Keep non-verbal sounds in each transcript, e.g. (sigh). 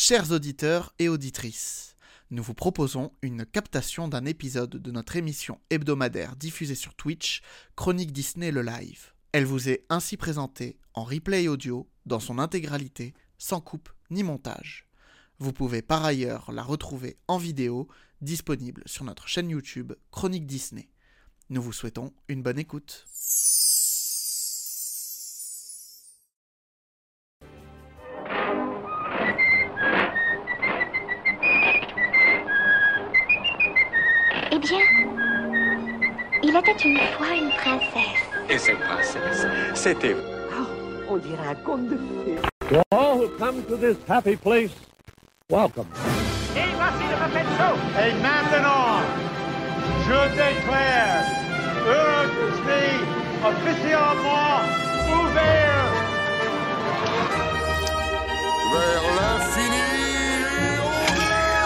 Chers auditeurs et auditrices, nous vous proposons une captation d'un épisode de notre émission hebdomadaire diffusée sur Twitch, Chronique Disney le live. Elle vous est ainsi présentée en replay audio dans son intégralité, sans coupe ni montage. Vous pouvez par ailleurs la retrouver en vidéo, disponible sur notre chaîne YouTube Chronique Disney. Nous vous souhaitons une bonne écoute. Une fois une princesse. Et cette princesse, c'était On dirait un conte de fées. To all who come to this happy place, welcome. Et maintenant, je déclare Disney officiellement ouvert. vers l'infini et au-delà.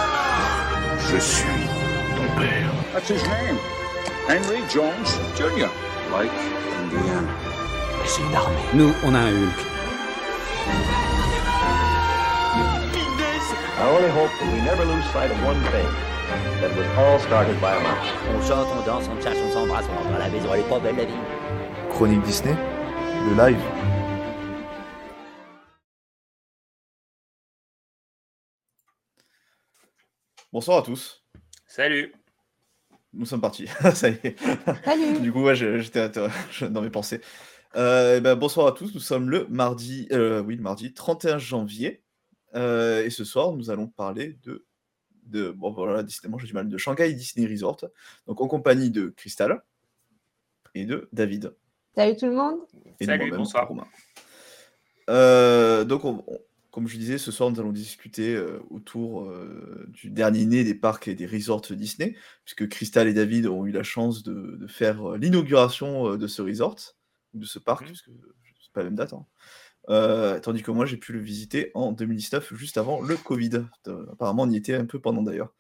Je suis ton père. That's his name. Henry Jones Jr. Like Indiana. C'est une armée. Nous, on a un Hulk. I only hope that we never lose sight of one thing. That was all started by a mouse. On chante, on danse, on cherche, on s'embrasse, on rentre à la maison, elle est pas belle la vie. Chronique Disney, le live. Bonsoir à tous. Salut. Nous sommes partis. (laughs) Ça y est. Salut. Du coup, ouais, j'étais (laughs) dans mes pensées. Euh, eh ben, bonsoir à tous. Nous sommes le mardi, euh, oui, le mardi 31 janvier. Euh, et ce soir, nous allons parler de, de bon, voilà, décidément, j'ai du mal, de Shanghai Disney Resort. Donc, en compagnie de Crystal et de David. Salut tout le monde. Et Salut, bonsoir. Romain. Euh, donc, on- on- comme je disais, ce soir, nous allons discuter euh, autour euh, du dernier né des parcs et des resorts Disney, puisque Crystal et David ont eu la chance de, de faire euh, l'inauguration de ce resort, de ce parc, Mhm. puisque c'est pas la même date. hein. Tandis que moi, j'ai pu le visiter en 2019, juste avant le Covid. Apparemment, on y était un peu pendant d'ailleurs.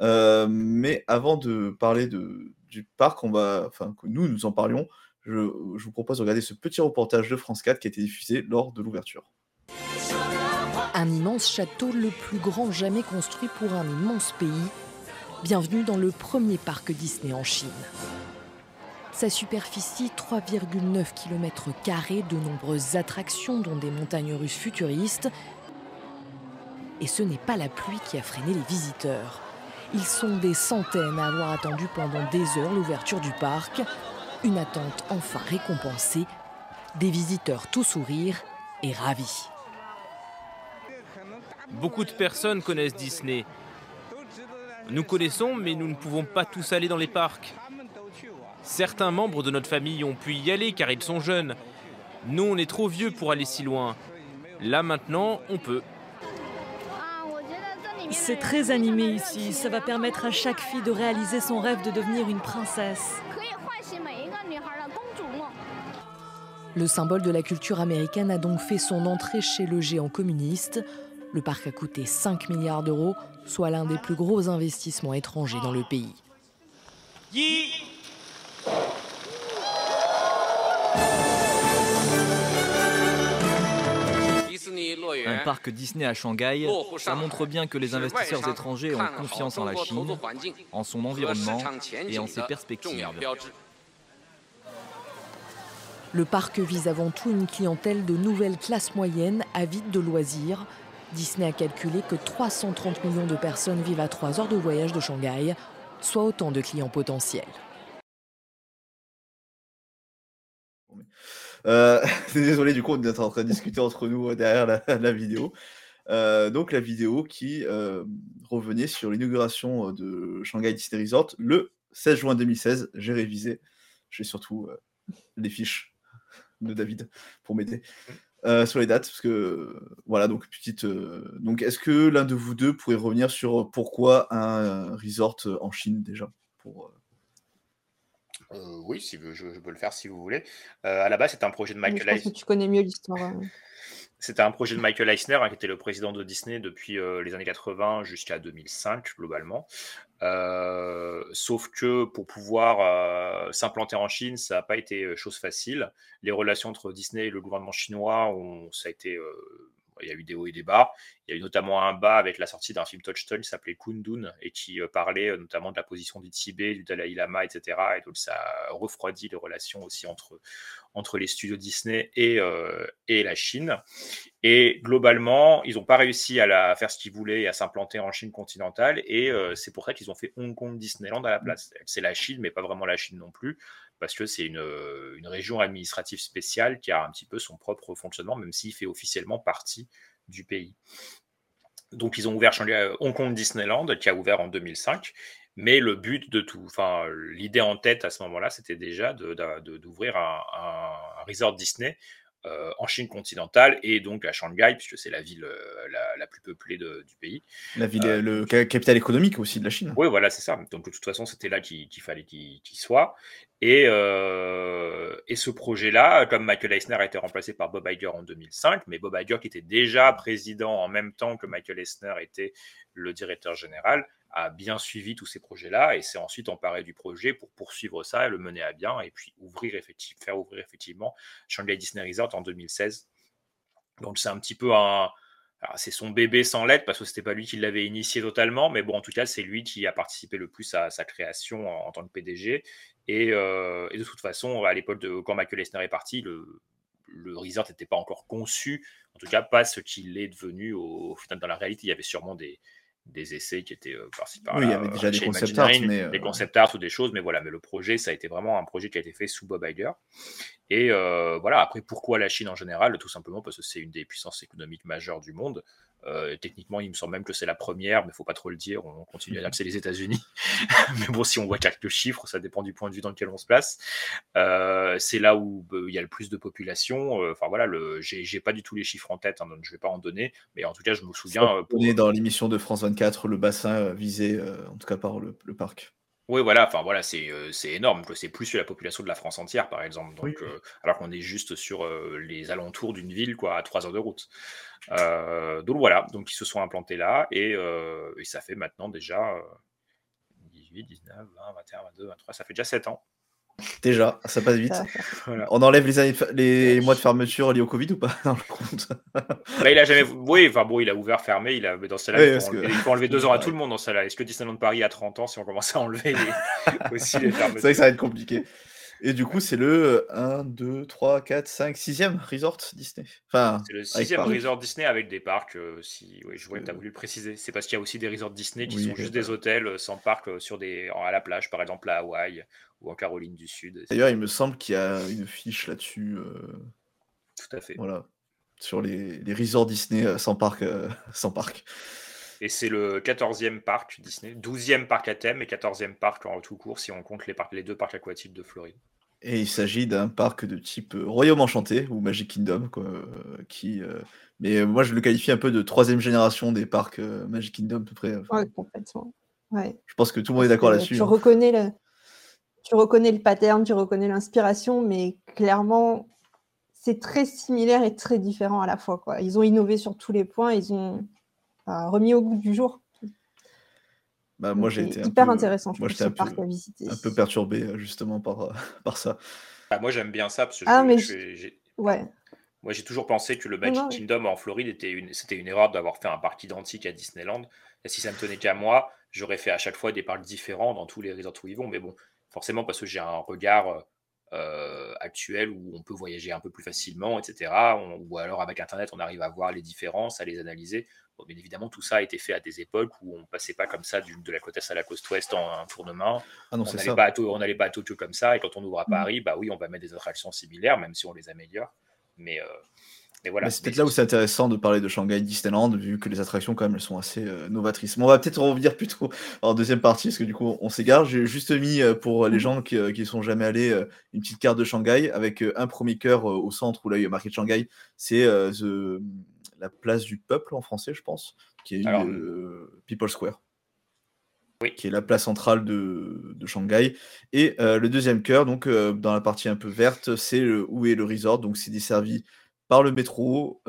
Mais avant de parler de, du parc, on va, enfin, que nous, nous en parlions, je, je vous propose de regarder ce petit reportage de France 4 qui a été diffusé lors de l'ouverture. Un immense château, le plus grand jamais construit pour un immense pays. Bienvenue dans le premier parc Disney en Chine. Sa superficie, 3,9 km, de nombreuses attractions, dont des montagnes russes futuristes. Et ce n'est pas la pluie qui a freiné les visiteurs. Ils sont des centaines à avoir attendu pendant des heures l'ouverture du parc. Une attente enfin récompensée. Des visiteurs tout sourire et ravis. Beaucoup de personnes connaissent Disney. Nous connaissons, mais nous ne pouvons pas tous aller dans les parcs. Certains membres de notre famille ont pu y aller car ils sont jeunes. Nous, on est trop vieux pour aller si loin. Là maintenant, on peut. C'est très animé ici. Ça va permettre à chaque fille de réaliser son rêve de devenir une princesse. Le symbole de la culture américaine a donc fait son entrée chez le géant communiste. Le parc a coûté 5 milliards d'euros, soit l'un des plus gros investissements étrangers dans le pays. Un parc Disney à Shanghai, ça montre bien que les investisseurs étrangers ont confiance en la Chine, en son environnement et en ses perspectives. Le parc vise avant tout une clientèle de nouvelle classe moyenne avide de loisirs. Disney a calculé que 330 millions de personnes vivent à 3 heures de voyage de Shanghai, soit autant de clients potentiels. Euh, (laughs) désolé, du coup, on est en train de discuter entre nous euh, derrière la, (laughs) vidéo. Euh, donc, la vidéo qui revenait sur l'inauguration de Shanghai Disney Resort le 16 juin 2016. J'ai révisé. J'ai surtout les fiches de David pour m'aider euh, sur les dates. Parce que, euh, voilà, donc, petite. euh, donc, est-ce que l'un de vous deux pourrait revenir sur pourquoi un resort en Chine déjà pour, euh, Euh, oui, si vous- je, je peux le faire si vous voulez. Euh, à la base, c'était un projet de je Michael pense que Eisner. tu connais mieux l'histoire. euh. C'était un projet de Michael Eisner, hein, qui était le président de Disney depuis euh, les années 80 jusqu'à 2005, globalement. Euh, sauf que pour pouvoir euh, s'implanter en Chine, ça n'a pas été euh, chose facile. Les relations entre Disney et le gouvernement chinois, ont, ça a été euh, il y a eu des hauts et des bas. Il y a eu notamment un bas avec la sortie d'un film Touchstone qui s'appelait Kundun et qui parlait notamment de la position du Tibet, du Dalai Lama, etc. Et donc ça a refroidi les relations aussi entre, entre les studios Disney et, et la Chine. Et globalement, ils n'ont pas réussi à, faire ce qu'ils voulaient et à s'implanter en Chine continentale. Et c'est pour ça qu'ils ont fait Hong Kong Disneyland à la place. C'est la Chine, mais pas vraiment la Chine non plus parce que c'est une, une, région administrative spéciale qui a un petit peu son propre fonctionnement, même s'il fait officiellement partie du pays. Donc ils ont ouvert euh, Hong Kong Disneyland, qui a ouvert en 2005, mais le but de tout, enfin l'idée en tête à ce moment-là, c'était déjà d'ouvrir un, un, resort Disney euh, en Chine continentale et donc à Shanghai, puisque c'est la ville euh, la, plus peuplée du pays. La ville, euh, le capital économique aussi de la Chine. Oui, voilà, c'est ça. Donc de toute façon, c'était là qu'il fallait qu'il soit. Et, et ce projet-là, comme Michael Eisner a été remplacé par Bob Iger en 2005, mais Bob Iger qui était déjà président en même temps que Michael Eisner était le directeur général, a bien suivi tous ces projets-là et s'est ensuite emparé du projet pour poursuivre ça et le mener à bien et puis ouvrir effectivement, faire ouvrir effectivement Shanghai Disney Resort en 2016. Donc c'est un petit peu un, c'est son bébé sans lettre parce que c'était pas lui qui l'avait initié totalement, mais bon, en tout cas, c'est lui qui a participé le plus à sa création en, tant que PDG. Euh, et, de toute façon, à l'époque quand Michael Eisner est parti, le, le resort n'était pas encore conçu, en tout cas pas ce qu'il est devenu au, final. Dans la réalité, il y avait sûrement des, des essais qui étaient euh, par-ci par-là. Oui, il y avait déjà des concept art, mais des concept art ou des choses, mais voilà. Mais le projet, ça a été vraiment un projet qui a été fait sous Bob Iger. Et euh, voilà. Après, pourquoi la Chine en général? Tout simplement parce que c'est une des puissances économiques majeures du monde. Euh, techniquement, il me semble même que c'est la première, mais il faut pas trop le dire. On continue à dire que c'est les États-Unis. (laughs) mais bon, si on voit quelques chiffres, ça dépend du point de vue dans lequel on se place. Euh, c'est là où bah, il y a le plus de population. Enfin voilà, le, j'ai, pas du tout les chiffres en tête, hein, donc je vais pas en donner. Mais en tout cas, je me souviens. On est dans l'émission de France 24 le bassin visé, en tout cas par le, parc. Oui, voilà, enfin voilà, c'est énorme. C'est plus sur la population de la France entière, par exemple. Donc, alors qu'on est juste sur les alentours d'une ville, quoi, à 3 heures de route. Euh, donc voilà, donc ils se sont implantés là et, euh, ça fait maintenant déjà 18, 19, 20, 21, 22, 23, ça fait déjà 7 ans. Déjà, ça passe vite. On enlève les, années les mois de fermeture liés au Covid ou pas (laughs) dans le compte? Bah, Il a jamais. Oui, enfin bon, il a ouvert, fermé. Il a dans celle-là, il, faut enlever deux ans à (laughs) tout le monde dans celle-là. Est-ce que Disneyland Paris a 30 ans si on commence à enlever les... (laughs) aussi les fermetures? C'est vrai que ça va être compliqué. Et du coup, c'est le 1, 2, 3, 4, 5, 6e resort Disney. Enfin, c'est le 6e resort Disney avec des parcs. Euh, si... Oui, je vois que tu as voulu le préciser. C'est parce qu'il y a aussi des resorts Disney qui sont juste des hôtels euh, sans parc euh, sur des... à la plage, par exemple à Hawaï ou en Caroline du Sud. D'ailleurs, il me semble qu'il y a une fiche là-dessus. Tout à fait. Voilà. Sur les, les resorts Disney sans parc. (laughs) sans parc. Et c'est le 14e parc Disney, 12e parc à thème et 14e parc en tout court si on compte les, parcs, les deux parcs aquatiques de Floride. Et il s'agit d'un parc de type euh, Royaume Enchanté ou Magic Kingdom, quoi, euh, qui, euh, mais moi je le qualifie un peu de troisième génération des parcs Magic Kingdom, à peu près. Ouais, complètement. Ouais. Je pense que tout le monde est d'accord là-dessus. Tu, hein. reconnais le... tu reconnais le pattern, tu reconnais l'inspiration, mais clairement, c'est très similaire et très différent à la fois. Quoi. Ils ont innové sur tous les points, ils ont remis au goût du jour. Bah, moi, j'ai été hyper peu, intéressant. Je moi, j'étais un, peu, à visiter. un peu perturbé euh, justement par, euh, (laughs) par ça. Ah, moi, j'aime bien ça parce que ah, je, mais je, ouais. Moi, j'ai toujours pensé que le Magic Kingdom en Floride était une, c'était une erreur d'avoir fait un parc identique à Disneyland. Et si ça ne tenait qu'à moi, j'aurais fait à chaque fois des parcs différents dans tous les resorts où ils vont. Mais bon, forcément, parce que j'ai un regard euh, actuel où on peut voyager un peu plus facilement, etc. ou alors avec Internet, on arrive à voir les différences, à les analyser bien évidemment, tout ça a été fait à des époques où on passait pas comme ça de la côte est à la côte ouest en un tournement. Ah non, on n'allait pas, à, pas à Tokyo comme ça. Et quand on ouvre à mm. Paris, bah oui, on va mettre des attractions similaires, même si on les améliore. Mais, euh, mais voilà. c'est peut-être là où c'est intéressant de parler de Shanghai Disneyland, vu que les attractions, quand même, elles sont assez euh, novatrices. Mais on va peut-être revenir plutôt en deuxième partie, parce que du coup, on s'égare. J'ai juste mis euh, pour les mm. gens qui ne sont jamais allés une petite carte de Shanghai avec un premier cœur au centre où là, il y a marqué Shanghai. C'est The la place du peuple en français, je pense, qui est euh, People Square. Oui. qui est la place centrale de, Shanghai. Et euh, le deuxième cœur, donc euh, dans la partie un peu verte, c'est où est le resort. Donc c'est desservi par le métro,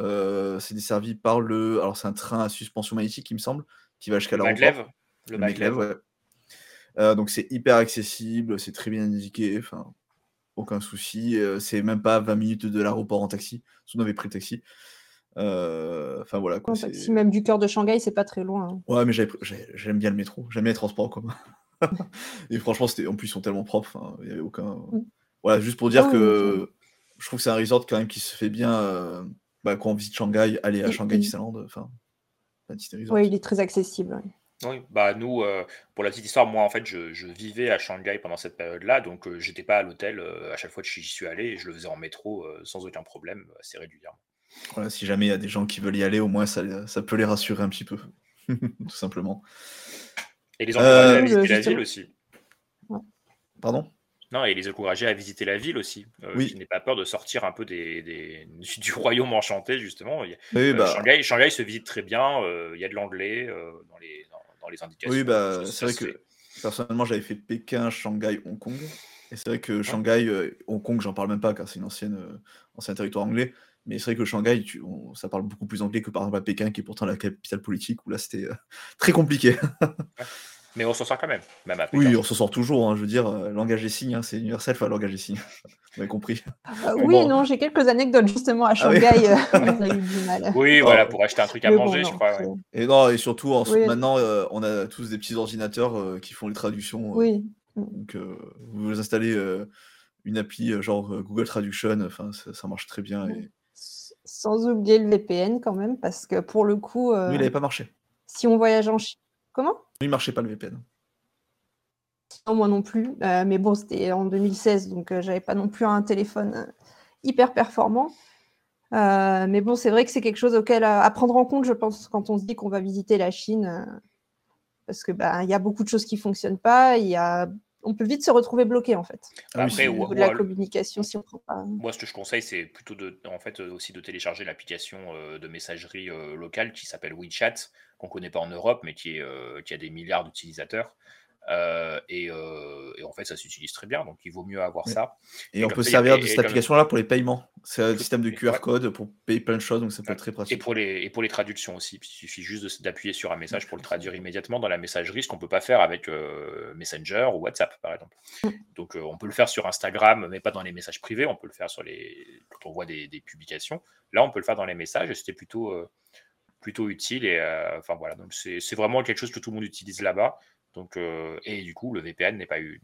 c'est desservi par le. Alors c'est un train à suspension magnétique, il me semble, qui va jusqu'à l'aéroport. Le maglev. ouais. donc c'est hyper accessible, c'est très bien indiqué, enfin aucun souci. c'est même pas 20 minutes de l'aéroport en taxi, si on avait pris le taxi. Euh, Enfin voilà. Quoi, taxi, même du cœur de Shanghai, c'est pas très loin. hein. Ouais, mais j'aime bien le métro, j'aime bien les transports en commun. (laughs) Et franchement, c'était en plus ils sont tellement propres, enfin, il y avait aucun. Voilà, juste pour dire oui, que je trouve que c'est un resort quand même qui se fait bien. euh, bah, quand on visite Shanghai, aller à Et- Shanghai Disneyland, enfin. Ouais, il est très accessible. ouais. Oui, bah nous, euh, pour la petite histoire, moi en fait, je, je vivais à Shanghai pendant cette période-là, donc euh, j'étais pas à l'hôtel euh, à chaque fois que j'y suis allé, et je le faisais en métro euh, sans aucun problème, assez régulièrement. Voilà, si jamais il y a des gens qui veulent y aller, au moins ça, ça peut les rassurer un petit peu, (laughs) tout simplement. Et les encourager Euh, à visiter la ville aussi. Pardon? Non, et les encourager à visiter la ville aussi. Euh, Oui. Qui n'aient pas peur de sortir un peu des, des- (laughs) du, royaume enchanté, justement. Oui, euh, bah- Shanghai, Shanghai se visite très bien, euh, il y a de l'anglais euh, dans, les, dans, dans les indications. Oui, bah, c'est vrai fait. que personnellement, j'avais fait Pékin, Shanghai, Hong Kong. Et c'est vrai que Shanghai, euh, Hong Kong, j'en parle même pas car c'est une ancienne, euh, ancien territoire anglais. Mais c'est vrai que Shanghai, tu- on- ça parle beaucoup plus anglais que par exemple à Pékin, qui est pourtant la capitale politique, où là c'était euh, (laughs) très compliqué. (laughs) Mais on s'en sort quand même, même à Pékin. oui, on s'en sort toujours. hein, je veux dire, euh, langage des signes, hein, c'est universel, enfin, langage des signes. (laughs) Vous avez compris. Euh, Mais oui, bon. non, j'ai quelques anecdotes justement à Ah oui. Shanghai. euh, on a eu du mal. Oui, voilà, pour acheter un truc à Mais bon, manger, je crois. ouais. Et non, et surtout, en- Oui. maintenant, euh, on a tous des petits ordinateurs euh, qui font les traductions. euh, Oui. Donc, euh, vous installez euh, une appli genre Google Traduction, enfin, ça, ça marche très bien. Et... Sans oublier le VPN quand même, parce que pour le coup, euh, Lui, il n'avait pas marché. si on voyage en Chine. Comment? Lui, il marchait pas le VPN. Non, moi non plus. Euh, mais bon, c'était en 2016, donc euh, j'avais pas non plus un téléphone euh, hyper performant. Mais bon, c'est vrai que c'est quelque chose auquel à prendre en compte, je pense, quand on se dit qu'on va visiter la Chine, parce que bah, il y a beaucoup de choses qui fonctionnent pas. Il y a, on peut vite se retrouver bloqué en fait. Ah Après, au ou- niveau de la communication, si on prend pas. Moi, ce que je conseille, c'est plutôt de, en fait, euh, aussi de télécharger l'application euh, de messagerie euh, locale qui s'appelle WeChat, qu'on connaît pas en Europe, mais qui, est, qui a des milliards d'utilisateurs. Euh, et, euh, et en fait, ça s'utilise très bien, donc il vaut mieux avoir Ouais. ça. Et, on peut ça, servir de et cette application-là pour les paiements. C'est un système de. QR code pour payer plein de choses, donc ça peut être très Et pratique. pour, les, et pour les traductions aussi, il suffit juste d'appuyer sur un message pour le traduire immédiatement dans la messagerie, ce qu'on peut pas faire avec euh, Messenger ou WhatsApp, par exemple. Donc, euh, on peut le faire sur Instagram, mais pas dans les messages privés. On peut le faire sur les quand on voit des, des publications. Là, on peut le faire dans les messages, et c'était plutôt plutôt utile. Et euh, enfin voilà, donc c'est vraiment quelque chose que tout le monde utilise là-bas. Donc, euh, et du coup, le VPN n'est pas eu,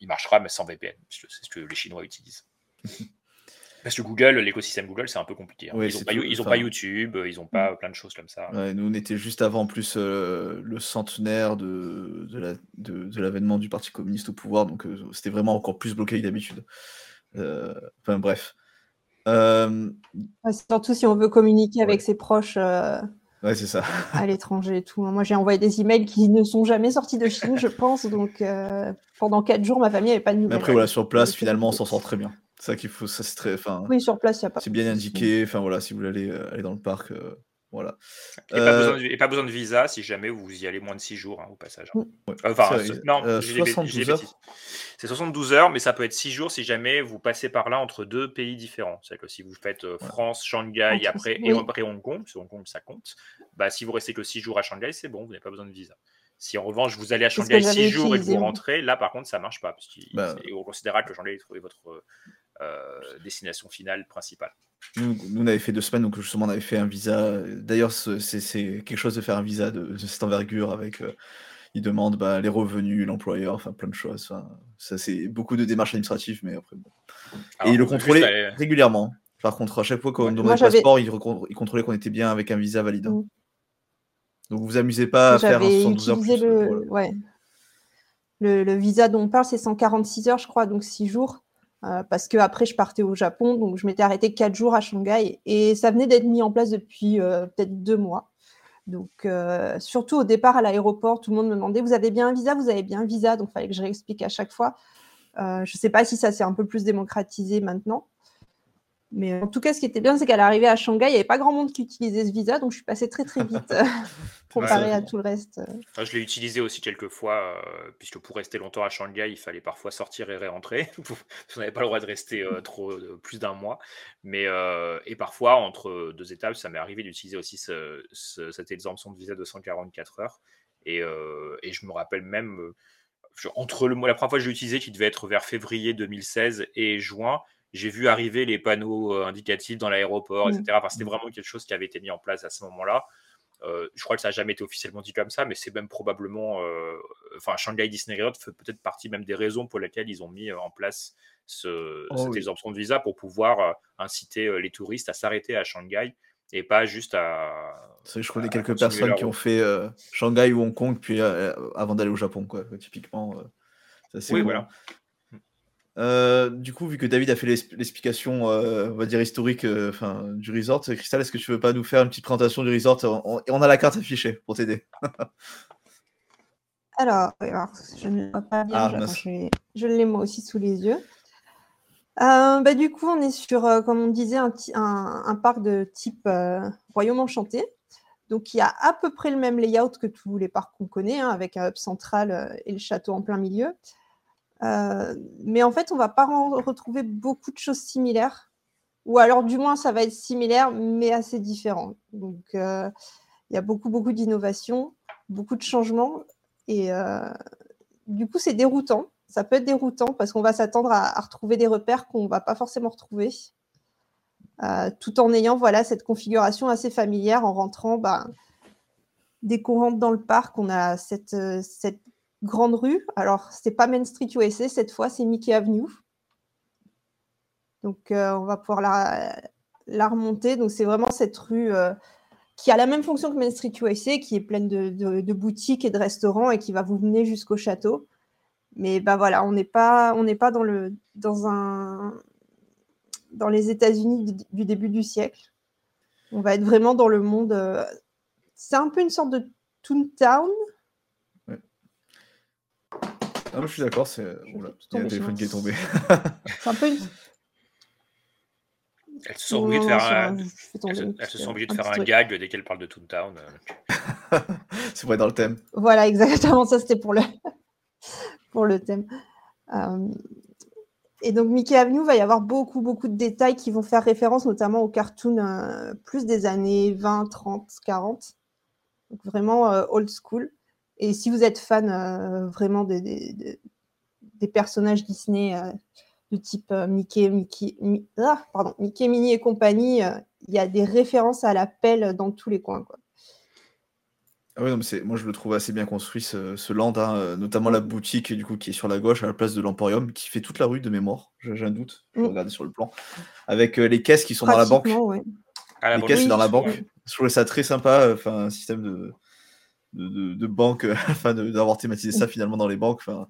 il marchera, mais sans VPN. C'est ce que les Chinois utilisent. (laughs) Parce que Google, l'écosystème Google, c'est un peu compliqué. hein. Ouais, ils n'ont pas, tout- ils ont enfin- pas YouTube, ils n'ont pas plein de choses comme ça. Ouais, nous, on était juste avant, plus, euh, le centenaire de, de la- de- de l'avènement du Parti communiste au pouvoir, donc euh, c'était vraiment encore plus bloqué que d'habitude. Euh, Enfin, bref. Euh, Ouais, surtout si on veut communiquer avec ses proches euh, ouais, c'est ça. (laughs) à l'étranger et tout. Moi, j'ai envoyé des emails qui ne sont jamais sortis de Chine, je pense. Donc, euh, pendant quatre jours, ma famille n'avait pas de Mais nouvelles. après, voilà, sur place, finalement, on s'en sort très bien. C'est ça qu'il faut, ça, c'est très, Oui, sur place, il n'y a pas. c'est bien indiqué. Enfin, voilà, si vous voulez aller, euh, aller dans le parc, euh, voilà. Et, pas Euh, besoin de, et pas besoin de visa si jamais vous y allez moins de 6 jours hein, au passage. hein. Ouais. Enfin, vrai, non, euh, j'ai des bêt- 72 j'ai des heures. C'est 72 heures, mais ça peut être 6 jours si jamais vous passez par là entre deux pays différents. C'est-à-dire que si vous faites euh, France, Shanghai Entre- après, et après Hong Kong, parce que Hong Kong ça compte, bah, si vous restez que 6 jours à Shanghai, c'est bon, vous n'avez pas besoin de visa. Si en revanche vous allez à Shanghai que j'avais 6 jours et que vous rentrez, là par contre ça marche pas, parce Bah. qu'on considérera que Shanghai est votre euh, destination finale principale. Nous, nous, on avait fait deux semaines, donc justement, on avait fait un visa. D'ailleurs, ce- c'est c'est quelque chose de faire un visa de, de cette envergure avec. euh, ils demandent bah, les revenus, l'employeur, enfin plein de choses. Enfin, ça, c'est beaucoup de démarches administratives, mais après. bon. Alors, Et ils le contrôlaient aller- régulièrement. Par contre, à chaque fois qu'on demandait le passeport, ils, ils contrôlaient qu'on était bien avec un visa valide. Mm. Donc vous vous amusez pas à faire un J'avais 72 heures plus. le, euh, voilà. ouais. le, le visa dont on parle, c'est 146 heures, je crois, donc 6 jours. Euh, parce que après je partais au Japon, donc je m'étais arrêtée 4 jours à Shanghai. Et ça venait d'être mis en place depuis euh, peut-être deux mois. Donc, euh, surtout au départ à l'aéroport, tout le monde me demandait Vous avez bien un visa? Vous avez bien un visa? Donc, il fallait que je réexplique à chaque fois. Je ne sais pas si ça s'est un peu plus démocratisé maintenant. Mais en tout cas, ce qui était bien, c'est qu'à l'arrivée à Shanghai, il n'y avait pas grand monde qui utilisait ce visa, donc je suis passée très très vite euh, (laughs) comparé Ouais. à tout le reste. Je l'ai utilisé aussi quelques fois, euh, puisque pour rester longtemps à Shanghai, il fallait parfois sortir et rentrer. (laughs) On n'avait pas le droit de rester euh, trop euh, plus d'un mois. Mais, euh, et parfois, entre deux étapes, ça m'est arrivé d'utiliser aussi ce- ce- cette exemption de visa de 144 heures. Et, euh, et je me rappelle même, euh, entre le, la première fois que j'ai utilisé, qui devait être vers février 2016 et juin, j'ai vu arriver les panneaux euh, indicatifs dans l'aéroport, Mm. etc. Enfin, c'était vraiment quelque chose qui avait été mis en place à ce moment-là. Euh, je crois que ça n'a jamais été officiellement dit comme ça, mais c'est même probablement. euh, enfin, Shanghai Disney Resort fait peut-être partie même des raisons pour lesquelles ils ont mis en place ce, Oh cette oui. exemption de visa pour pouvoir euh, inciter les touristes à s'arrêter à Shanghai et pas juste à. C'est je connais quelques personnes qui ont fait Shanghai ou Hong Kong, puis avant d'aller au Japon, quoi. Typiquement, c'est assez Oui, voilà. Euh, du coup, vu que David a fait l'ex- l'explication, euh, on va dire historique, euh, enfin, du resort, Cristal, est-ce que tu veux pas nous faire une petite présentation du resort On- a la carte affichée pour t'aider. (laughs) Alors, je ne vois pas bien. Ah, je, mince. attends, je l'ai- moi aussi sous les yeux. Bah, du coup, on est sur, comme on disait, un, ti- un- un parc de type Royaume Enchanté. Donc, il y a à peu près le même layout que tous les parcs qu'on connaît, hein, avec un hub central et le château en plein milieu. Euh, mais en fait, on va pas retrouver beaucoup de choses similaires. Ou alors, du moins, ça va être similaire, mais assez différent. Donc, euh, il y a beaucoup, beaucoup d'innovations, beaucoup de changements. Et euh, du coup, c'est déroutant. Ça peut être déroutant parce qu'on va s'attendre à, retrouver des repères qu'on ne va pas forcément retrouver. Tout en ayant voilà, cette configuration assez familière en rentrant. ben, dès qu'on rentre dans le parc, on a cette, cette grande rue. Alors, c'est pas Main Street USA cette fois, c'est Mickey Avenue. Donc, euh, on va pouvoir la, remonter. Donc, c'est vraiment cette rue euh, qui a la même fonction que Main Street USA, qui est pleine de, boutiques et de restaurants et qui va vous mener jusqu'au château. Mais bah voilà, on n'est pas, on n'est pas dans, le, dans, un, dans les États-Unis du, du début du siècle. On va être vraiment dans le monde. euh, c'est un peu une sorte de Toontown. Ah, moi, je suis d'accord, c'est. Oula, il y a téléphone qui est tombé. (laughs) C'est un peu une- Elles se sont obligées de faire un, elles se- sont obligées de faire gag dès qu'elles parlent de Toontown. euh. (laughs) c'est vrai dans le thème. Voilà, exactement. Ça, c'était pour le, (laughs) pour le thème. Euh, et donc, Mickey Avenue, va y avoir beaucoup, beaucoup de détails qui vont faire référence notamment aux cartoons euh, plus des années 20, 30, 40. Donc, vraiment euh, old school. Et si vous êtes fan euh, vraiment des, des, des- des personnages Disney euh, de type euh, Mickey, Mickey, Mi- ah, pardon, Mickey, Minnie et compagnie, euh, il y a des références à la pelle dans tous les coins. Quoi. Ah ouais, non, mais c'est, moi je le trouve assez bien construit ce, ce land, hein, notamment la boutique du coup qui est sur la gauche à la place de l'Emporium, qui fait toute la rue de mémoire. J'ai, un doute, je vais Mm. regarder sur le plan. Avec euh, les caisses qui sont dans la banque. Pratiquement, ouais. À la les banque, caisses oui, dans la banque. Je trouvais ça très sympa, enfin un système de, de, de- de banque, euh, (laughs) de- d'avoir thématisé ça finalement dans les banques. Enfin,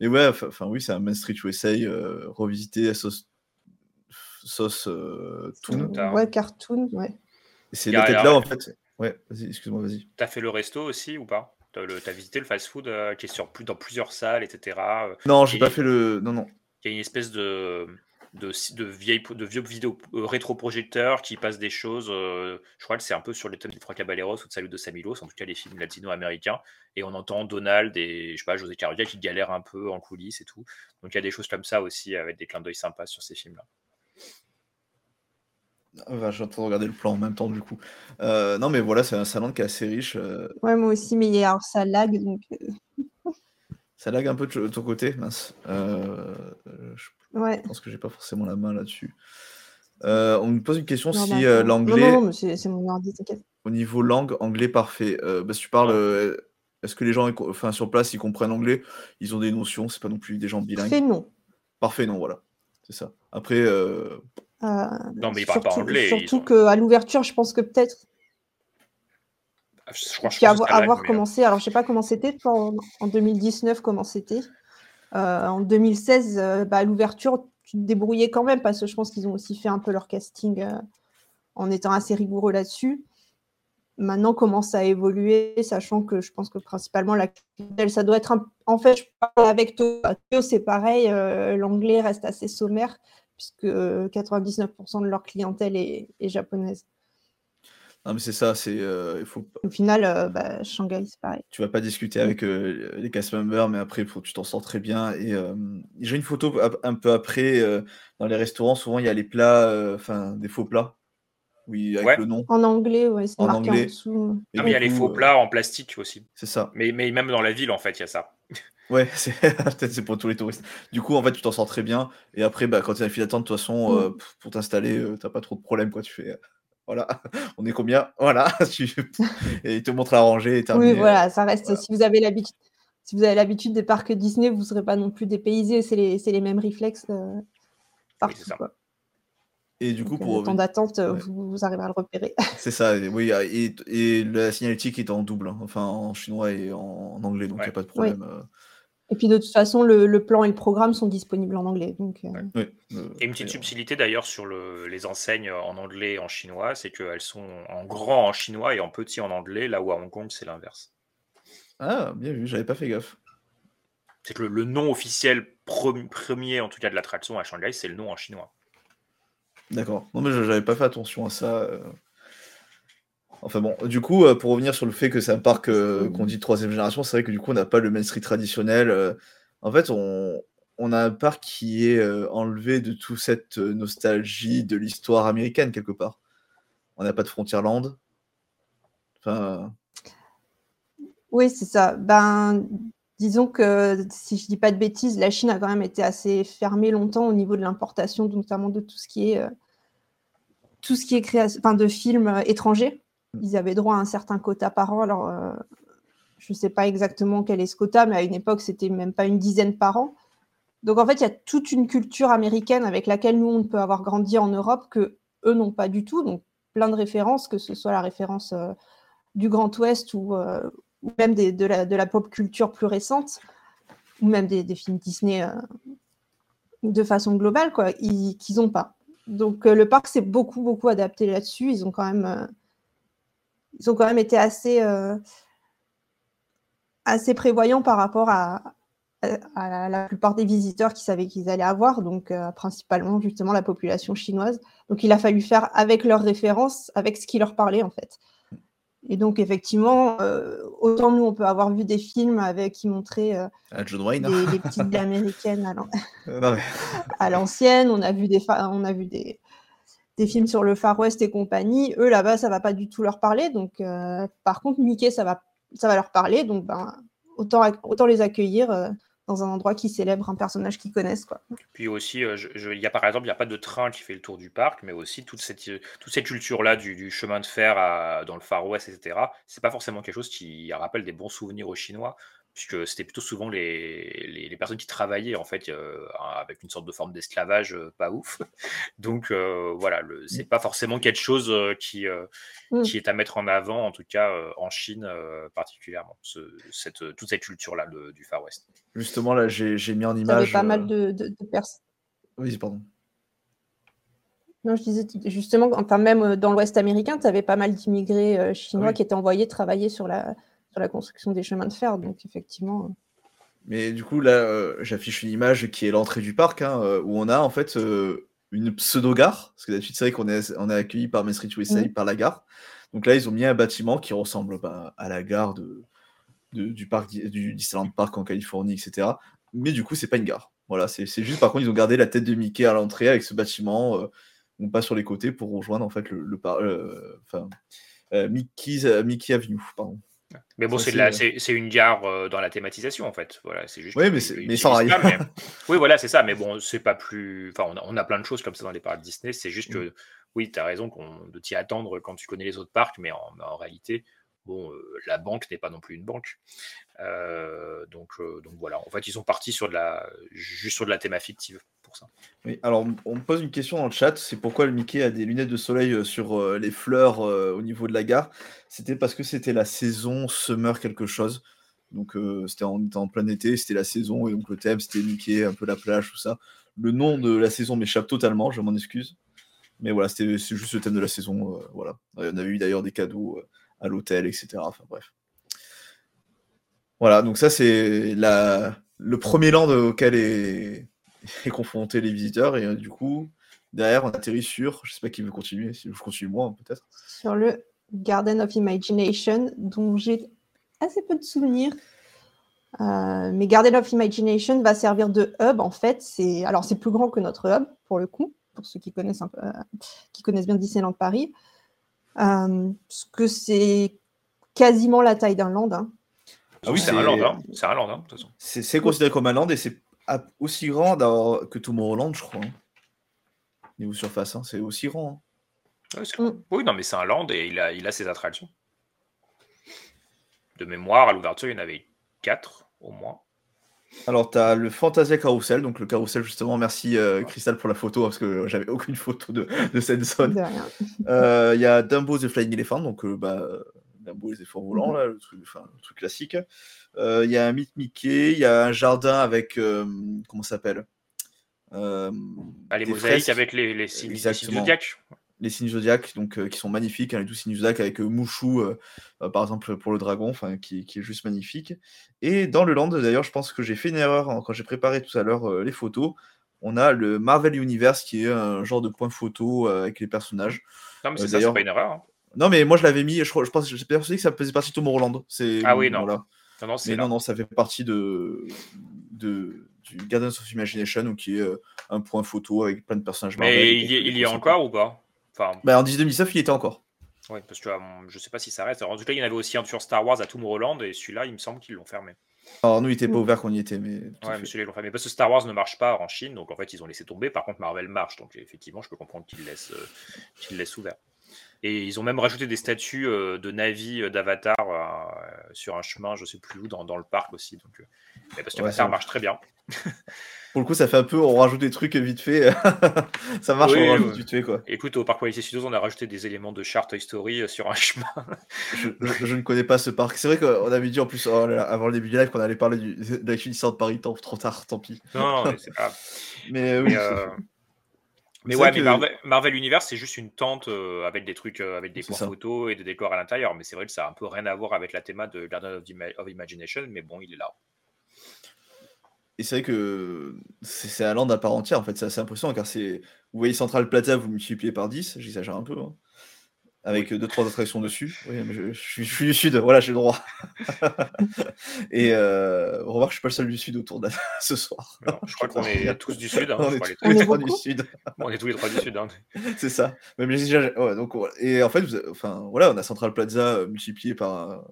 mais ouais, enfin oui, c'est un Main Street USA euh, revisité à sauce, sauce euh, toon. Ouais, cartoon, ouais. Et c'est Y a- la tête y a- là en fait. Ouais, vas-y, excuse-moi, vas-y. T'as fait le resto aussi ou pas? T'as le- t'as visité le fast-food euh, qui est sur plus, dans plusieurs salles, etc. euh, Non, j'ai et pas fait le. Non, non. Il y a une espèce de, de, de, de vieux vidéos euh, rétroprojecteurs qui passent des choses. euh, je crois que c'est un peu sur les thèmes des Trois Caballeros ou de Salut de Samilos, en tout cas les films latino-américains. Et on entend Donald et je sais pas, José Carulla qui galère un peu en coulisses et tout. Donc il y a des choses comme ça aussi avec des clins d'œil sympas sur ces films-là. Ah, bah, je suis en train de regarder le plan en même temps du coup. Euh, non mais voilà, c'est un salon qui est assez riche. euh, Ouais, moi aussi, mais alors ça lag, donc Ça lag un peu de ton côté, mince. Euh, je ouais. pense que j'ai pas forcément la main là-dessus. Euh, on me pose une question Non, si d'accord. euh, l'anglais, non, non, mais c'est mon ordi, t'inquiète. au niveau langue, anglais parfait. Euh, bah, si tu parles, euh, est-ce que les gens, enfin sur place, ils comprennent anglais? Ils ont des notions, c'est pas non plus des gens bilingues. Parfait, non. Parfait, non, voilà. C'est ça. Après, euh, Euh, Non, mais ils parlent pas anglais, Surtout qu'à l'ouverture, je pense que peut-être Je crois, je pense avoir, ça euh, commencé, alors je sais pas comment c'était toi, en, en 2019, comment c'était. Euh, en 2016, euh, bah, à l'ouverture, tu te débrouillais quand même parce que je pense qu'ils ont aussi fait un peu leur casting euh, en étant assez rigoureux là-dessus. Maintenant, commence à évoluer, sachant que je pense que principalement la clientèle, ça doit être un... En fait, je parle avec Théo, Théo, c'est pareil, l'anglais reste assez sommaire puisque euh, 99% de leur clientèle est, est japonaise. Non mais c'est ça, c'est, euh, il faut, Au final, euh, bah, Shanghai, c'est pareil. tu vas pas discuter avec euh, les cast members, mais après, faut tu t'en sors très bien. Et euh, j'ai une photo ap- un peu après euh, dans les restaurants. Souvent, il y a les plats, euh, enfin des faux plats, oui, avec Ouais. le nom. En anglais, ouais, c'est En marqué anglais. en dessous. Et Non, mais il y a du les coup, faux euh, plats en plastique aussi. C'est ça. Mais, mais même dans la ville, en fait, il y a ça. (laughs) Ouais, c'est (laughs) peut-être c'est pour tous les touristes. Du coup, en fait, tu t'en sors très bien. Et après, bah, quand tu à la file d'attente, de toute façon, Mm. euh, pff, pour t'installer, euh, t'as pas trop de problèmes. Quoi. Tu fais, euh, voilà, (laughs) on est combien? Voilà, (laughs) et ils te montrent à ranger et terminé. Oui, voilà, ça reste. Si vous avez l'habitude, si vous avez l'habitude des parcs Disney, vous ne serez pas non plus dépaysé. C'est les, mêmes réflexes euh, partout. quoi. Et du coup, Donc, euh, pour le temps d'attente, euh, ouais. vous, vous arriverez à le repérer. (laughs) C'est ça, et oui, et, et la signalétique est en double, hein, enfin en chinois et en, en anglais, donc il n'y a pas de problème. euh, Et puis de toute façon, le, le plan et le programme sont disponibles en anglais. Donc, euh, oui, euh, Et une petite subtilité d'ailleurs sur le- les enseignes en anglais et en chinois, c'est qu'elles sont en grand en chinois et en petit en anglais, là où à Hong Kong c'est l'inverse. Ah, bien vu, j'avais pas fait gaffe. C'est que le, le nom officiel pre- premier, en tout cas de l'attraction à Shanghai, c'est le nom en chinois. D'accord. Non, mais je- j'avais pas fait attention à ça. Enfin bon, du coup, euh, pour revenir sur le fait que c'est un parc qu'on dit troisième génération, c'est vrai que du coup, on n'a pas le Main Street traditionnel. euh. En fait, on, a un parc qui est euh, enlevé de toute cette nostalgie de l'histoire américaine, quelque part. On n'a pas de Frontierland. Enfin, Oui, c'est ça. Ben, disons que si je dis pas de bêtises, la Chine a quand même été assez fermée longtemps au niveau de l'importation, notamment de tout ce qui est tout ce qui est création, de films étrangers. Ils avaient droit à un certain quota par an. Alors, euh, je ne sais pas exactement quel est ce quota, mais à une époque, c'était même pas une dizaine par an. Donc, en fait, il y a toute une culture américaine avec laquelle nous, on peut avoir grandi en Europe que eux n'ont pas du tout. Donc, plein de références, que ce soit la référence euh, du Grand Ouest ou, euh, même de, la, pop culture plus récente, ou même des, des films Disney de façon globale, quoi, ils- qu'ils n'ont pas. Donc le parc s'est beaucoup, beaucoup adapté là-dessus. Ils ont quand même, ils ont quand même été assez, euh, assez prévoyants par rapport à, à- à la, la plupart des visiteurs qui savaient qu'ils allaient avoir, donc euh, principalement justement la population chinoise. Donc il a fallu faire avec leurs références, avec ce qui leur parlait en fait. Et donc, effectivement, euh, autant nous, on peut avoir vu des films avec qui montraient à John Wayne. des, des petites (laughs) américaines (laughs) à l'ancienne. On a vu des, on a vu des, des films sur le Far West et compagnie. Eux, là-bas, ça va pas du tout leur parler. Donc, euh, par contre, Mickey, ça va, ça va leur parler. Donc, ben, autant, autant les accueillir euh, dans un endroit qui célèbre un personnage qu'ils connaissent. Quoi. Puis aussi, euh, y a par exemple, il n'y a pas de train qui fait le tour du parc, mais aussi toute cette, euh, toute cette culture-là du, chemin de fer dans le Far West, etc. C'est pas forcément quelque chose qui rappelle des bons souvenirs aux Chinois, puisque c'était plutôt souvent les, les, les personnes qui travaillaient en fait euh, avec une sorte de forme d'esclavage euh, pas ouf. (laughs) Donc euh, voilà, le- c'est pas forcément quelque chose euh, qui, euh, Mm. qui est à mettre en avant, en tout cas euh, en Chine euh, particulièrement, ce- cette, toute cette culture-là du Far West. Justement, là, j'ai j'ai mis en Il y image. avait pas mal de, de- de personnes. Oui, pardon. Non, je disais justement, enfin, même dans l'Ouest américain, tu avais pas mal d'immigrés euh, chinois Oui. qui étaient envoyés travailler sur la, sur la construction des chemins de fer. Donc, effectivement. euh, Mais du coup, là, euh, j'affiche une image qui est l'entrée du parc, hein, euh, où on a en fait euh, une pseudo-gare. Parce que d'habitude, c'est vrai qu'on est, on est accueilli par Street USA, Mhm. par la gare. Donc là, ils ont mis un bâtiment qui ressemble bah, à la gare de, de- du, parc, du Disneyland Park en Californie, etc. Mais du coup, c'est pas une gare. Voilà, c'est juste, par contre, ils ont gardé la tête de Mickey à l'entrée avec ce bâtiment, euh, non pas sur les côtés, pour rejoindre en fait le, le enfin, Mickey's- Mickey Avenue. Pardon. Mais bon, c'est euh, c'est une gare euh, dans la thématisation en fait. Voilà, c'est juste. Oui, mais mais sans mais- (laughs) Oui, voilà, c'est ça. Mais bon, c'est pas plus. Enfin, on a, on a plein de choses comme ça dans les parcs Disney. C'est juste Mm. que, oui, tu as raison de t'y attendre quand tu connais les autres parcs, mais en, en réalité, bon, euh, la banque n'est pas non plus une banque. Euh, donc, donc voilà. En fait, ils sont partis sur de la, juste sur de la théma fictive ça. Oui, alors on- me pose une question dans le chat, c'est pourquoi le Mickey a des lunettes de soleil euh, sur euh, les fleurs euh, au niveau de la gare? C'était parce que c'était la saison summer quelque chose. Donc c'était en, plein été, c'était la saison et donc le thème c'était Mickey, un peu la plage, tout ça. Le nom de la saison m'échappe totalement, je m'en excuse. Mais voilà, c'était juste le thème de la saison. voilà. On avait eu d'ailleurs des cadeaux à l'hôtel, etc. Enfin bref. Voilà, donc ça c'est le premier land auquel est, (laughs) est confronté les visiteurs. Et euh, du coup, derrière, on atterrit sur, je sais pas qui veut continuer, si je continue moi peut-être. sur le Garden of Imagination, dont j'ai assez peu de souvenirs. Euh, mais Garden of Imagination va servir de hub en fait. C'est alors c'est plus grand que notre hub pour le coup, pour ceux qui connaissent un peu, euh, qui connaissent bien Disneyland Paris, Euh, parce que c'est quasiment la taille d'un land. hein. Ah oui, c'est un land, hein. c'est un land, hein, de toute façon. C'est considéré comme un land et c'est aussi grand que Tomorrowland, je crois. Hein. Niveau surface, hein. c'est aussi grand. Hein. Mm. Oui, non, mais c'est un land et il a, il a ses attractions. De mémoire, à l'ouverture, il y en avait 4 au moins. Alors, tu as le Fantasia Carousel, donc le carousel, justement, merci euh, Crystal pour la photo, parce que j'avais aucune photo de, de cette zone. Euh, il y a Dumbo the Flying Elephant, donc euh, bah, Dumbo les éléphants volants, là, le, truc, le truc classique. Il y a un Meet Mickey, il y a un jardin avec. comment ça s'appelle ah, Les mosaïques avec les, les, signes, les signes les signes zodiaques, donc euh, qui sont magnifiques, hein, les tous signes zodiaques avec euh, Mouchou, euh, par exemple pour le dragon, enfin qui, qui, est juste magnifique. Et dans le land, d'ailleurs, je pense que j'ai fait une erreur quand j'ai préparé tout à l'heure les photos. On a le Marvel Universe qui est un genre de point photo avec les personnages. Non, mais c'est ça, c'est pas une erreur. Hein. Non, mais moi je l'avais mis, je, je pense, j'étais persuadé que ça faisait partie de Tomorrowland. Ah oui, non. Non, non, mais non, non, ça fait partie de, de, du Gardens of Imagination, qui est un point photo avec plein de personnages Marvel. Mais il y, il y a encore ou pas? Bah, en 2019, il était encore. Oui, parce que je sais pas si ça reste. en tout cas, il y en avait aussi un sur Star Wars à Tomorrowland, et celui-là, il me semble qu'ils l'ont fermé. Alors, nous, il était pas ouvert quand on y était, mais. Ouais, mais celui-là, ils l'ont fermé. Parce que Star Wars ne marche pas en Chine, donc en fait, ils ont laissé tomber. Par contre, Marvel marche, donc effectivement, je peux comprendre qu'ils laissent, euh, laissent ouvert. Et ils ont même rajouté des statues euh, de Navi, euh, d'Avatar sur un chemin, je sais plus où, dans, dans le parc aussi. Donc, parce que Avatar marche très bien. (laughs) Pour le coup, ça fait un peu, on rajoute des trucs vite fait. (laughs) ça marche, on rajoute vite fait, quoi. Écoute, au parc Walice Studios, on a rajouté des éléments de char Toy Story euh, sur un chemin. je, ne connais pas ce parc. C'est vrai qu'on avait dit en plus, oh avant le début du live, qu'on allait parler du, de de Paris. Tant, trop tard, tant pis. Non, mais c'est pas. (laughs) mais oui. Mais, euh, ouais, mais Marvel, Universe, c'est juste une tente euh, avec des trucs, avec des points photos et des décors à l'intérieur. Mais c'est vrai que ça a un peu rien à voir avec la théma de Garden of Imagination. Mais bon, il est là. Et c'est vrai que c'est un land à part entière, en fait, c'est assez impressionnant, car c'est. Vous voyez Central Plaza, vous multipliez par 10, j'exagère un peu, hein, avec 2-3 attractions dessus. Oui, mais je, suis, du Sud, voilà, j'ai le droit. (laughs) et euh, remarque, je suis pas le seul du Sud autour de (laughs) ce soir. je crois qu'on est tous du Sud. Hein, on, est tous les trois du Sud. on est tous les trois du Sud. Hein. (laughs) c'est ça. Même ouais, donc, et en fait, enfin, voilà, on a Central Plaza multiplié par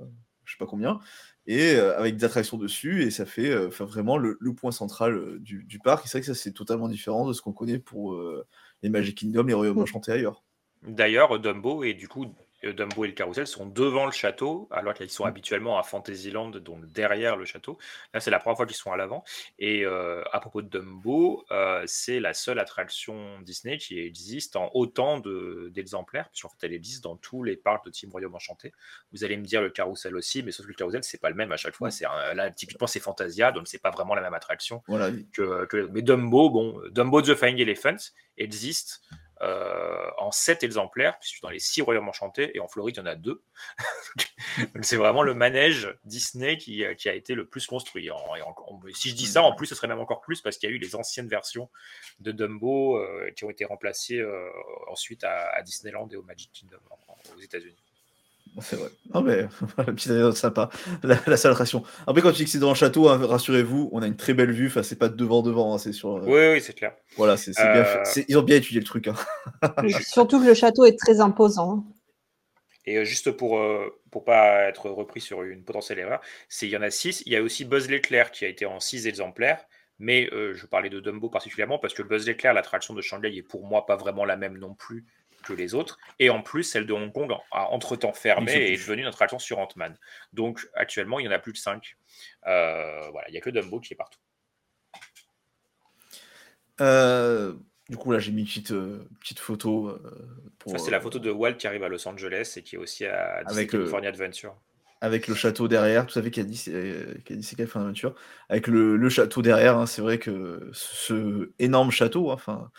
je sais pas combien et avec des attractions dessus, et ça fait vraiment le, point central du, du, parc. Et c'est vrai que ça, c'est totalement différent de ce qu'on connaît pour les Magic Kingdom, les Royaumes mmh. Enchantés ailleurs. D'ailleurs, Dumbo est du coup Dumbo et le carrousel sont devant le château, alors qu'ils sont mm. habituellement à Fantasyland, donc derrière le château. Là, c'est la première fois qu'ils sont à l'avant. Et euh, à propos de Dumbo, euh, c'est la seule attraction Disney qui existe en autant d'exemplaires, puisqu'en fait, elle existe dans tous les parcs de Team Royaume Enchanté. Vous allez me dire le carrousel aussi, mais sauf que le carrousel, c'est pas le même à chaque fois. Mm. C'est là, typiquement, c'est Fantasia, donc c'est pas vraiment la même attraction. Voilà. Que, mais Dumbo, bon, Dumbo the Flying Elephant existe. Euh, en 7 exemplaires, puisque dans les 6 royaumes enchantés, et en Floride, il y en a 2. (laughs) c'est vraiment le manège Disney qui, qui, a été le plus construit. si je dis ça, en plus, ce serait même encore plus, parce qu'il y a eu les anciennes versions de Dumbo euh, qui ont été remplacées euh, ensuite à, Disneyland et au Magic Kingdom aux États-Unis. C'est vrai. Non, mais (laughs) la petite anecdote sympa. La, seule attraction. Après, quand tu dis que c'est dans le château, hein, rassurez-vous, on a une très belle vue. Enfin, c'est pas devant-devant, hein, c'est sur. Euh, oui, oui, c'est clair. Voilà, c'est bien fait. Euh, ils ont bien étudié le truc. Hein. (laughs) Surtout que le château est très imposant. Et euh, juste pour pour pas être repris sur une potentielle erreur, c'est il y en a six. Il y a aussi Buzz l'éclair qui a été en six exemplaires. Mais je parlais de Dumbo particulièrement parce que Buzz l'éclair, l'attraction de Shanghai, est pour moi pas vraiment la même non plus que les autres. Et en plus, celle de Hong Kong a entre-temps fermé et est devenue notre attraction sur Ant-Man. Donc actuellement, il y en a plus de 5. Euh, voilà, il n'y a que Dumbo qui est partout. Euh, du coup, là, j'ai mis une petite, euh, petite photo. Ça, c'est la photo de Walt qui arrive à Los Angeles et qui est aussi à Disney avec California Adventure. Avec le château derrière, tout ça fait qu'il y a Disney California Adventure. Avec le, le château derrière, hein, c'est vrai que ce énorme château, hein, enfin,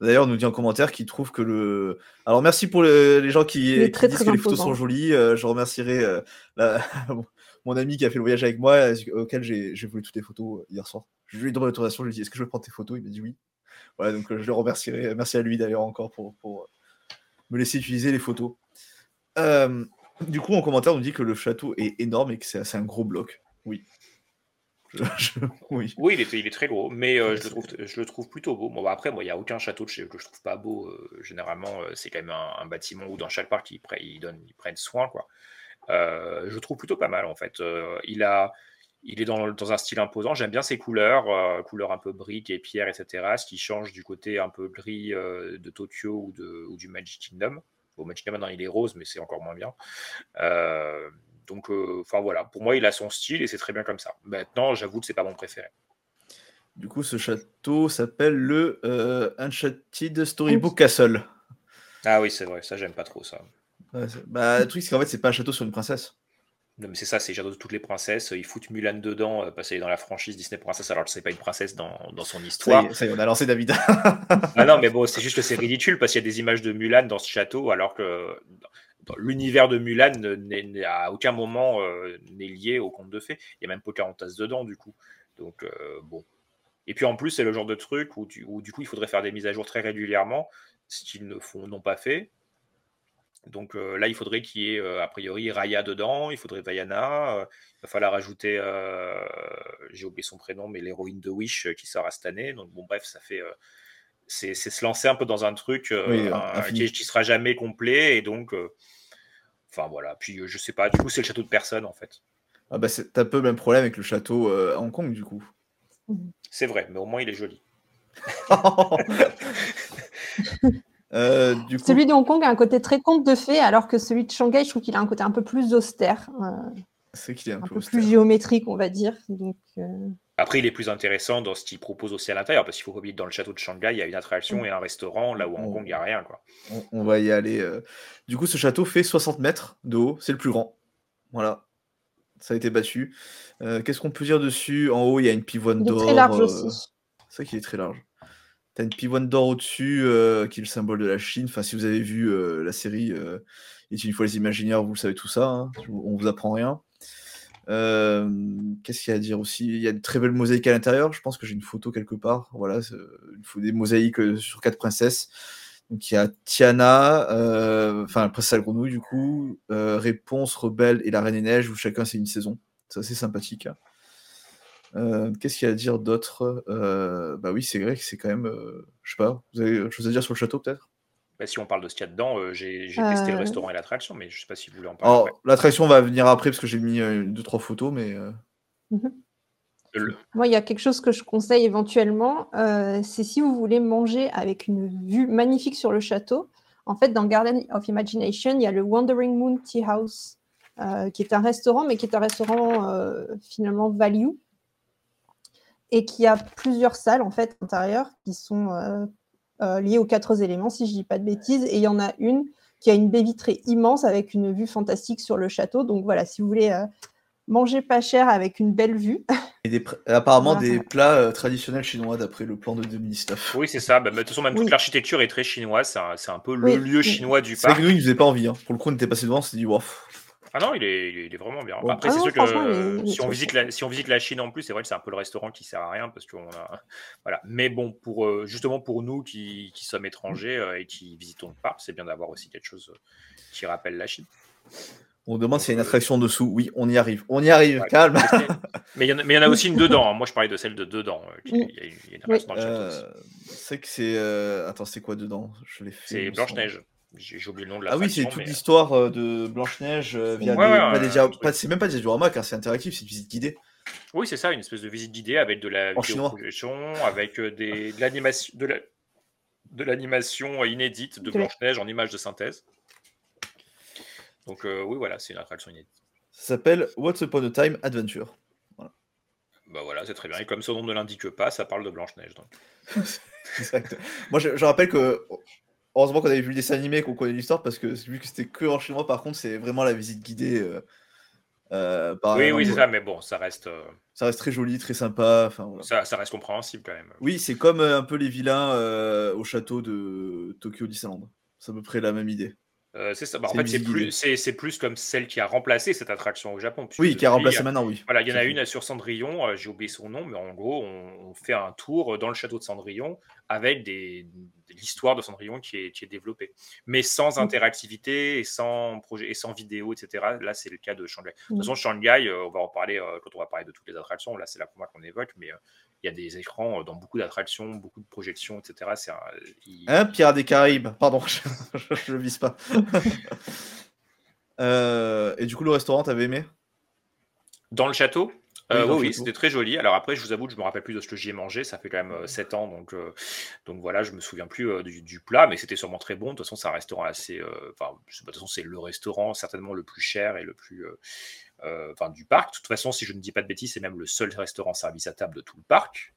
D'ailleurs, on nous dit en commentaire qu'il trouve que le. Alors, merci pour les, gens qui, disent que les photos sont jolies. Euh, je remercierai euh, (laughs) mon ami qui a fait le voyage avec moi, euh, auquel j'ai voulu toutes les photos hier soir. Je lui ai demandé l'autorisation, je lui ai dit Est-ce que je peux prendre tes photos? Il m'a dit oui. Voilà, donc je le remercierai. Merci à lui d'ailleurs encore pour, pour, me laisser utiliser les photos. du coup, en commentaire, on nous dit que le château est énorme et que c'est un gros bloc. Oui. (laughs) oui. oui, il est, il est très gros, mais euh, je, le trouve, je le trouve plutôt beau. Bon, bah, après, moi, il n'y a aucun château que je trouve pas beau. Euh, généralement, euh, c'est quand même un, bâtiment où dans chaque parc, ils, ils, donnent, ils prennent soin. Quoi. je le trouve plutôt pas mal en fait. il a il est dans, dans, un style imposant. J'aime bien ses couleurs, couleurs un peu briques et pierre, etc. Ce qui change du côté un peu gris de Tokyo ou, de, ou, du Magic Kingdom. Bon, Magic Kingdom maintenant il est rose, mais c'est encore moins bien. Euh, donc, enfin voilà, pour moi il a son style et c'est très bien comme ça. Maintenant, j'avoue que c'est pas mon préféré. Du coup, ce château s'appelle le Uncharted Storybook Castle. Ah oui, c'est vrai, ça j'aime pas trop ça. bah, le truc, c'est qu'en fait, c'est pas un château sur une princesse. Non, mais c'est ça, c'est Château de toutes les princesses. Ils foutent Mulan dedans, euh, parce qu'elle est dans la franchise Disney Princesse, alors que c'est pas une princesse dans, dans son histoire. Ça y, est, on a lancé David. ah non, mais bon, c'est juste que c'est ridicule, parce qu'il y a des images de Mulan dans ce château, alors que l'univers de Mulan n'est à aucun moment euh, n'est lié au conte de fées. Il y a même Pocahontas dedans, du coup. Donc, euh, bon. Et puis en plus, c'est le genre de truc où, du coup, il faudrait faire des mises à jour très régulièrement, ce qu'ils ne font, n'ont pas fait. Donc euh, là, il faudrait qu'il y ait a priori Raya dedans, il faudrait Vaiana, il va falloir ajouter, j'ai oublié son prénom, mais l'héroïne de Wish qui sort cette année. Donc bon, bref, ça fait. C'est se lancer un peu dans un truc qui, ne sera jamais complet et donc. Enfin voilà, puis je sais pas, du coup, c'est le château de personne en fait. Ah bah, c'est un peu le même problème avec le château à Hong Kong du coup. C'est vrai, mais au moins il est joli. (laughs) Euh, celui de Hong Kong a un côté très conte de fées, alors que celui de Shanghai, je trouve qu'il a un côté un peu plus austère. Euh, c'est qu'il est un, peu, plus géométrique, on va dire. Donc, euh, Après, il est plus intéressant dans ce qu'il propose aussi à l'intérieur, parce qu'il faut pas oublier que dans le château de Shanghai, il y a une attraction mm. et un restaurant, là où à Hong Kong, il n'y a rien. Quoi. On, va y aller. Du coup, ce château fait 60 mètres de haut, c'est le plus grand. Voilà. Ça a été battu. Qu'est-ce qu'on peut dire dessus? En haut, il y a une pivoine d'or. très large aussi. C'est vrai qu'il est très large. T'as une pivoine d'or au-dessus, euh, qui est le symbole de la Chine. Enfin, si vous avez vu euh, la série euh, Et une fois les Imaginaires, vous savez tout ça. Hein. On vous apprend rien. Qu'est-ce qu'il y a à dire aussi? Il y a de très belles mosaïques à l'intérieur. Je pense que j'ai une photo quelque part. Voilà, il faut des mosaïques sur quatre princesses. Donc il y a Tiana, enfin la princesse à la grenouille du coup, Réponse, Rebelle et la Reine des Neiges, où chacun c'est une saison. C'est assez sympathique. Hein. Euh, qu'est-ce qu'il y a à dire d'autre? Euh, Bah oui, c'est vrai que c'est quand même. Euh, je sais pas, vous avez autre chose à dire sur le château peut-être? Bah, si on parle de ce qu'il y a dedans, j'ai testé le restaurant et l'attraction, mais je sais pas si vous voulez en parler. L'attraction va venir après parce que j'ai mis deux trois photos, mais. Mhm. Moi, il y a quelque chose que je conseille éventuellement, c'est si vous voulez manger avec une vue magnifique sur le château. En fait, dans Garden of Imagination, il y a le Wandering Moon Tea House, qui est un restaurant, mais qui est un restaurant finalement value et qui a plusieurs salles en fait intérieures qui sont euh, euh, liées aux quatre éléments, si je dis pas de bêtises. Et il y en a une qui a une baie vitrée immense avec une vue fantastique sur le château. Donc voilà, si vous voulez euh, manger pas cher avec une belle vue. Et apparemment des plats traditionnels chinois d'après le plan de 2019. Oui, c'est ça. Bah, de toute façon, même toute l'architecture est très chinoise. C'est un, peu le lieu chinois du parc. C'est que nous, il nous faisait pas envie. Hein. Pour le coup, on était passé devant, on s'est dit, wow, ah non, il est, il est vraiment bien. Après, c'est sûr que si, on visite la, si on visite la Chine en plus, c'est vrai que c'est un peu le restaurant qui sert à rien parce qu'on a. (laughs) Voilà. Mais bon, pour, euh, justement pour nous qui, qui sommes étrangers euh, et qui visitons le parc, c'est bien d'avoir aussi quelque chose euh, qui rappelle la Chine. On demande s'il y a une attraction dessous. Oui, on y arrive. On y arrive, calme. (laughs) Mais il y, en a aussi une dedans. Hein. Moi, je parlais de celle de dedans. Il y a, une attraction dans le château. C'est que c'est. Attends, c'est quoi dedans? Je l'ai fait. C'est Blanche-Neige. J'ai oublié le nom de la Ah oui, c'est toute l'histoire euh, de Blanche-Neige euh, via des, C'est même pas des diaporamas car c'est interactif, c'est une visite guidée. Oui, c'est ça, une espèce de visite guidée avec de la projection, avec euh, des, de l'animation de, la, de l'animation inédite de Blanche-Neige en image de synthèse. Donc oui, voilà, c'est une attraction inédite. Ça s'appelle What's Upon a Time Adventure. Voilà. Bah voilà, c'est très bien. Et comme son nom ne l'indique pas, ça parle de Blanche-Neige. Donc. (laughs) exact. Moi, je, je, rappelle que Heureusement qu'on avait vu le dessin animé qu'on connaît l'histoire parce que vu que c'était que en chinois, par contre, c'est vraiment la visite guidée. Euh, euh, oui, oui, c'est ça, mais bon, ça reste. Euh, ça reste très joli, très sympa. ça, ça, reste compréhensible quand même. Oui, c'est comme un peu les vilains au château de Tokyo Disneyland. C'est à peu près la même idée. Euh, c'est ça. Bah, en fait, c'est plus, c'est, plus comme celle qui a remplacé cette attraction au Japon. Oui, qui a remplacé maintenant, oui. Voilà, il y en a une sur Cendrillon, euh, j'ai oublié son nom, mais en gros, on, fait un tour dans le château de Cendrillon avec des, l'histoire de Cendrillon qui est, qui est développée. Mais sans interactivité et sans, projet, et sans vidéo, etc. Là, c'est le cas de Shanghai. De toute façon, Shanghai, euh, on va en parler quand on va parler de toutes les attractions. Là, c'est la première qu'on évoque, mais il y a des écrans dans beaucoup d'attractions, beaucoup de projections, etc. C'est un, Pierre des Caraïbes, pardon, (laughs) je ne vise pas. (laughs) Euh, et du coup, le restaurant, t'avais aimé? Dans le château? Oui, Euh, oui, oui, c'était très joli. Alors après, je vous avoue je me rappelle plus de ce que j'y ai mangé. Ça fait quand même 7 ans, donc, euh, donc voilà, je me souviens plus euh, du, du plat, mais c'était sûrement très bon. De toute façon, c'est un restaurant assez. euh, Enfin, de toute façon, c'est le restaurant certainement le plus cher et le plus. Euh, Enfin, du parc. De toute façon, si je ne dis pas de bêtises, c'est même le seul restaurant service à table de tout le parc.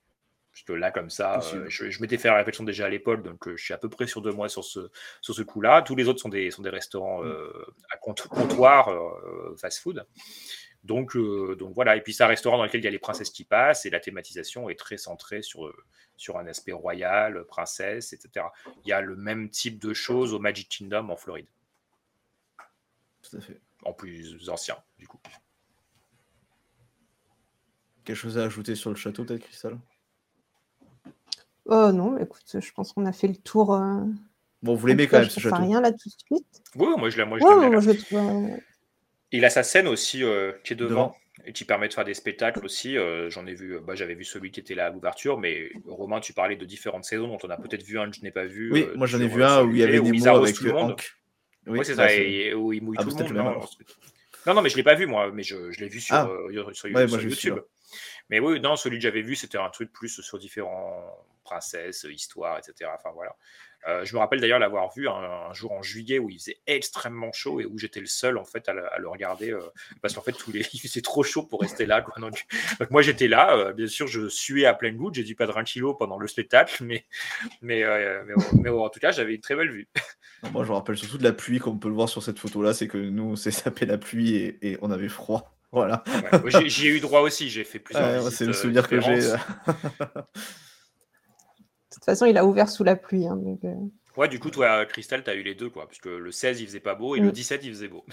Parce que là, comme ça, euh, je, je m'étais fait la réflexion déjà à l'époque, donc euh, je suis à peu près sur deux mois sur ce, sur ce coup-là. Tous les autres sont des, sont des restaurants euh, à comptoir, fast-food. Donc, euh, donc voilà, et puis c'est un restaurant dans lequel il y a les princesses qui passent, et la thématisation est très centrée sur, sur un aspect royal, princesse, etc. Il y a le même type de choses au Magic Kingdom en Floride, Tout à fait. En plus ancien, du coup. Quelque chose à ajouter sur le château, peut-être, Cristal Oh non, mais écoute, je pense qu'on a fait le tour. euh, Bon, vous l'aimez quand même, ce château rien là tout de suite. Oui, moi je l'aime. Moi, je Ouais, l'aime ouais, bien. moi, je le trouve, euh, Il a sa scène aussi euh, qui est devant, Devant. et qui permet de faire des spectacles aussi. Euh, J'en ai vu, bah, j'avais vu celui qui était là à l'ouverture, mais Romain, tu parlais de différentes saisons dont on a peut-être vu un que je n'ai pas vu. Oui, euh, moi j'en ai vu euh, un où il y avait des mots avec le euh. Hank. Oui, c'est ça, et, où il mouille Ah, tout le monde. le même, non, non, non, mais je l'ai pas vu moi, mais je, je l'ai vu sur, Ah. euh, sur, Ouais, YouTube. Mais oui, non, celui que j'avais vu, c'était un truc plus sur différents princesses, histoires, etc. Enfin voilà. Euh, je me rappelle d'ailleurs l'avoir vu un, un jour en juillet où il faisait extrêmement chaud et où j'étais le seul en fait à le, à le regarder euh, parce qu'en fait tous les (laughs) il faisait trop chaud pour rester là. Quoi. Donc, donc moi j'étais là, euh, bien sûr je suais à pleine goutte, j'ai dû perdre un kilo pendant le spectacle, mais mais, euh, mais, mais en tout cas j'avais une très belle vue. Non, Moi, je me rappelle surtout de la pluie, comme on peut le voir sur cette photo-là, c'est que nous, on s'est sapé la pluie et, et on avait froid. (laughs) Voilà. Ouais, J'y ai eu droit aussi, j'ai fait plusieurs. Ouais, c'est le euh, souvenir que j'ai. De toute façon, il a ouvert sous la pluie. hein, donc, euh, Ouais, du coup, toi, Crystal, t'as eu les deux, quoi. Parce que le 16, il faisait pas beau et le Mm. 17, il faisait beau.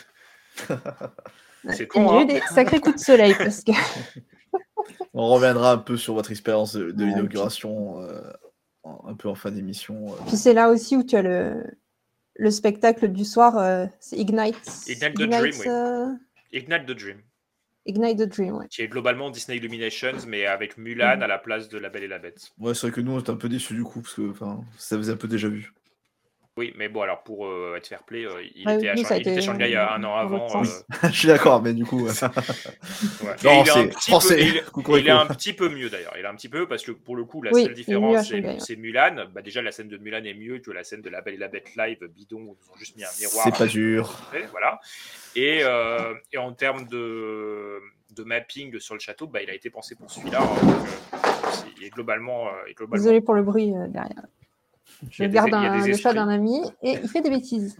(laughs) C'est con, J'ai eu hein des sacrés coups de soleil parce que (laughs) On reviendra un peu sur votre expérience de, de Ouais, l'inauguration, euh, un peu en fin d'émission. euh. Puis c'est là aussi où tu as le, le spectacle du soir, euh, c'est Ignite. Ignite the Dream, oui. euh, Ignite the Dream, Ignite the Dream, ouais. qui est globalement Disney Illuminations, mais avec Mulan Mhm. à la place de La Belle et la Bête. Ouais, c'est vrai que nous, on était un peu déçus du coup, parce que enfin, ça faisait un peu déjà vu. Oui, mais bon, alors pour euh, être fair play, euh, il, Ouais, était à il était été à Shanghai euh, un an avant. euh, (laughs) Je suis d'accord, mais du coup. ouais. (laughs) Non, il est c'est un petit français. peu- il, Coucou, il est un petit peu mieux d'ailleurs. Il est un petit peu parce que pour le coup, la Oui, seule différence, c'est Mulan. Bah, déjà, la scène de Mulan est mieux que la scène de La Belle et la Bête live bidon où ils ont juste mis un miroir. C'est pas dur. Et Voilà. Et, euh, et en termes de, de mapping sur le château, bah, il a été pensé pour celui-là. hein, globalement, euh, globalement- Désolé pour le bruit euh, derrière. Je des- garde un- le chat d'un ami et il fait des bêtises.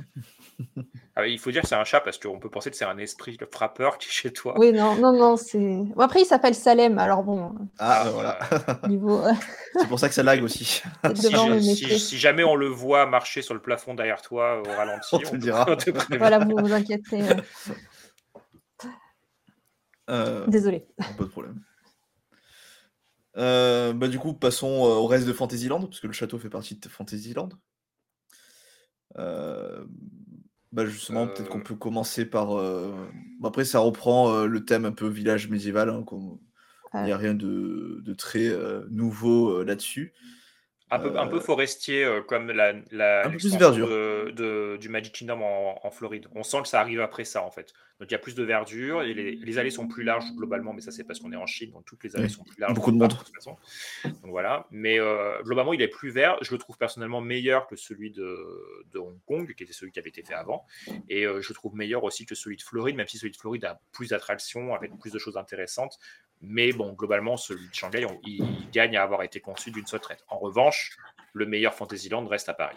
Ah, il faut dire que c'est un chat parce qu'on peut penser que c'est un esprit le frappeur qui est chez toi. Oui, non, non, non, c'est. Bon, après, il s'appelle Salem, alors bon, Ah, voilà. niveau. euh, (laughs) c'est pour ça que ça lag aussi. (laughs) Si, jamais on le voit marcher sur le plafond derrière toi au ralenti, On te dira. on te prévient. Voilà, vous vous inquiétez. euh, Euh, Désolé. Pas de problème. Euh, bah, du coup, passons euh, au reste de Fantasyland, parce que le château fait partie de Fantasyland. Euh, bah justement, peut-être qu'on peut commencer par. euh, bon, après, ça reprend euh, le thème un peu village médiéval. hein, Il n'y a rien de, de très euh, nouveau euh, là-dessus. Un peu, un peu Euh, forestier euh, comme la, la un peu plus verdure. de, de- du Magic Kingdom en, en Floride. On sent que ça arrive après ça en fait. Donc il y a plus de verdure et les, les allées sont plus larges globalement, mais ça c'est parce qu'on est en Chine, donc toutes les allées Oui, sont plus larges. beaucoup de monde. parc, toute façon. Donc voilà. Mais euh, globalement il est plus vert. Je le trouve personnellement meilleur que celui de, de Hong Kong, qui était celui qui avait été fait avant. Et euh, je le trouve meilleur aussi que celui de Floride, même si celui de Floride a plus d'attractions, avec plus de choses intéressantes. Mais bon, globalement, celui de Shanghai, on- il, il gagne à avoir été conçu d'une seule traite. En revanche, le meilleur Fantasyland reste à Paris.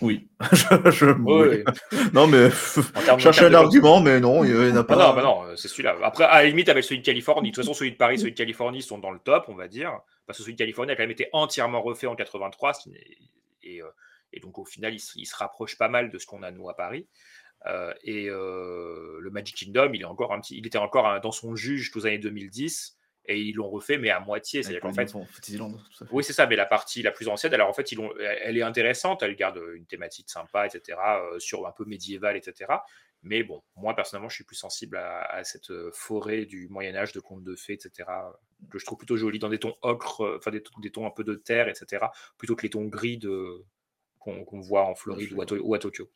Oui. (laughs) je, je- Oui. (laughs) Non, mais cherche termes un argument, mais non, il n'y en a Ah pas. non, bah non, c'est celui-là. Après, à la limite, avec celui de Californie, de toute façon, celui de Paris, celui de Californie sont dans le top, on va dire. Parce que celui de Californie a quand même été entièrement refait en 83. ce qui n'est- Et, euh, et donc, au final, il se rapproche pas mal de ce qu'on a, nous, à Paris. Euh, et euh, le Magic Kingdom, il, est encore un petit, il était encore un- dans son jus jusqu'aux années 2010. Et ils l'ont refait, mais à moitié. C'est-à-dire qu'en fait, Fantasyland, tout à fait. oui, c'est ça, mais la partie la plus ancienne, alors en fait, ils elle est intéressante, elle garde une thématique sympa, etc., euh, sur un peu médiéval, etc. Mais bon, moi personnellement, je suis plus sensible à, à cette euh, forêt du Moyen-Âge, de contes de fées, etc., euh, que je trouve plutôt jolie, dans des tons ocre, euh, enfin des, tons- des tons un peu de terre, etc., plutôt que les tons gris de, qu'on voit en Floride à, ou à Tokyo.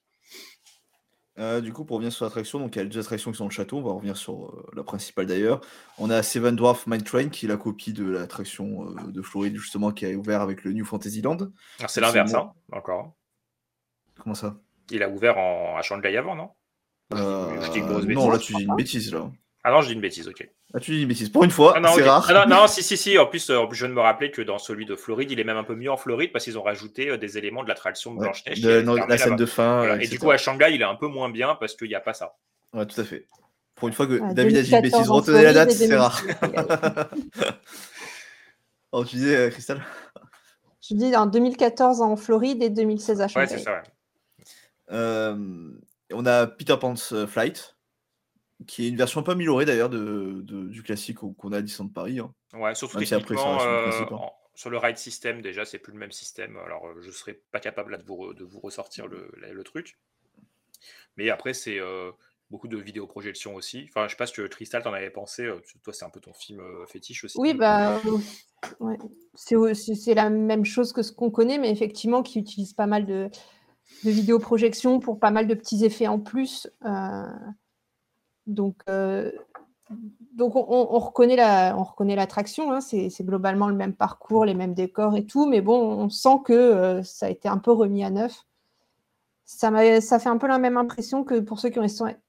Euh, du coup, pour revenir sur l'attraction, donc il y a deux attractions qui sont dans le château. On va revenir sur euh, la principale d'ailleurs. On a Seven Dwarf Mine Train, qui est la copie de l'attraction euh, de Floride, justement, qui a ouvert avec le New Fantasyland. Ah, c'est l'inverse, hein, encore. Comment ça? Il a ouvert en... à Shanghai avant, non? Je dis une grosse Non, là, tu dis une bêtise, là. Ah non, je dis une bêtise, ok. Ah, tu dis une bêtise. Pour une fois, ah c'est rare. Ah non, non, si, si, si. En plus, euh, je viens de me rappeler que dans celui de Floride, il est même un peu mieux en Floride parce qu'ils ont rajouté euh, des éléments de l'attraction de Blanche-Neige. De, non, la scène de fin. Voilà. Et du coup, à Shanghai, il est un peu moins bien parce qu'il n'y a pas ça. Ouais, tout à fait. Pour une fois que David a dit une bêtise, retenez la date, c'est rare. (laughs) oh, tu disais, euh, Christelle (laughs) Je dis en 2014 en Floride et 2016 à Shanghai. Ouais, c'est ça, ouais. Euh, on a Peter Pan's Flight, qui est une version un peu améliorée d'ailleurs de, de, du classique qu'on a à Disneyland Paris. Hein. Ouais, surtout techniquement, euh, en, sur le ride system, déjà, c'est plus le même système. Alors, euh, je serais pas capable là, de, vous, de vous ressortir le, le, truc. Mais après, c'est euh, beaucoup de vidéoprojections aussi. Enfin, je sais pas ce que Crystal t'en avais pensé. Toi, c'est un peu ton film fétiche aussi. Oui, bah, ouais. c'est la même chose que ce qu'on connaît, mais effectivement, qui utilise pas mal de, de vidéoprojections pour pas mal de petits effets en plus. Donc, euh, donc on, on, reconnaît la, on reconnaît l'attraction. Hein, c'est, globalement le même parcours, les mêmes décors et tout, mais bon, on sent que euh, ça a été un peu remis à neuf. Ça, ça fait un peu la même impression que pour ceux qui ont,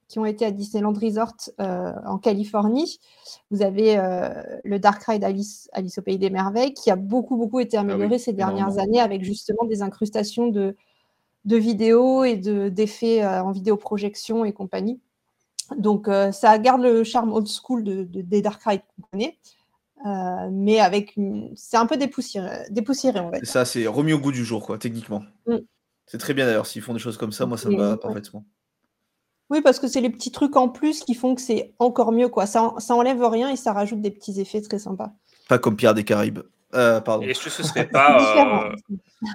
qui ont été à Disneyland Resort euh, en Californie. Vous avez le Dark Ride Alice, Alice au Pays des Merveilles qui a beaucoup, beaucoup été amélioré ah oui, ces dernières années avec justement des incrustations de, de vidéos et de, d'effets en vidéoprojection et compagnie. Donc, euh, ça garde le charme old school de, de des Dark Ride qu'on connaît, euh, mais avec une... c'est un peu dépoussiéré, va dire. Ça, c'est remis au goût du jour, quoi, techniquement. Mm. C'est très bien d'ailleurs, s'ils font des choses comme ça, moi, ça me va parfaitement. Oui, parce que c'est les petits trucs en plus qui font que c'est encore mieux, quoi. Ça, ça enlève rien et ça rajoute des petits effets très sympas. Pas comme Pierre des Caraïbes. Euh, pardon. Est-ce que ce serait (laughs) pas. euh,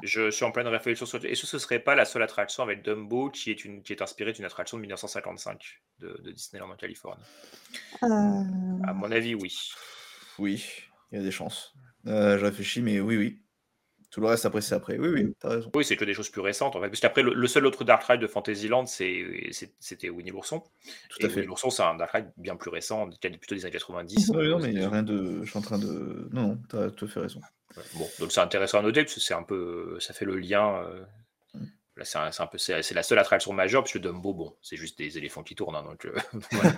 je suis en pleine réflexion sur. Est-ce que ce serait pas la seule attraction avec Dumbo qui est, une, qui est inspirée d'une attraction de 1955 de, de Disneyland en Californie? Euh... À mon avis, oui. Oui, il y a des chances. Euh, je réfléchis, mais oui, oui. Tout le reste après, c'est après. Oui, oui, t'as raison. Oui, c'est que des choses plus récentes. En fait. Parce qu'après, le, le, seul autre Dark Ride de Fantasyland, c'était Winnie l'ourson. Tout à et fait. Winnie l'ourson, c'est un Dark Ride bien plus récent, plutôt des années 90. Oui, non, mais il n'y a rien de. Je suis en train de. Non, non, t'as tout à fait raison. Bon, donc c'est intéressant à noter, parce que c'est un peu. Ça fait le lien. Euh... Là, c'est un, un, peu, c'est la seule attraction majeure, parce que Dumbo, bon, c'est juste des éléphants qui tournent. Hein, donc, euh. (laughs)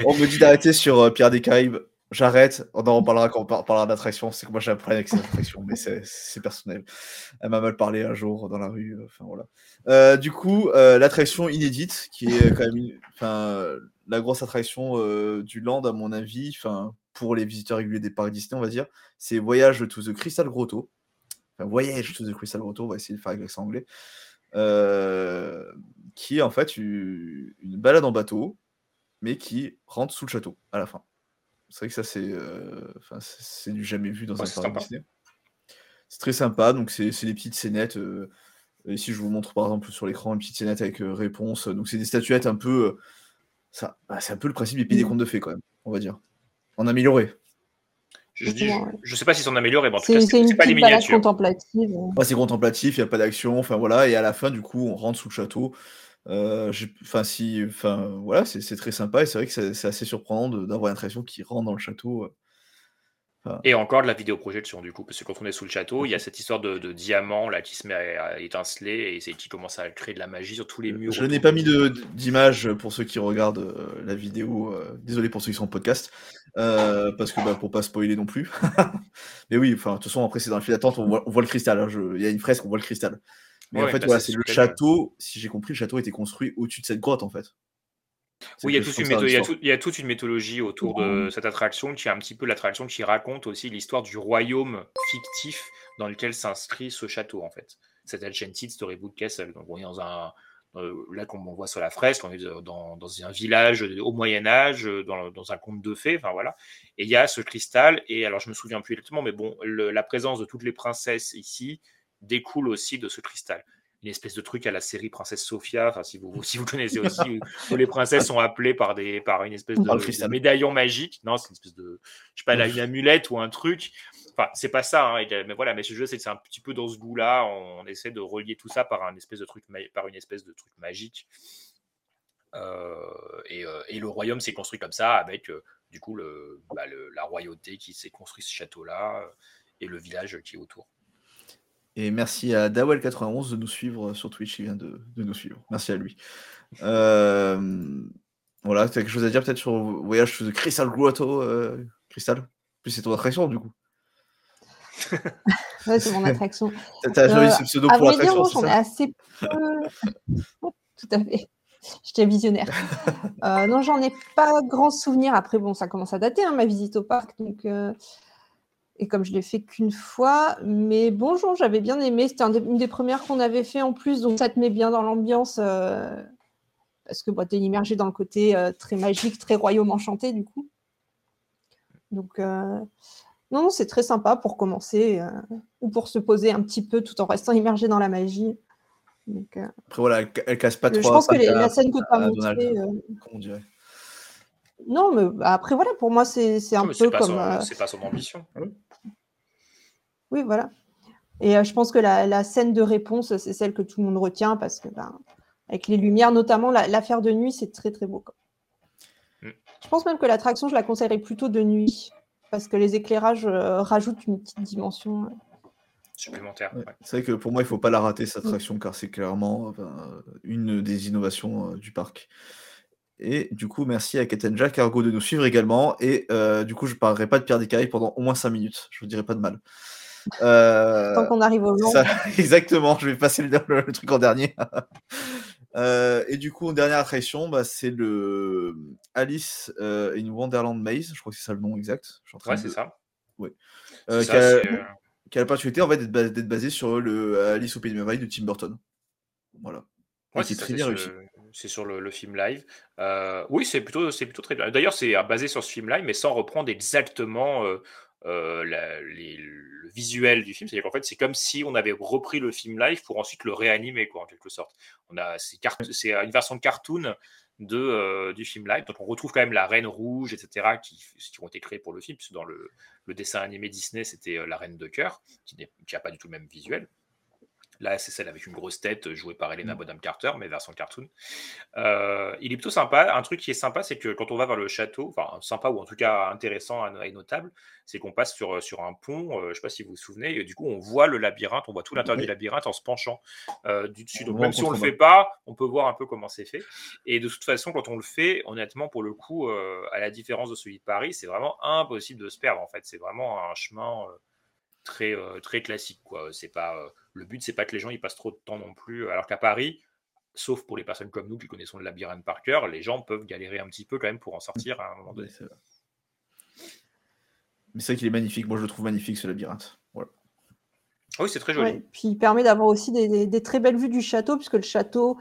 (laughs) On me dit d'arrêter sur euh, Pierre des Caraïbes. J'arrête, on en reparlera quand on parlera d'attraction. C'est que moi j'ai un problème avec cette attraction, mais c'est personnel. Elle m'a mal parlé un jour dans la rue. Enfin voilà. Euh, du coup, euh, l'attraction inédite, qui est quand même la grosse attraction euh, du land, à mon avis, pour les visiteurs réguliers des parcs Disney, on va dire, c'est Voyage to the Crystal Grotto. Enfin, Voyage to the Crystal Grotto, on va essayer de faire avec l'accent anglais. Euh, qui est en fait une, une balade en bateau, mais qui rentre sous le château à la fin. C'est vrai que ça, c'est euh, c'est du jamais vu dans ouais, un parc Disney. C'est très sympa. Donc, c'est des petites scénettes. Euh, ici, je vous montre par exemple sur l'écran une petite scénette avec euh, réponse. Donc, c'est des statuettes un peu. ça, bah, c'est un peu le principe des pays des contes de fées, quand même, on va dire. En amélioré. Je, dis, je, je, sais pas si c'est en amélioré, mais en tout cas, c'est pas des miniatures. contemplative. Ouais, c'est contemplatif, il n'y a pas d'action. Enfin, voilà. Et à la fin, du coup, on rentre sous le château. Euh, enfin, si, enfin, voilà, c'est très sympa et c'est vrai que c'est assez surprenant d'avoir une attraction qui rentre dans le château. euh. Enfin, Et encore de la vidéoprojection, du coup, parce que quand on est sous le château, il y a cette histoire de, de diamant là qui se met à, étinceler et qui commence à créer de la magie sur tous les murs. je n'ai pas mis d'image pour ceux qui regardent euh, la vidéo. euh, désolé pour ceux qui sont en podcast, euh, parce que bah, pour pas spoiler non plus. (laughs) Mais oui, enfin, de toute façon, après, c'est dans le fil d'attente, on voit, on voit le cristal. hein, Il y a une fresque, on voit le cristal. Mais en fait, bah, voilà, c'est le château. Si j'ai compris, le château a été construit au-dessus de cette grotte, en fait. Oui, il y, a toute une comme ça, métho- il y a l'histoire. tout- il y a toute une mythologie autour de cette attraction qui est un petit peu l'attraction qui raconte aussi l'histoire du royaume fictif dans lequel s'inscrit ce château, en fait. Cet Enchanted Storybook Castle. Donc, on est dans un. euh, là, comme on voit sur la fresque, on est dans, dans un village au Moyen-Âge, dans, dans un conte de fées, enfin voilà. Et il y a ce cristal, et alors je me souviens plus exactement, mais bon, le- la présence de toutes les princesses ici découle aussi de ce cristal une espèce de truc à la série Princesse Sophia, si vous (laughs) si vous connaissez aussi, où, où les princesses sont appelées par des par une espèce de, médaillon magique. Non, c'est une espèce de je sais pas là une amulette ou un truc. Enfin, c'est pas ça, hein, mais voilà, mais ce jeu c'est un petit peu dans ce goût-là. On, essaie de relier tout ça par un espèce de truc par une espèce de truc magique. Et, et, le royaume s'est construit comme ça, avec du coup le, bah, le, la royauté qui s'est construit ce château-là et le village qui est autour. Et merci à Dawel91 de nous suivre sur Twitch, il vient de, de nous suivre. Merci à lui. Euh, voilà, tu as quelque chose à dire peut-être sur le voyage de Crystal Grotto, euh, Crystal? Plus c'est ton attraction du coup. ouais, c'est mon attraction. (laughs) T'as choisi ce pseudo pour l'attraction. J'en ai assez peu. (laughs) Tout à fait. J'étais visionnaire. (laughs) euh, non, j'en ai pas grand souvenir. Après, bon, ça commence à dater, hein, ma visite au parc. Donc, euh... Et comme je l'ai fait qu'une fois, mais bonjour, j'avais bien aimé. C'était une des premières qu'on avait fait en plus, donc ça te met bien dans l'ambiance. Euh... Parce que bah, tu es immergé dans le côté euh, très magique, très royaume enchanté, du coup. Donc, euh... non, c'est très sympa pour commencer euh, ou pour se poser un petit peu tout en restant immergé dans la magie. Donc, euh, Après, voilà, elle, elle casse pas trop. Je pense que les, la scène que tu as montrée. Dirait Non, mais bah, après, voilà, pour moi, c'est un mais peu comme. Euh, C'est pas son ambition. Oui, voilà. Et euh, je pense que la, la scène de réponse, c'est celle que tout le monde retient parce que, ben, avec les lumières, notamment la- l'affaire de nuit, c'est très très beau. quoi. Mm. Je pense même que l'attraction, je la conseillerais plutôt de nuit parce que les éclairages euh, rajoutent une petite dimension. euh. Supplémentaire. Ouais. C'est vrai que pour moi, il faut pas la rater cette attraction car c'est clairement une des innovations euh, du parc. Et du coup, merci à Katenja Cargo de nous suivre également. Et euh, du coup, je parlerai pas de Pierre Descailles pendant au moins 5 minutes. Je vous dirai pas de mal. Euh, Tant qu'on arrive au long. ça- (laughs) exactement, je vais passer le, le- le truc en dernier. (laughs) Euh, et du coup, en dernière attraction, bah, c'est le Alice euh, in Wonderland Maze. Je crois que c'est ça le nom exact. Je suis en train Ouais, de- c'est ça. Euh, ça, qui a- euh, la particularité en fait d'être bas- d'être basé sur le euh, Alice au Pays des Merveilles de Tim Burton. Voilà. Ouais, c'est très bien réussi. c'est sur le, le film live. Euh, oui, c'est plutôt, c'est plutôt très bien. D'ailleurs, c'est euh, basé sur ce film live, mais sans reprendre exactement euh, euh, la- les- le visuel du film. C'est-à-dire qu'en fait, c'est comme si on avait repris le film live pour ensuite le réanimer, quoi, en quelque sorte. On a, c'est, c'est une version de cartoon de, euh, du film live. Donc, on retrouve quand même la Reine Rouge, etc., qui, qui ont été créés pour le film, puisque dans le, le dessin animé Disney, c'était euh, la Reine de cœur, qui n'a pas du tout le même visuel. Là, c'est celle avec une grosse tête euh, jouée par Helena Bonham Carter, mais version cartoon. Euh, il est plutôt sympa. Un truc qui est sympa, c'est que quand on va vers le château, enfin sympa ou en tout cas intéressant et notable, c'est qu'on passe sur, sur un pont. euh, je ne sais pas si vous vous souvenez. Et du coup, on voit le labyrinthe, on voit tout l'intérieur Oui. du labyrinthe en se penchant euh, du dessus. Donc même si on ne le fait pas, on peut voir un peu comment c'est fait. Et de toute façon, quand on le fait, honnêtement, pour le coup, euh, à la différence de celui de Paris, c'est vraiment impossible de se perdre. En fait, c'est vraiment un chemin. Euh, très euh, très classique quoi c'est pas euh, le but c'est pas que les gens y passent trop de temps non plus alors qu'à Paris sauf pour les personnes comme nous qui connaissons le labyrinthe par cœur les gens peuvent galérer un petit peu quand même pour en sortir à un moment donné Ouais. Mais c'est vrai qu'il est magnifique. Moi, je le trouve magnifique ce labyrinthe. Voilà. Ah oui c'est très joli Ouais, Puis il permet d'avoir aussi des, des- des très belles vues du château, puisque le château,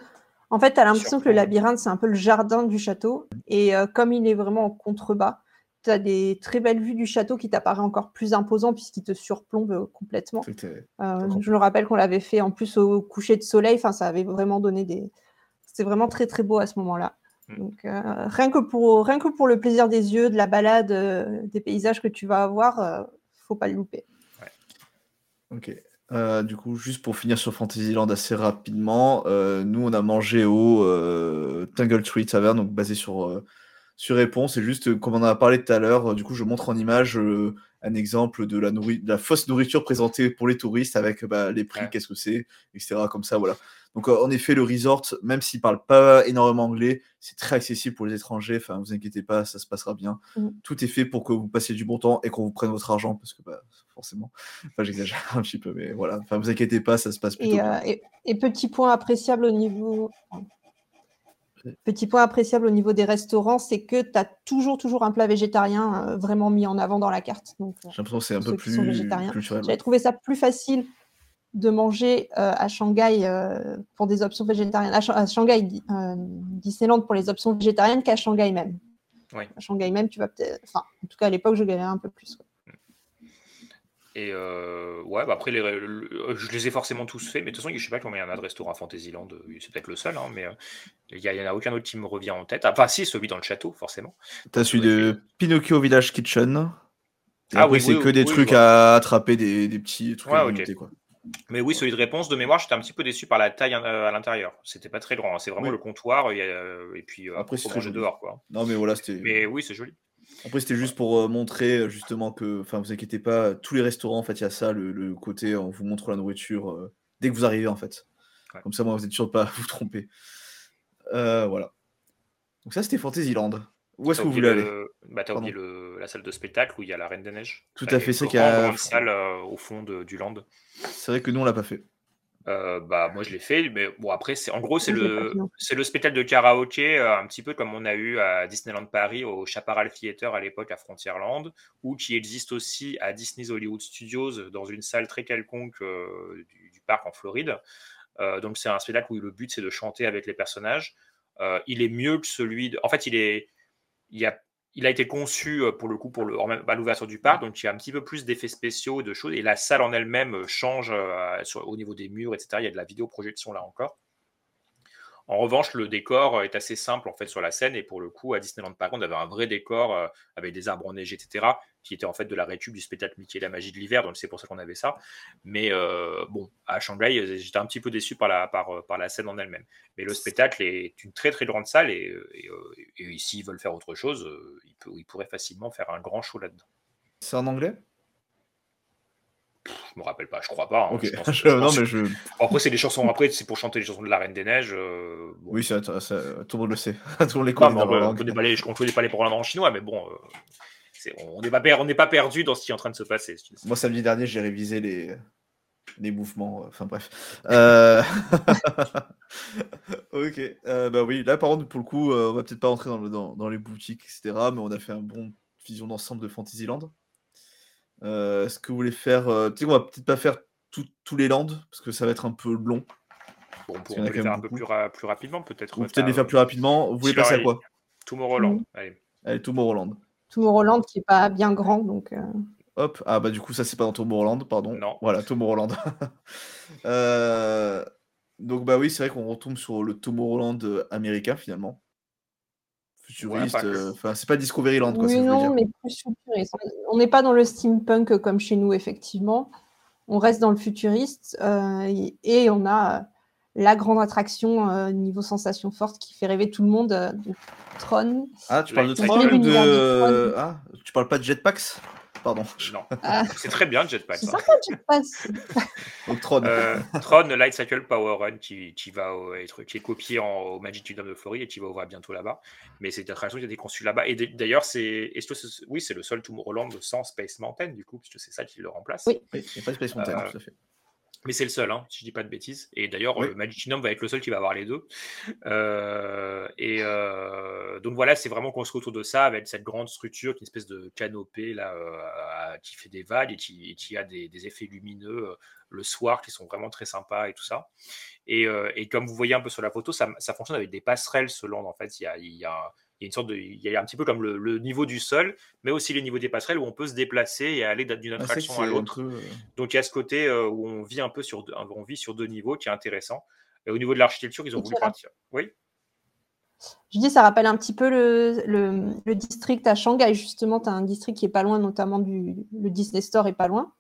en fait, tu as l'impression que le labyrinthe, c'est un peu le jardin du château. Et euh, comme il est vraiment en contrebas, tu as des très belles vues du château qui t'apparaît encore plus imposant, puisqu'il te surplombe euh, complètement. Euh, je me rappelle qu'on l'avait fait en plus au coucher de soleil, enfin, ça avait vraiment donné des. C'était vraiment très très beau à ce moment-là. Mm. Donc, euh, rien, que pour, rien que pour le plaisir des yeux, de la balade, euh, des paysages que tu vas avoir, faut pas le louper. Ok. Du coup, juste pour finir sur Fantasyland assez rapidement, nous on a mangé au Tangle Tree Tavern, donc basé sur, sur réponse. Et juste comme on en a parlé tout à l'heure, euh, du coup, je montre en image euh, un exemple de la, nourri- de la fausse nourriture présentée pour les touristes avec bah, les prix, Ouais. qu'est-ce que c'est, etc. Comme ça, voilà. Donc, euh, en effet, le resort, même s'il parle pas énormément anglais, c'est très accessible pour les étrangers. Enfin, vous inquiétez pas, ça se passera bien. Mm. Tout est fait pour que vous passiez du bon temps et qu'on vous prenne votre argent, parce que bah, forcément. Enfin, j'exagère (laughs) un petit peu, mais voilà. Enfin, vous inquiétez pas, ça se passe plutôt Et, bien. euh, et- et petit point appréciable au niveau. Petit point appréciable au niveau des restaurants, c'est que tu as toujours, toujours un plat végétarien euh, vraiment mis en avant dans la carte. Donc, euh, J'ai l'impression que c'est un peu plus culturel. J'avais trouvé ça plus facile de manger euh, à Shanghai euh, pour des options végétariennes, à, Sha- à Shanghai, Di- euh, Disneyland pour les options végétariennes qu'à Shanghai même. Oui. À Shanghai même, tu vas peut-être. Enfin, en tout cas, à l'époque, je galérais un peu plus. quoi. Et euh, ouais bah après les, le- je les ai forcément tous faits mais de toute façon je sais pas combien il y en a de restaurants à Fantasyland euh, c'est peut-être le seul hein, mais euh, il y, a- il y en a aucun autre qui me revient en tête enfin si celui dans le château forcément T'as celui de Pinocchio Village Kitchen. Et Ah après, oui, c'est oui, que des trucs à attraper, des, des petits trucs Ouais, à ok. grignoter, quoi. Mais oui, celui de réponse de mémoire, j'étais un petit peu déçu par la taille euh, à l'intérieur. C'était pas très grand. hein. C'est vraiment le comptoir et, euh, et puis euh, Après, c'est très joli. dehors. Quoi. Non, mais voilà, c'était. Mais oui, c'est joli. Après, c'était juste pour euh, montrer euh, justement que, enfin, vous inquiétez pas, tous les restaurants, en fait, il y a ça, le, le côté, on vous montre la nourriture euh, dès que vous arrivez, en fait. Ouais. Comme ça, moi, vous êtes sûr de pas (laughs) vous tromper. Euh, voilà. Donc ça, c'était Fantasyland. Où est-ce que vous oublié voulez aller? le- bah, T'as le- la salle de spectacle où il y a la Reine des Neiges. Tout à fait, c'est qu'il y a- grande salle euh, au fond de- du land. C'est vrai que nous, on l'a pas fait. Euh, bah moi je l'ai fait, mais bon après c'est en gros c'est le c'est le spectacle de karaoké euh, un petit peu comme on a eu à Disneyland Paris au Chaparral Theater à l'époque à Frontierland ou qui existe aussi à Disney's Hollywood Studios dans une salle très quelconque euh, du, du parc en Floride. Donc c'est un spectacle où le but c'est de chanter avec les personnages. Il est mieux que celui de... en fait il est il y a il a été conçu euh, pour le coup pour le, à l'ouverture du parc, donc il y a un petit peu plus d'effets spéciaux, de choses, et la salle en elle-même euh, change euh, au niveau des murs, etc. Il y a de la vidéoprojection là encore. En revanche, le décor est assez simple en fait sur la scène, et pour le coup, à Disneyland Paris, on avait un vrai décor avec des arbres enneigés, etc., qui était en fait de la récup du spectacle Mickey et la magie de l'hiver, donc c'est pour ça qu'on avait ça. Mais euh, bon, à Shanghai, euh, j'étais un petit peu déçu par la, par, euh, par la scène en elle-même. Mais le spectacle est une très très grande salle, et, et, et s'ils veulent faire autre chose, ils, peut- ils pourraient facilement faire un grand show là-dedans. C'est en anglais? Je me rappelle pas, je crois pas. hein. Ok. Je pense- (laughs) Je- je non, pense- mais je. Bon, après, c'est des chansons. Après, c'est pour chanter les chansons de la Reine des Neiges. euh, bon. Oui, ça, tout le monde le sait. (laughs) tout le monde les connaît dans on ne connaît pas les, on connaît pas les paroles en chinois, mais bon, euh, on n'est pas, pas perdu dans ce qui est en train de se passer. Moi, samedi dernier, j'ai révisé les, les mouvements. euh, Enfin, bref. Euh, (laughs) ok. Euh, bah oui, là, par contre, pour le coup, on va peut-être pas rentrer dans, le- dans, dans les boutiques, etc. Mais on a fait un bon vision d'ensemble de Fantasyland. Euh, Est-ce que vous voulez faire. Tu sais qu'on va peut-être pas faire tout- tous les lands, parce que ça va être un peu long. Bon, on quand les faire un peu plus, ra- plus rapidement, peut-être. Peut-être les faire plus rapidement. Vous voulez passer à quoi? Tomorrowland. Mm. Allez. Allez, Tomorrowland. Tomorrowland qui est pas bien grand, donc euh, Hop, ah bah du coup ça c'est pas dans Tomorrowland, pardon. Non. Voilà, Tomorrowland. (laughs) Euh, Donc bah oui, c'est vrai qu'on retombe sur le Tomorrowland euh, américain finalement. Futuriste, euh, enfin c'est pas Discoveryland quoi, oui, ça je veux non, dire. mais plus futuriste. On n'est pas dans le steampunk comme chez nous, effectivement. On reste dans le futuriste euh, et, et on a euh, la grande attraction euh, niveau sensation forte qui fait rêver tout le monde, euh, donc Tron. Ah, tu parles de Tron de de... Tron. Ah, tu parles pas de Jetpacks? Pardon. Non. Ah. C'est très bien, Jetpack. C'est ça. sympa, Jetpack. (laughs) Donc Tron. Euh, Tron Light Cycle Power Run qui, qui va au- être qui est copié en, au Magic Kingdom de Floride et qui va ouvrir bientôt là-bas. Mais c'est une attraction qui a été conçue là-bas. Et d'ailleurs, c'est oui, c'est le seul Tomorrowland sans Space Mountain du coup, puisque c'est ça qui le remplace. Oui. Oui, il n'y a pas de Space Mountain, Euh, tout à fait. Mais c'est le seul, hein, si je dis pas de bêtises. Et d'ailleurs, Oui. euh, Magic Kingdom va être le seul qui va avoir les deux. Euh, et euh, donc voilà, c'est vraiment construit autour de ça, avec cette grande structure, qui est une espèce de canopée là, euh, qui fait des vagues et qui, et qui a des, des effets lumineux le soir qui sont vraiment très sympas et tout ça. Et, et comme vous voyez un peu sur la photo, ça, ça fonctionne avec des passerelles ce land. En fait, il y a, il y a- il y a une sorte de, il y a un petit peu comme le, le niveau du sol, mais aussi les niveaux des passerelles où on peut se déplacer et aller d'une Ah, attraction c'est à l'autre. peu, euh, Donc il y a ce côté euh, où on vit un peu sur deux, on vit sur deux niveaux qui est intéressant. Et au niveau de l'architecture, ils ont Et voulu partir. Oui? Je dis, ça rappelle un petit peu le, le, le district à Shanghai. Justement, tu as un district qui est pas loin, notamment du le Disney Store est pas loin.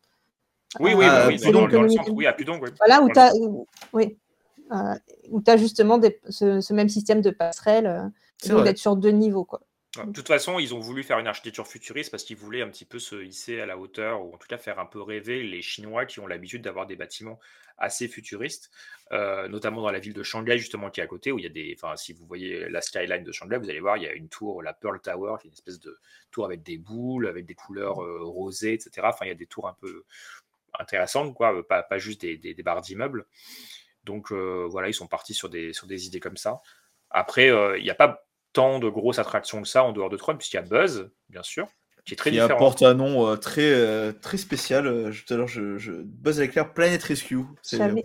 Oui, oui, Ah, oui, dans, dans le centre, oui, à Pudong, oui. Voilà, où tu as, oui, euh, où t'as justement des- ce, ce même système de passerelle, euh, C'est donc d'être sur deux niveaux. Quoi. Ouais, De toute façon, ils ont voulu faire une architecture futuriste parce qu'ils voulaient un petit peu se hisser à la hauteur, ou en tout cas faire un peu rêver les Chinois qui ont l'habitude d'avoir des bâtiments assez futuristes, euh, notamment dans la ville de Shanghai, justement, qui est à côté, où il y a des. Enfin, si vous voyez la skyline de Shanghai, vous allez voir, il y a une tour, la Pearl Tower, qui est une espèce de tour avec des boules, avec des couleurs euh, rosées, etc. Enfin, il y a des tours un peu intéressantes, quoi, euh, pas, pas juste des, des, des barres d'immeubles. Donc euh, voilà, ils sont partis sur des, sur des idées comme ça. Après, euh, il n'y a pas tant de grosses attractions que ça en dehors de Tron, puisqu'il y a Buzz, bien sûr, qui est très qui différent. apporte un nom euh, très, euh, très spécial. Euh, Tout à l'heure, je, je... Buzz l'éclair Planet Rescue. C'est- J'avais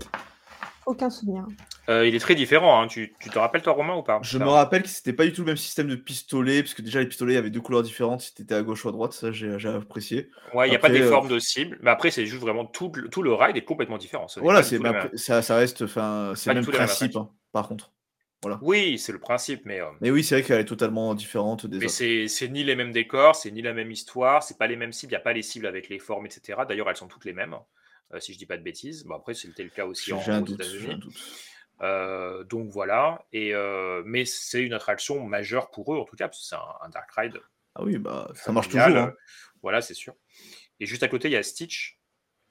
aucun souvenir. Euh, il est très différent. hein. Tu, tu te rappelles, toi, Romain, ou pas? Je Ça- me rappelle que c'était pas du tout le même système de pistolet, parce que déjà les pistolets avaient deux couleurs différentes, si t'étais à gauche ou à droite, ça j'ai j'ai apprécié. Ouais, il n'y a pas des euh, formes de cible, mais après, c'est juste vraiment tout, le- tout le ride est complètement différent. Voilà, c'est ça, ça reste, enfin, c'est le même principe, hein, par contre. Voilà. Oui, c'est le principe, mais, euh, Mais oui, c'est vrai qu'elle est totalement différente des mais autres. c'est c'est ni les mêmes décors, c'est ni la même histoire, c'est pas les mêmes cibles, il n'y a pas les cibles avec les formes, etc. D'ailleurs, elles sont toutes les mêmes. si je dis pas de bêtises. Bon, après, c'était le cas aussi en, aux doute. j'ai un États-Unis. doute. Euh, donc voilà, et, euh, mais c'est une attraction majeure pour eux en tout cas, parce que c'est un, un Dark Ride. Ah oui, bah ça marche toujours. hein. euh, Voilà, c'est sûr. Et juste à côté, il y a Stitch.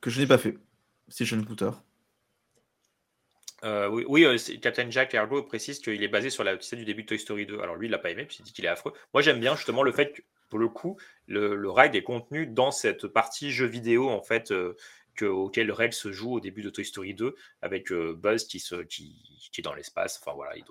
Que je n'ai pas fait. Stitch and Scooter. Euh, oui, euh, Captain Jack Ergo précise qu'il est basé sur la scène du début de Toy Story 2. Alors lui, il l'a pas aimé, puis il dit qu'il est affreux. Moi, j'aime bien justement le fait que, pour le coup, le, le ride est contenu dans cette partie jeu vidéo, en fait, euh, que, auquel le raid se joue au début de Toy Story 2, avec Buzz qui, est dans l'espace. Enfin voilà, il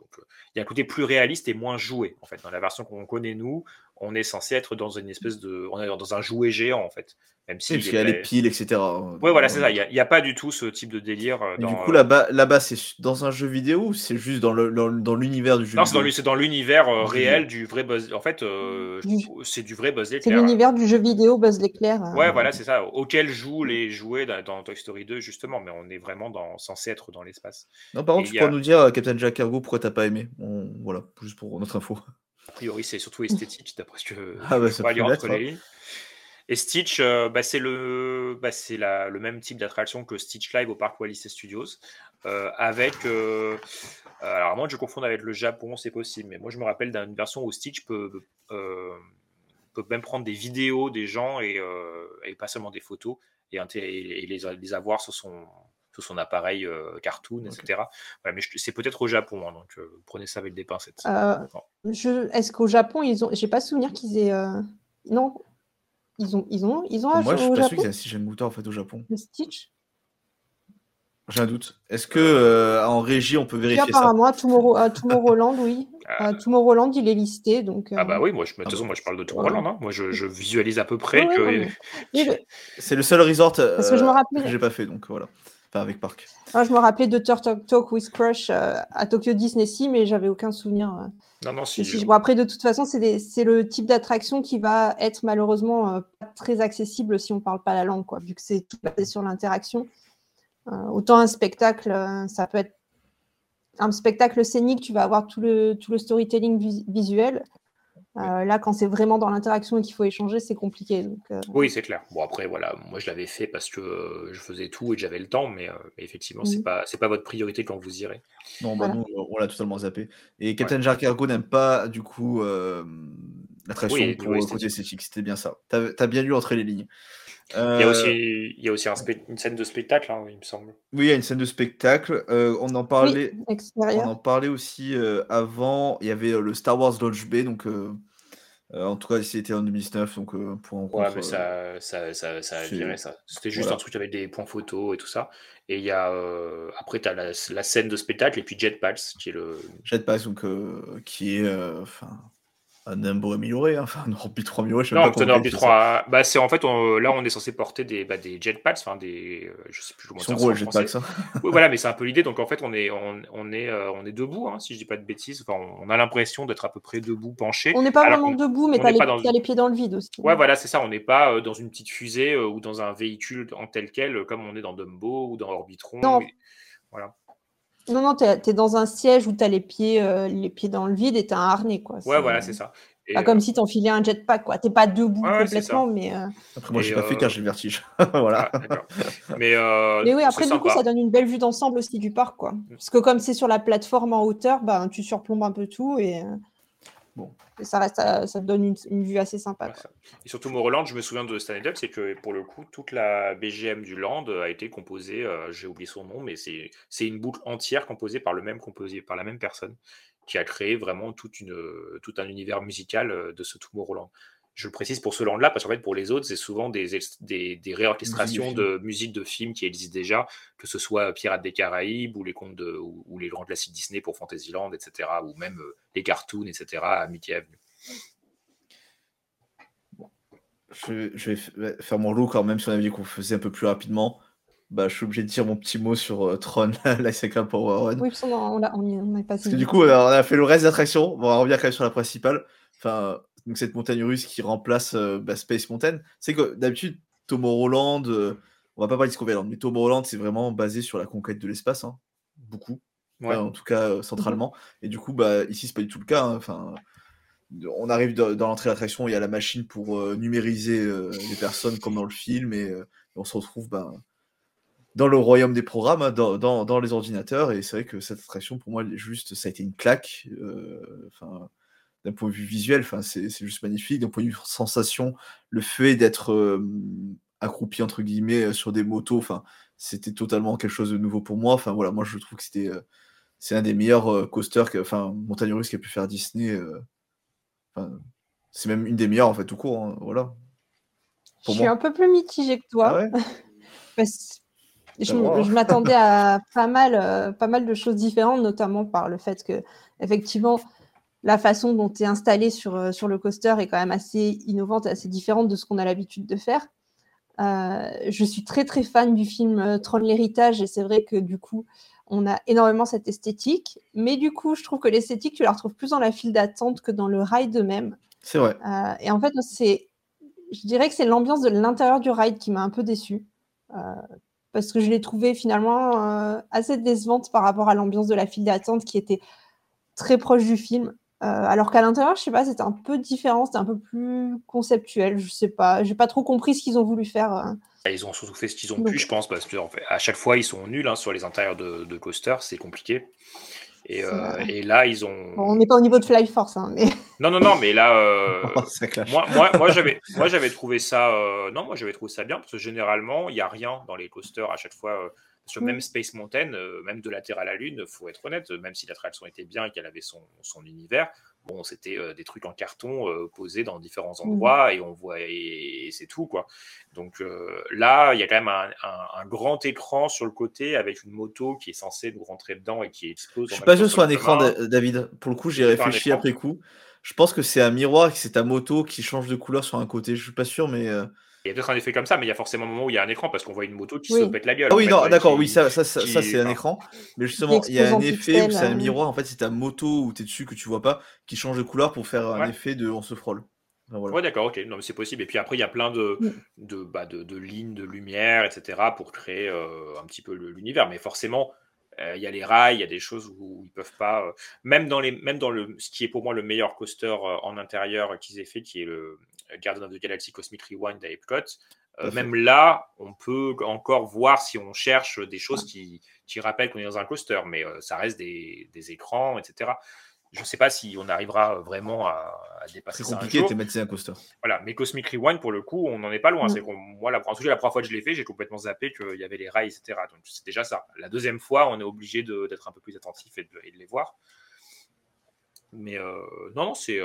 y a un côté plus réaliste et moins joué, en fait. Dans la version qu'on connaît, nous, on est censé être dans une espèce de... On est dans un jouet géant, en fait. Même si Oui, parce qu'il y a les piles, etc. Ouais, voilà, c'est ça. Il n'y a, il y a pas du tout ce type de délire. euh, Mais du dans, coup, euh, là-bas, là-bas c'est dans un jeu vidéo ou c'est juste dans le- dans dans l'univers du jeu Non, c'est dans, vidéo l'u- c'est dans l'univers euh, réel du vrai Buzz. En fait, euh, c'est du vrai Buzz C'est l'éclair. l'univers du jeu vidéo Buzz l'éclair. euh. Ouais, voilà, c'est ça. Auquel jouent les jouets dans, dans Toy Story 2, justement. Mais on est vraiment dans, censé être dans l'espace. Non, par contre, il tu a- pourras nous dire, euh, Captain Jack Cargo, pourquoi t'as pas aimé? On- Voilà, juste pour notre info. A priori, c'est surtout esthétique, (laughs) d'après ce que Ah bah, je lire entre l'être, les lignes. Et Stitch, euh, bah, c'est le, bah, c'est le même type d'attraction que Stitch Live au parc Wallis et Studios, euh, avec. euh, alors, à moins que je confonde avec le Japon, c'est possible, mais moi je me rappelle d'une version où Stitch peut, euh, peut même prendre des vidéos des gens et, euh, et pas seulement des photos et, et les, les avoir sur son, sur son appareil euh, cartoon, etc. Voilà, mais c'est peut-être au Japon, hein, donc euh, prenez ça avec des pincettes. Euh, je... Est-ce qu'au Japon, ils ont. J'ai pas souvenir qu'ils aient. euh, Non. Ils ont, ils ont, ils ont un Moi, je suis pas sûr Japon. qu'il y un Stitch en fait au Japon. Le Stitch. J'ai un doute. Est-ce que euh, en régie, on peut Puis vérifier ça? apparemment, à Tomorrow- à (laughs) Tomorrowland, oui. À Tomorrowland, il est listé. Donc, Ah bah oui, moi, je, de toute façon, moi je parle de. Tomorrowland. Hein. Moi, je, je visualise à peu près Ouais, que. Oui, (laughs) le- C'est le seul resort euh, Parce que je me rappelle- que j'ai pas fait, donc voilà. Avec Parc. Ah, je me rappelais de Turtle Talk with Crush euh, à Tokyo Disney Sea, mais j'avais aucun souvenir. euh, Non, non, si. si- Bon, après, de toute façon, c'est des- c'est le type d'attraction qui va être malheureusement euh, pas très accessible si on parle pas la langue, quoi, vu que c'est tout basé sur l'interaction. Euh, autant un spectacle, euh, ça peut être un spectacle scénique, tu vas avoir tout le, tout le storytelling vis- visuel. Euh, là, quand c'est vraiment dans l'interaction et qu'il faut échanger, c'est compliqué. Donc, euh, Oui, c'est clair. Bon, après, voilà, moi je l'avais fait parce que euh, je faisais tout et que j'avais le temps, mais, euh, effectivement, c'est Mhm. pas, c'est pas votre priorité quand vous irez. Non, bah Voilà. nous, on l'a totalement zappé. Et Captain Jack Cargo n'aime pas, du coup, euh, l'attraction Oui, pour esthétique. côté esthétique. C'était bien ça. T'as as bien lu entre les lignes. Il y a Euh, aussi, il y a aussi un une scène de spectacle, hein, il me semble. Oui, il y a une scène de spectacle. Euh, on en parlait. on en parlait aussi euh, avant. Il y avait euh, le Star Wars Lodge Bay, donc en tout cas, c'était en 2019, donc euh, pour un Ouais, contre, mais ça, ça, ça, ça a c'est- viré ça. C'était juste voilà. un truc avec des points photos et tout ça. Et il y a, euh, après, tu as la, la scène de spectacle et puis Jetpacks, qui est le. Jetpack, donc euh, qui est euh, enfin un number amélioré, hein, enfin un Orbit 3 amélioré. Je sais même Non, pas qualifier ça. 3, bah, c'est en fait, on- là, on est censé porter des, bah, des jetpacks, enfin des, euh, je sais plus comment Ils sont dire gros, les jetpacks, hein. Oui, voilà, mais c'est un peu l'idée. Donc en fait, on est, on, on est, euh, on est debout, hein, si je dis pas de bêtises. Enfin, on a l'impression d'être à peu près debout, penché. On n'est pas alors vraiment debout, mais tu as, dans les pieds dans le vide aussi. Ouais, voilà, c'est ça. On n'est pas euh, dans une petite fusée euh, ou dans un véhicule en tel quel, comme on est dans Dumbo ou dans Orbitron. Non. Voilà. Non, non, tu es, dans un siège où tu as les pieds, euh, les pieds dans le vide et tu as un harnais. Quoi. Ouais, voilà, c'est ça. Et, pas euh, comme si tu enfilais un jetpack. Tu n'es pas debout ouais, complètement, mais. euh, Après, moi, Et, j'ai pas fait euh, car j'ai le vertige. (laughs) voilà. ah. Mais, euh, Mais oui, après, du coup, ça donne une belle vue d'ensemble aussi du parc. Quoi. Parce que comme c'est sur la plateforme en hauteur, ben, tu surplombes un peu tout et, euh, Bon. et ça, reste, donne une, une vue assez sympa. quoi. Et surtout, Moreland, je me souviens de cette anecdote, c'est que pour le coup, toute la BGM du Land a été composée, euh, j'ai oublié son nom, mais c'est c'est une boucle entière composée par le même composé, par la même personne, qui a créé vraiment toute une, tout un univers musical euh, de ce Tomorrowland. Je le précise pour ce land-là, parce qu'en fait, pour les autres, c'est souvent des, des, des réorchestrations Musique de de musique de films qui existent déjà, que ce soit Pirates des Caraïbes ou les contes de, ou, ou les grands classiques Disney pour Fantasyland, etc., ou même euh, les cartoons, etc., à Mickey Avenue. Je, je vais faire mon lot quand même si on avait dit qu'on faisait un peu plus rapidement. Bah, je suis obligé de dire mon petit mot sur euh, Tron, la Sacred Power Run. Oui, parce qu'on on, on, est passé. Parce que du coup, euh, on a fait le reste d'attractions. Bon, on va revenir quand même sur la principale. Enfin, donc cette montagne russe qui remplace euh, bah, Space Mountain. C'est que d'habitude, Tomorrowland, euh, on va pas parler de Discoveryland, mais Tomorrowland, c'est vraiment basé sur la conquête de l'espace. hein. Beaucoup. Ouais. Enfin, en tout cas, euh, centralement. Et du coup, bah, ici, c'est pas du tout le cas. hein. Enfin, on arrive dans, dans l'entrée d'attraction, il y a la machine pour euh, numériser euh, les personnes comme dans le film, et on se retrouve bah, dans le royaume des programmes, hein, dans, dans, dans, les ordinateurs. Et c'est vrai que cette attraction, pour moi, juste, ça a été une claque. Enfin, d'un point de vue visuel, enfin, c'est juste magnifique. D'un point de vue sensation, le fait d'être euh, accroupi entre guillemets sur des motos, enfin, c'était totalement quelque chose de nouveau pour moi. Enfin voilà, moi je trouve que c'était c'est un des meilleurs coasters, que, enfin montagne russe qui a pu faire Disney. c'est même une des meilleures en fait tout court. Hein, voilà. je suis un peu plus mitigé que toi. Ah (laughs) Parce je, m'attendais (laughs) à pas mal, euh, pas mal de choses différentes, notamment par le fait que, effectivement, la façon dont tu es installé sur, euh, sur le coaster est quand même assez innovante, assez différente de ce qu'on a l'habitude de faire. Euh, je suis très très fan du film Tron l'héritage et c'est vrai que du coup, on a énormément cette esthétique, mais du coup, je trouve que l'esthétique, tu la retrouves plus dans la file d'attente que dans le ride même. C'est vrai. et en fait, c'est, je dirais que c'est l'ambiance de l'intérieur du ride qui m'a un peu déçue parce que je l'ai trouvée finalement euh, assez décevante par rapport à l'ambiance de la file d'attente qui était très proche du film. Euh, alors qu'à l'intérieur, je sais pas, c'était un peu différent, c'était un peu plus conceptuel. Je sais pas, j'ai pas trop compris ce qu'ils ont voulu faire. Euh. Ils ont surtout fait ce qu'ils ont pu, je pense, parce que fait, à chaque fois ils sont nuls hein, sur les intérieurs de, de coaster, c'est compliqué. Euh, et, là, ils ont. on n'est pas au niveau de Fly Force, hein, mais. (laughs) Non, non, non, mais là, (laughs) euh, moi, moi, moi, j'avais, moi, j'avais trouvé ça. Euh, non, moi, j'avais trouvé ça bien parce que généralement, il n'y a rien dans les coasters à chaque fois. Sur même Space Mountain, même de la Terre à la Lune, faut être honnête, même si l'attraction était bien et qu'elle avait son, son univers, Bon, c'était euh, des trucs en carton euh, posés dans différents mmh. endroits et on voit et, c'est tout quoi. Donc euh, là, il y a quand même un, grand écran sur le côté avec une moto qui est censée nous rentrer dedans et qui explose. Je suis pas sûr sur un écran, David. Pour le coup, j'ai réfléchi après coup. Je pense que c'est un miroir, que c'est ta moto qui change de couleur sur un côté. Je suis pas sûr, mais. Il y a peut-être un effet comme ça, mais il y a forcément un moment où il y a un écran parce qu'on voit une moto qui se pète la gueule. Ah oui, non, d'accord, oui, ça, ça, ça, c'est un écran. Mais justement, il y a un effet où c'est un euh. miroir. En fait, c'est ta moto où tu es dessus que tu vois pas qui change de couleur pour faire un effet de on se frôle. Ouais, d'accord, ok. Non, mais c'est possible. Et puis après, il y a plein de, mm. de, bah, de, de, lignes de lumière, etc., pour créer euh, un petit peu l'univers. Mais forcément, euh, il y a les rails, il y a des choses où ils peuvent pas. même dans les, même dans le, ce qui est pour moi le meilleur coaster en intérieur qu'ils aient fait, qui est le Guardian of the Galaxy Cosmic Rewind à Epcot. Euh, même là, on peut encore voir si on cherche des choses qui, qui rappellent qu'on est dans un coaster, mais euh, ça reste des, des, écrans, etc. Je ne sais pas si on arrivera vraiment à, dépasser ça. C'est compliqué de thématiser un coaster. Voilà, mais Cosmic Rewind, pour le coup, on n'en est pas loin. Mm. C'est moi, la, en tout cas, la première fois que je l'ai fait, j'ai complètement zappé qu'il y avait les rails, etc. Donc c'est déjà ça. La deuxième fois, on est obligé d'être un peu plus attentif et de, et de les voir. Mais euh, non, non, c'est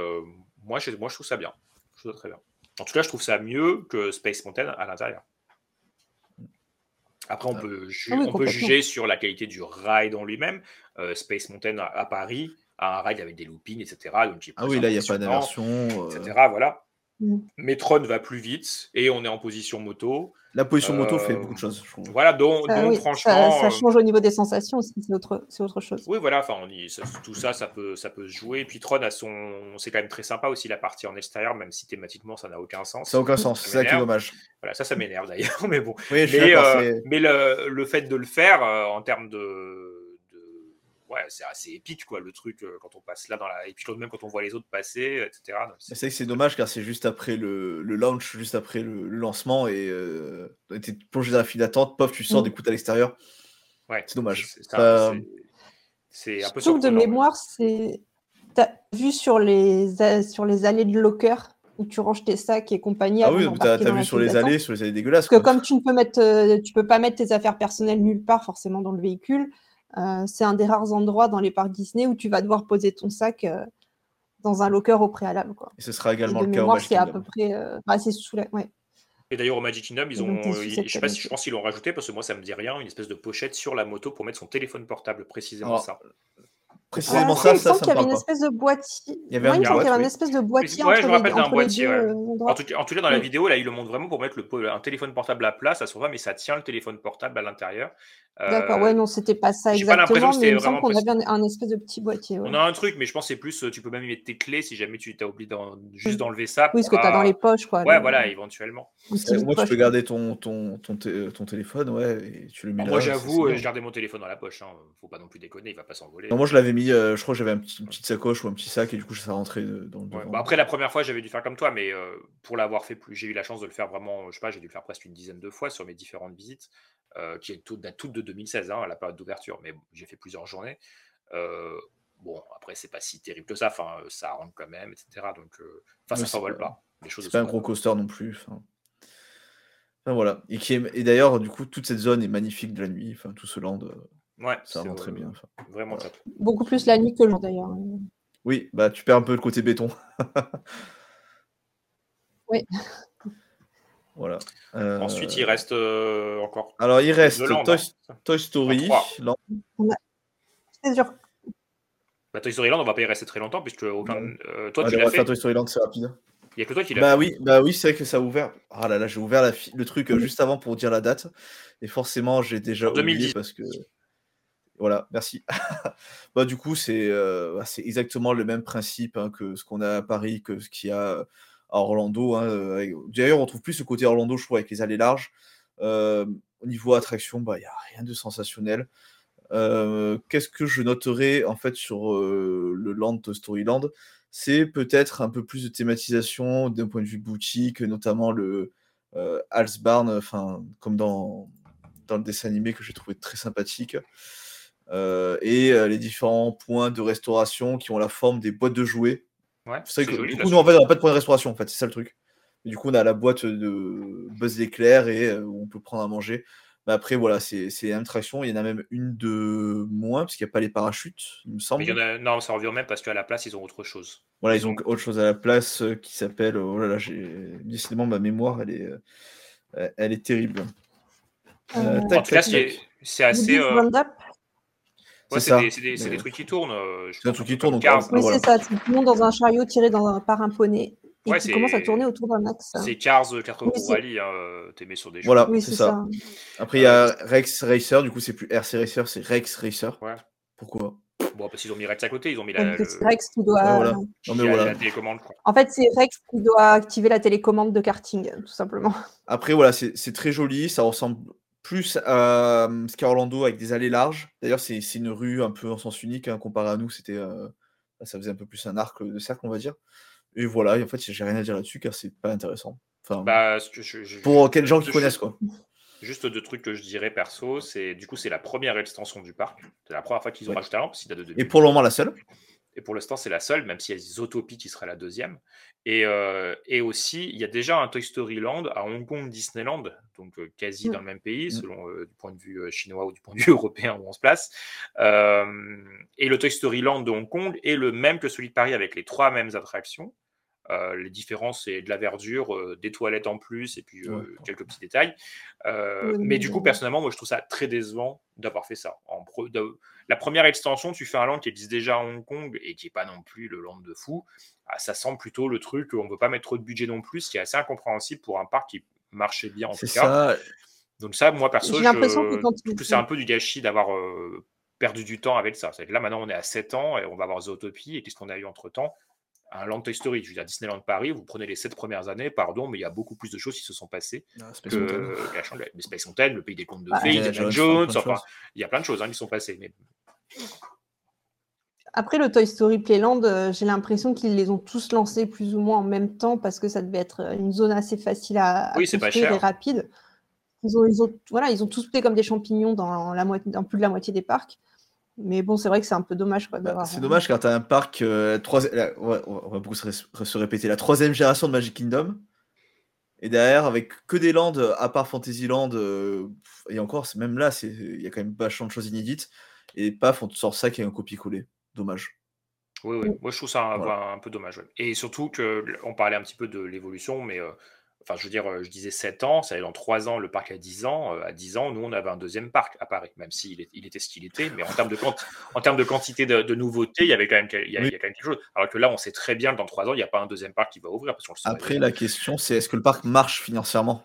moi, je, moi, je trouve ça bien. Je trouve ça très bien. En tout cas, je trouve ça mieux que Space Mountain à l'intérieur. Après, on ah. peut, ah on peut juger sur la qualité du ride en lui-même. Euh, Space Mountain à, Paris a un ride avec des loopings, etc. Donc, ah oui, là, il n'y a pas d'inversion. Euh. Etc. Voilà. Mm. Metron va plus vite et on est en position moto. La position moto fait euh, beaucoup de choses. Voilà, donc, franchement. Ça, change au niveau des sensations aussi, c'est autre, autre chose. Oui, voilà, enfin, tout ça, ça peut, ça peut se jouer. Et puis Tron a son. C'est quand même très sympa aussi la partie en extérieur, même si thématiquement ça n'a aucun sens. Ça n'a aucun sens, c'est ça qui est dommage. Voilà, ça, ça m'énerve d'ailleurs, (laughs) mais bon. mais, euh, mais le, le, fait de le faire euh, en termes de ouais, c'est assez épique, quoi, le truc, euh, quand on passe là dans la. Et puis même quand on voit les autres passer, etc. C'est vrai que c'est dommage car c'est juste après le, le, launch, juste après le, lancement, et euh, tu es plongé dans la file d'attente, pof, tu sors mm. des coups à l'extérieur. Ouais. C'est dommage. C'est un peu Surtout de mémoire, c'est. T'as vu sur les, sur les allées de locker où tu ranges tes sacs et compagnie. Ah oui, tu as, vu sur les allées, sur les allées dégueulasses. Parce que comme tu ne peux mettre, euh, tu peux pas mettre tes affaires personnelles nulle part forcément dans le véhicule, euh, c'est un des rares endroits dans les parcs Disney où tu vas devoir poser ton sac euh, dans un locker au préalable. Quoi. Et ce sera également le cas au Magic Kingdom. à peu près. Euh, bah, c'est sous ouais. Et d'ailleurs, au Magic Kingdom, ils ont, je sais pas si je pense qu'ils l'ont rajouté parce que moi, ça me dit rien, une espèce de pochette sur la moto pour mettre son téléphone portable, précisément ça. Précisément ça, ça, ça, Il y avait une espèce de boîtier. Il y avait, un, espèce de boîtier. Ouais, je me rappelle d'un boîtier. en, tout, cas, dans la vidéo, là, il le montre vraiment pour mettre le, un téléphone portable à plat. Ça se voit, mais ça tient le téléphone portable à l'intérieur. D'accord, ouais, non, c'était pas ça exactement, mais il me semble qu'on avait un, espèce de petit boîtier. On a un truc, mais je pense que c'est plus, tu peux même y mettre tes clés si jamais tu t'as oublié juste d'enlever ça. Oui, ce que tu as dans les poches, quoi. Ouais, voilà, éventuellement. Moi, tu peux garder ton, ton, ton, ton, téléphone, ouais, et tu le mets Moi, j'avoue, j'ai gardé mon téléphone dans la poche, hein. faut pas non plus déconner, il va pas s'envoler. Moi, je l'avais mis, je crois que j'avais une petite sacoche ou un petit sac, et du coup, ça rentrait dans le. Bah, après, la première fois, j'avais dû faire comme toi, mais pour l'avoir fait plus, j'ai eu la chance de le faire vraiment, je sais pas, j'ai dû le faire presque une dizaine de fois sur mes différentes visites. qui est toute, toute de 2016, hein, à la période d'ouverture, mais j'ai fait plusieurs journées. bon, après, c'est pas si terrible que ça, enfin, ça rentre quand même, etc. Donc, enfin, ça s'envole pas. C'est pas un gros coaster non plus. Enfin, voilà. Et, qui est... et d'ailleurs, du coup, toute cette zone est magnifique de la nuit, enfin, tout ce land. Ouais, ça rend très bien. Vraiment voilà. top. Beaucoup plus la nuit que le jour d'ailleurs. Oui, bah tu perds un peu le côté béton. (laughs) oui. (laughs) Voilà. Euh... Ensuite, il reste euh, encore. Alors, il reste Land, Toy, hein. Toy Story. Land. C'est sûr. Bah, Toy Story Land, on va pas y rester très longtemps, puisque aucun... euh, toi, Ah, tu on l'as fait. faire Toy Story Land, c'est rapide. Il y a que toi qui l'as Bah fait. oui, bah oui, c'est vrai que ça a ouvert. Ah là là, j'ai ouvert la fi- le truc juste avant pour dire la date. Et forcément, j'ai déjà En 2010. oublié parce que. Voilà, merci. (laughs) bah du coup, c'est euh, bah, c'est exactement le même principe hein, que ce qu'on a à Paris, que ce qu'il y a à Orlando. hein, euh, D'ailleurs, on trouve plus ce côté Orlando, je trouve, avec les allées larges. Euh, au niveau attraction, bah il n'y a rien de sensationnel. Euh, Qu'est-ce que je noterais en fait sur euh, le Land Toy Story Land C'est peut-être un peu plus de thématisation d'un point de vue boutique, notamment le euh, Hals Barn, enfin comme dans, dans le dessin animé que j'ai trouvé très sympathique. Euh, et euh, les différents points de restauration qui ont la forme des boîtes de jouets. Ouais, C'est vrai que joli, du coup, nous en fait, on n'a pas de point de restauration, en fait, c'est ça le truc. Et du coup, on a la boîte de Buzz l'éclair et euh, où on peut prendre à manger. Mais après, voilà, c'est c'est une attraction. Il y en a même une de moins, parce qu'il n'y a pas les parachutes, il me semble. Mais il y en a... Non, ça revient même parce qu'à la place, ils ont autre chose. Voilà, ils ont autre chose à la place euh, qui s'appelle. Oh là là, j'ai décidément ma mémoire, elle est, euh, elle est terrible. En tout cas, c'est assez. Euh. Ouais, C'est c'est ça. des, c'est des- c'est des trucs qui tournent. euh, C'est un truc qui tourne, donc. Oui, voilà. c'est ça. Tu montes dans un chariot tiré dans un- par un poney et Ouais, qui commence à c'est- tourner autour d'un axe. C'est Cars 4 Oui, pour c'est- Rally, hein, euh, t'es mis sur des Voilà, choses. Oui, c'est c'est ça. ça. Après, il y a Rex Racer, du coup, c'est plus RC Racer, c'est Rex Racer. Ouais. Pourquoi? Bon, parce qu'ils ont mis Rex à côté, ils ont mis la, c'est Rex qui doit. Ouais, voilà. Non, la- mais voilà. la télécommande. quoi. En fait, c'est Rex qui doit activer la télécommande de karting, tout simplement. Après, voilà, c'est c'est très joli. Ça ressemble plus à euh, Sky Orlando avec des allées larges. D'ailleurs, c'est une rue un peu en sens unique. hein, comparé à nous, c'était, euh, ça faisait un peu plus un arc de cercle, on va dire. Et voilà, et en fait, j'ai rien à dire là-dessus car c'est pas intéressant. Enfin, Bah, ce que je- je- pour quels gens qui connaissent, quoi. Juste deux trucs que je dirais perso, c'est du coup c'est la première extension du parc. C'est la première fois qu'ils ont Ouais. rajouté un date de Et 2000. pour le moment, la seule. Et pour l'instant, c'est la seule, même s'il y a Zootopie qui sera la deuxième. Et, euh, et aussi, il y a déjà un Toy Story Land à Hong Kong Disneyland, donc euh, quasi Mm. dans le même pays, Mm. selon euh, du point de vue chinois ou du point de vue (laughs) européen où on se place. Et le Toy Story Land de Hong Kong est le même que celui de Paris avec les trois mêmes attractions. Euh, les différences, c'est de la verdure, euh, des toilettes en plus, et puis euh, Ouais. quelques petits détails. Oui, mais oui, du coup, personnellement, moi, je trouve ça très décevant d'avoir fait ça. En pro- la première extension, tu fais un land qui existe déjà à Hong Kong et qui n'est pas non plus le land de fou. Ah, ça sent plutôt le truc, on ne veut pas mettre trop de budget non plus, ce qui est assez incompréhensible pour un parc qui marchait bien en C'est tout cas. ça. Donc ça, moi perso, J'ai je l'impression que tu- c'est un peu du gâchis d'avoir euh, perdu du temps avec ça. Que là, maintenant, on est à 7 ans et on va avoir Zootopie. Et qu'est-ce qu'on a eu entre-temps? Un Land Toy Story, je veux dire Disneyland Paris, vous prenez les 7 premières années, pardon, mais il y a beaucoup plus de choses qui se sont passées Ah, que la mais Space Mountain, le pays des contes de Bah, fées, Indiana Indiana Jones, enfin, il y a plein de choses hein, qui sont passées. Mais Après le Toy Story Playland, euh, j'ai l'impression qu'ils les ont tous lancés plus ou moins en même temps parce que ça devait être euh, une zone assez facile à, à Oui, c'est pas construire et rapide. Ils ont, ils ont, voilà, ils ont tous poussé comme des champignons dans, la moitié, dans plus de la moitié des parcs. Mais bon, c'est vrai que c'est un peu dommage quoi, Bah, d'avoir. c'est dommage car tu as un parc, euh, ouais, on va beaucoup se, ré- se répéter, la troisième génération de Magic Kingdom. Et derrière, avec que des lands, euh, à part Fantasyland, euh, et encore, c'est- même là, c'est- il y a quand même vachement de choses inédites. Et paf, on te sort ça qui est un copier-coller. Dommage. Oui, oui. Mm. Moi, je trouve ça un, Voilà. un peu dommage. ouais. Et surtout que on parlait un petit peu de l'évolution, mais euh, enfin, je veux dire, euh, je disais 7 ans, ça allait dans 3 ans, le parc a 10 ans. Euh, à 10 ans, nous, on avait un deuxième parc à Paris, même s'il est- il était ce qu'il était. Mais en termes de, quanti- (laughs) en termes de quantité de, de nouveautés, il y avait quand même, quel- il y a, Oui. il y a quand même quelque chose. Alors que là, on sait très bien que dans 3 ans, il n'y a pas un deuxième parc qui va ouvrir parce le Après, la question, c'est est-ce que le parc marche financièrement?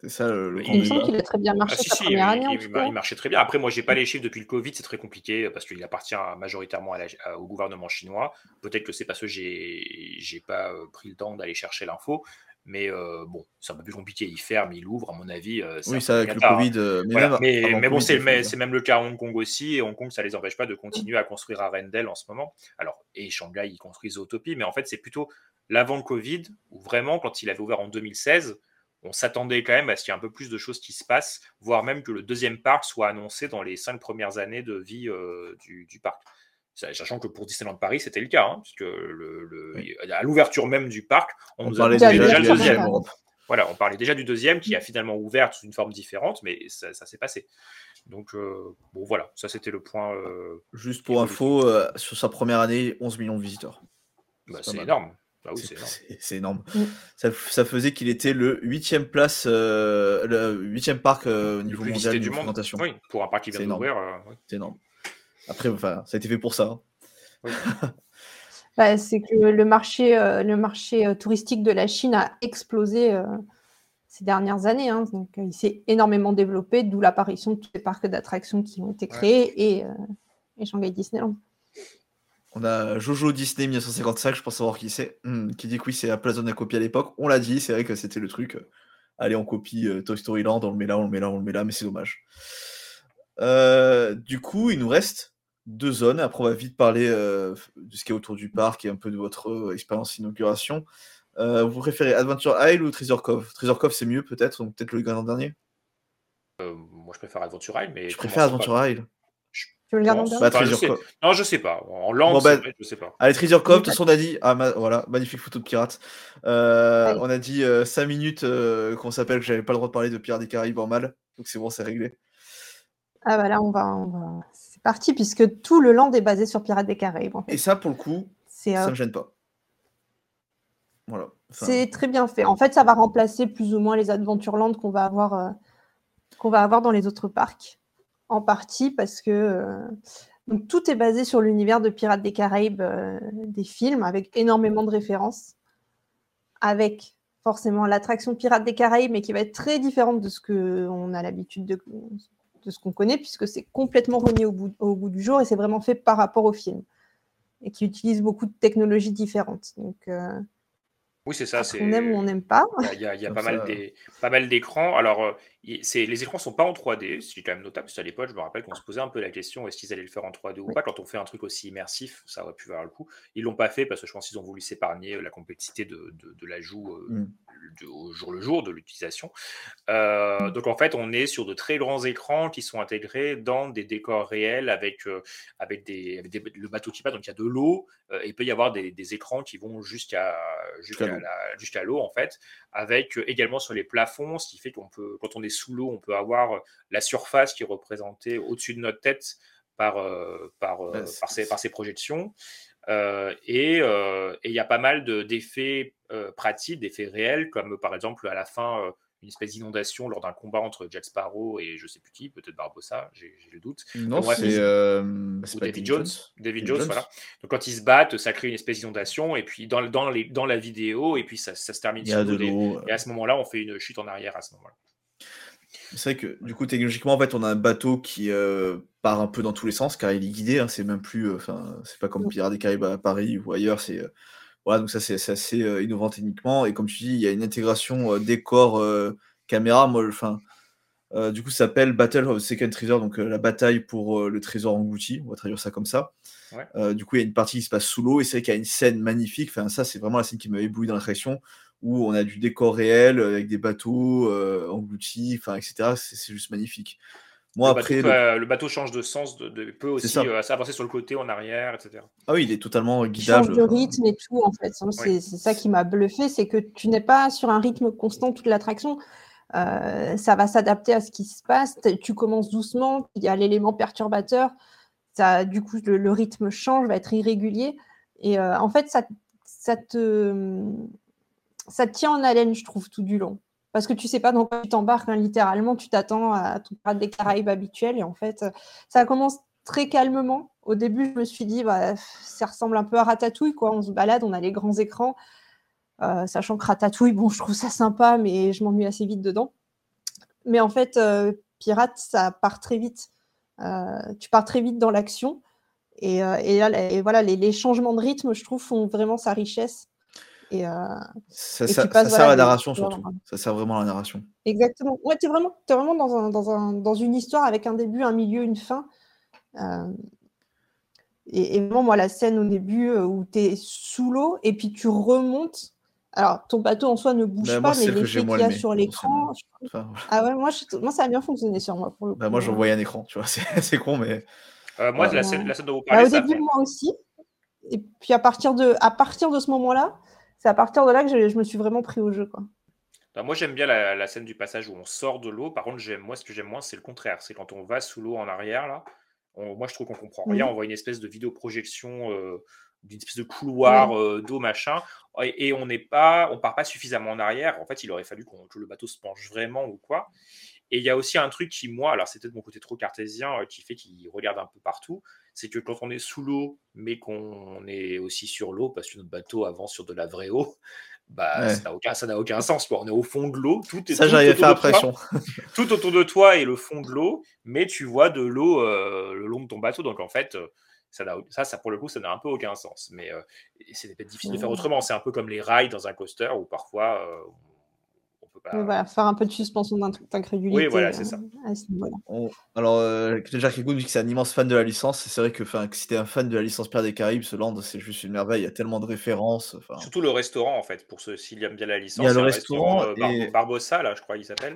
C'est ça le, Il me semble qu'il a très bien marché Ah, si, sa si, première il, année marchait très bien. Après, moi, j'ai pas les chiffres depuis le Covid, c'est très compliqué euh, parce qu'il appartient à- majoritairement à la- à- au gouvernement chinois. Peut-être que c'est parce que j'ai j'ai pas pris le temps d'aller chercher l'info. Mais euh, bon, c'est un peu plus compliqué. Il ferme, il ouvre, à mon avis. euh, Oui, ça avec le hein. Covid. euh, mais Voilà. Mais, bon, c'est le même le cas à Hong Kong aussi. Et Hong Kong, ça les empêche pas de continuer à construire Arendelle en ce moment. Alors, et Shanghai, ils construisent Zootopie. Mais en fait, c'est plutôt l'avant Covid, où vraiment, quand il avait ouvert en 2016, on s'attendait quand même à ce qu'il y ait un peu plus de choses qui se passent, voire même que le deuxième parc soit annoncé dans les cinq premières années de vie du, parc. Sachant que pour Disneyland Paris, c'était le cas, hein, puisque le, à l'ouverture même du parc, on, nous parlait déjà, le deuxième. Voilà, on parlait déjà du deuxième qui a finalement ouvert sous une forme différente, mais ça, s'est passé. Donc, euh, bon, voilà, ça c'était le point. Euh, Juste pour info, euh, sur sa première année, 11 millions de visiteurs. Bah, c'est énorme. Bah (laughs) c'est énorme. Mm. Ça, faisait qu'il était le huitième place, le huitième parc au niveau mondial de fréquentation. Oui, pour un parc qui vient d'ouvrir. C'est énorme. Après, enfin, ça a été fait pour ça. Hein. (laughs) Bah, c'est que le marché, euh, le marché euh, touristique de la Chine a explosé euh, ces dernières années. Hein. donc, il s'est énormément développé, d'où l'apparition de tous les parcs d'attractions qui ont été créés et, et, Shanghai Disneyland. On a Jojo Disney 1955, je pense savoir qui c'est, hmm, qui dit que oui, c'est la place a copie à l'époque. On l'a dit, c'est vrai que c'était le truc. allez, on copie Toy Story Land, on le met là, on le met là, on le met là, mais c'est dommage. du coup, il nous reste deux zones. Après, on va vite parler euh, de ce qui est autour du parc et un peu de votre euh, expérience inauguration. Euh, vous préférez Adventure Isle ou Treasure Cove? Treasure Cove, c'est mieux peut-être, donc peut-être le grand dernier? Moi, je préfère Adventure Isle, mais je préfère Adventure Isle. Tu veux le garder bah, Non, je sais pas. En langue, bah, je sais pas. Allez, Treasure Cove, de toute façon, on a dit. Ah, voilà, magnifique photo de pirate. on a dit 5 minutes qu'on s'appelle que j'avais pas le droit de parler de Pirates des Caraïbes en mal. Donc c'est bon, c'est réglé. Ah bah là, on va, on va parti, puisque tout le land est basé sur Pirates des Caraïbes. Et ça, pour le coup, ça ne euh, me gêne pas. Voilà. C'est très bien fait. En fait, ça va remplacer plus ou moins les Adventureland qu'on va avoir, euh, qu'on va avoir dans les autres parcs, en partie parce que euh, donc, tout est basé sur l'univers de Pirates des Caraïbes des films, avec énormément de références, avec forcément l'attraction Pirates des Caraïbes, mais qui va être très différente de ce qu'on a l'habitude de, de ce qu'on connaît, puisque c'est complètement remis au bout, au bout, du jour et c'est vraiment fait par rapport au film. Et qui utilise beaucoup de technologies différentes. Donc, euh, oui, c'est ça. On aime ou on n'aime pas. Il y a, y a pas, mal des, pas mal d'écrans. Alors, euh, les écrans sont pas en 3D, c'est quand même notable, parce qu'à l'époque, je me rappelle qu'on se posait un peu la question est-ce qu'ils allaient le faire en 3D ou pas? Quand on fait un truc aussi immersif, ça aurait pu valoir le coup. Ils l'ont pas fait parce que je pense qu'ils ont voulu s'épargner la complexité de, de, l'ajout euh, mm. Au jour le jour de l'utilisation. Euh, donc, en fait, on est sur de très grands écrans qui sont intégrés dans des décors réels avec, avec, des, le bateau qui passe. Donc, il y a de l'eau et il peut y avoir des, des écrans qui vont jusqu'à jusqu'à l'eau, en fait, avec également sur les plafonds, ce qui fait qu'on peut, quand on est sous l'eau, on peut avoir la surface qui est représentée au-dessus de notre tête par, euh, par, euh, par, ces, par, ces, projections. Euh, et il y a pas mal d'effets pratiques, d'effets réels, comme par exemple à la fin, une espèce d'inondation lors d'un combat entre Jack Sparrow et je sais plus qui, peut-être Barbossa, j'ai le doute. Non, c'est euh, David Jones. David Jones, voilà. Donc quand ils se battent, ça crée une espèce d'inondation et puis dans, dans, les, dans la vidéo et puis ça, ça se termine sur de et, et à ce moment-là, on fait une chute en arrière à ce moment-là. C'est vrai que du coup, technologiquement, en fait, on a un bateau qui euh, part un peu dans tous les sens car il est guidé. Hein, c'est même plus, euh, enfin, c'est pas comme Pirates des Caraïbes à Paris ou ailleurs. C'est voilà, donc ça c'est assez euh, innovant techniquement. Et comme tu dis, il y a une intégration euh, décor euh, caméra. Moi, enfin, du coup, ça s'appelle Battle of the Second Treasure, donc la bataille pour le trésor englouti. On va traduire ça comme ça. du coup, il y a une partie qui se passe sous l'eau et c'est vrai qu'il y a une scène magnifique. Enfin, ça, c'est vraiment la scène qui m'a ébloui dans l'attraction où on a du décor réel avec des bateaux engloutis, enfin, etc. C'est juste magnifique. Moi, le, après, bateau, le... bateau change de sens, de, de peut aussi euh, avancer sur le côté, en arrière, etc. Ah oui, il est totalement guidable. Il change de rythme et tout, en fait. C'est ça qui m'a bluffé, c'est que tu n'es pas sur un rythme constant toute l'attraction. Euh, ça va s'adapter à ce qui se passe. Tu commences doucement, il y a l'élément perturbateur. Ça, du coup, le, rythme change, va être irrégulier. Et euh, en fait, ça, ça, te, ça te tient en haleine, je trouve, tout du long parce que tu sais pas dans quoi tu t'embarques, hein, littéralement, tu t'attends à ton parade des Caraïbes habituel, et en fait, ça commence très calmement. Au début, je me suis dit, bah, ça ressemble un peu à Ratatouille, quoi. On se balade, on a les grands écrans, euh, sachant que Ratatouille, bon, je trouve ça sympa, mais je m'ennuie assez vite dedans. Mais en fait, euh, Pirate, ça part très vite. Euh, tu pars très vite dans l'action. Et, et, voilà, les, changements de rythme, je trouve, font vraiment sa richesse. Et, euh, ça, sert à la narration surtout. Ça sert vraiment à la narration. Exactement. Ouais, tu es vraiment, es vraiment dans, un, dans, un, dans, une histoire avec un début, un milieu, une fin. Euh, et, vraiment, moi, la scène au début euh, où tu es sous l'eau et puis tu remontes Alors, ton bateau en soi ne bouge Bah, pas, moi, mais l'effet qu'il y a sur l'écran. je- Enfin, Ah ouais, moi, je- moi, ça a bien fonctionné sur moi pour le coup. bah, moi, j'en voyais un écran, tu vois, (laughs) c'est con, mais. Euh, moi, voilà. la scène, la scène dont vous Bah, parlez, au ça début, fait- moi aussi. Et puis à partir de, à partir de ce moment-là, c'est à partir de là que je, je me suis vraiment pris au jeu. Quoi. Alors, moi, j'aime bien la, la scène du passage où on sort de l'eau. Par contre, j'aime, moi, ce que j'aime moins, c'est le contraire. C'est quand on va sous l'eau en arrière, là. on- moi, je trouve qu'on comprend rien. Mhm. On voit une espèce de vidéoprojection euh, d'une espèce de couloir euh, d'eau, machin. Et, et on n'est pas, on part pas suffisamment en arrière. En fait, il aurait fallu qu'on- que le bateau se penche vraiment ou quoi. Et il y a aussi un truc qui, moi, alors c'est peut-être mon côté trop cartésien, euh, qui fait qu'il regarde un peu partout, c'est que quand on est sous l'eau, mais qu'on est aussi sur l'eau, parce que notre bateau avance sur de la vraie eau, bah, Ouais. ça n'a aucun, ça n'a aucun sens. quoi. On est au fond de l'eau, tout est Ça, tout autour faire de impression. toi, tout autour de toi est le fond de l'eau, mais tu vois de l'eau euh, le long de ton bateau. Donc en fait, euh, ça, ça, ça pour le coup, ça n'a un peu aucun sens. Mais euh, c'est peut-être difficile de faire autrement. C'est un peu comme les rails dans un coaster où parfois euh, Mais voilà, faire un peu de suspension d'in- d'incrédulité. Oui, voilà, c'est euh, ça. à ce niveau-là. On- Alors, euh, Jack Egoon dit que c'est un immense fan de la licence. C'est vrai que, enfin, que si t'es un fan de la licence Pierre des Caraïbes, ce land, c'est juste une merveille. Il y a tellement de références. Surtout le restaurant, en fait, pour ceux s'ils aiment bien la licence. Il y a le un restaurant euh, Bar- et- Barbossa, là, je crois qu'il s'appelle.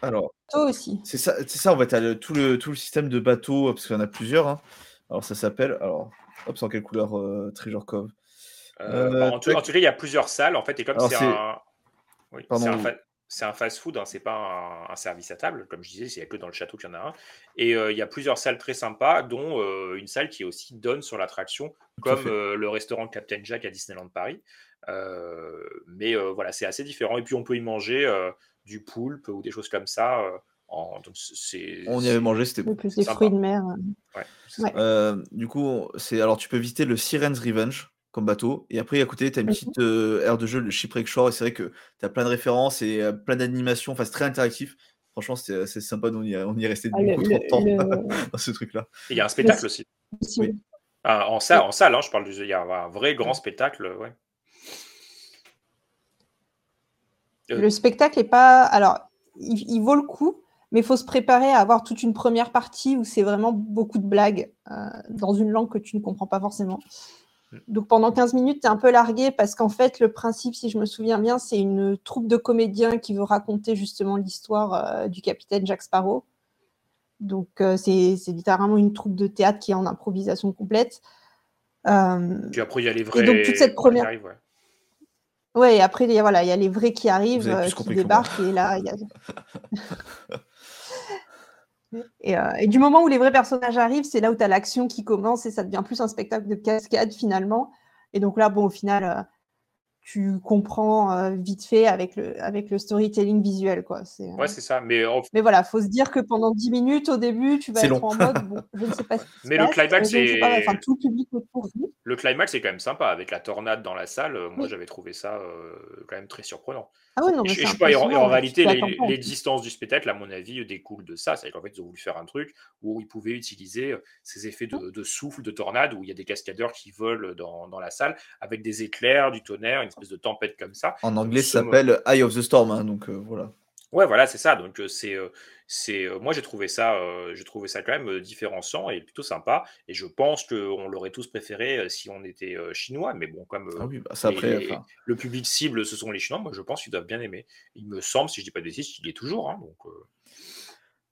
alors, Toi aussi. c'est ça, c'est ça, en fait, le- tout, le, tout le système de bateaux, parce qu'il y en a plusieurs. hein. Alors, ça s'appelle. Alors, hop, c'est en quelle couleur euh, Treasure Cove? Euh, Euh, en, tout, en tout cas, il y a plusieurs salles, en fait, et comme c'est- un. Oui, Pardon, c'est un, oui. fa- c'est un fast-food, hein, c'est pas un, un service à table, comme je disais, il n'y a que dans le château qu'il y en a un. Et euh, il y a plusieurs salles très sympas, dont euh, une salle qui aussi donne sur l'attraction, comme euh, le restaurant Captain Jack à Disneyland Paris. Euh, mais euh, voilà, c'est assez différent. Et puis on peut y manger euh, du poulpe ou des choses comme ça. euh, en, donc c'est, On y c'est- avait mangé, c'était bon. Plus des Sympa. fruits de mer. Ouais, Ouais. Euh, du coup, c'est alors tu peux visiter le Siren's Revenge comme bateau, et après à côté, tu as une Mhm. petite euh, aire de jeu, le Shipwreck Shore, et c'est vrai que tu as plein de références et euh, plein d'animations, enfin c'est très interactif. Franchement, c'est c'est sympa, nous, on y, on y est resté Ah, le- beaucoup trop de temps le- (laughs) dans ce truc-là. Il y a un spectacle aussi. aussi. Oui. Ah, en salle, en salle hein, je parle du, il y a un vrai grand spectacle. Ouais. Euh, Le spectacle est pas. Alors, il, il vaut le coup, mais il faut se préparer à avoir toute une première partie où c'est vraiment beaucoup de blagues euh, dans une langue que tu ne comprends pas forcément. Donc pendant 15 minutes, tu es un peu largué parce qu'en fait, le principe, si je me souviens bien, c'est une troupe de comédiens qui veut raconter justement l'histoire euh, du capitaine Jack Sparrow. Donc euh, c'est littéralement une troupe de théâtre qui est en improvisation complète. Euh, Puis après, il y a les vrais. et donc toute cette qui première, arrivent, ouais. Ouais, et après, il y a, voilà, il y a les vrais qui arrivent, euh, qui débarquent, et là, il y a... (laughs) et, euh, et du moment où les vrais personnages arrivent, c'est là où tu as l'action qui commence, et ça devient plus un spectacle de cascade, finalement. Et donc là, bon, au final, euh, tu comprends euh, vite fait avec le, avec le storytelling visuel, quoi. C'est, euh, Ouais, c'est ça. Mais, en- Mais voilà, faut se dire que pendant 10 minutes, au début, tu vas C'est être long. en mode, bon, je ne sais pas ce qui (laughs) se Mais le passe, climax, pas, enfin, tout le public autour dit. le climax est quand même sympa. Avec la tornade dans la salle, moi, Oui. j'avais trouvé ça euh, quand même très surprenant. Ah non, Et mais je- c'est et je sais pas, et en, et en réalité, l'existence du spectacle, à mon avis, euh, découle de ça. C'est qu'en fait, ils ont voulu faire un truc où ils pouvaient utiliser euh, ces effets de, de souffle, de tornade, où il y a des cascadeurs qui volent dans, dans la salle avec des éclairs, du tonnerre, une espèce de tempête comme ça. En anglais, ça s'appelle Eye of the Storm, hein, donc euh, voilà. Ouais, voilà, c'est ça. Donc, euh, c'est, euh, c'est, euh, moi, j'ai trouvé ça, euh, j'ai trouvé ça quand même euh, différenciant et plutôt sympa. Et je pense qu'on l'aurait tous préféré euh, si on était euh, chinois. Mais bon, comme euh, Ah oui, bah, ça les- après, les- enfin, le public cible, ce sont les Chinois, moi, je pense qu'ils doivent bien aimer. Il me semble, si je dis pas de bêtises, qu'il est toujours. hein, donc, euh,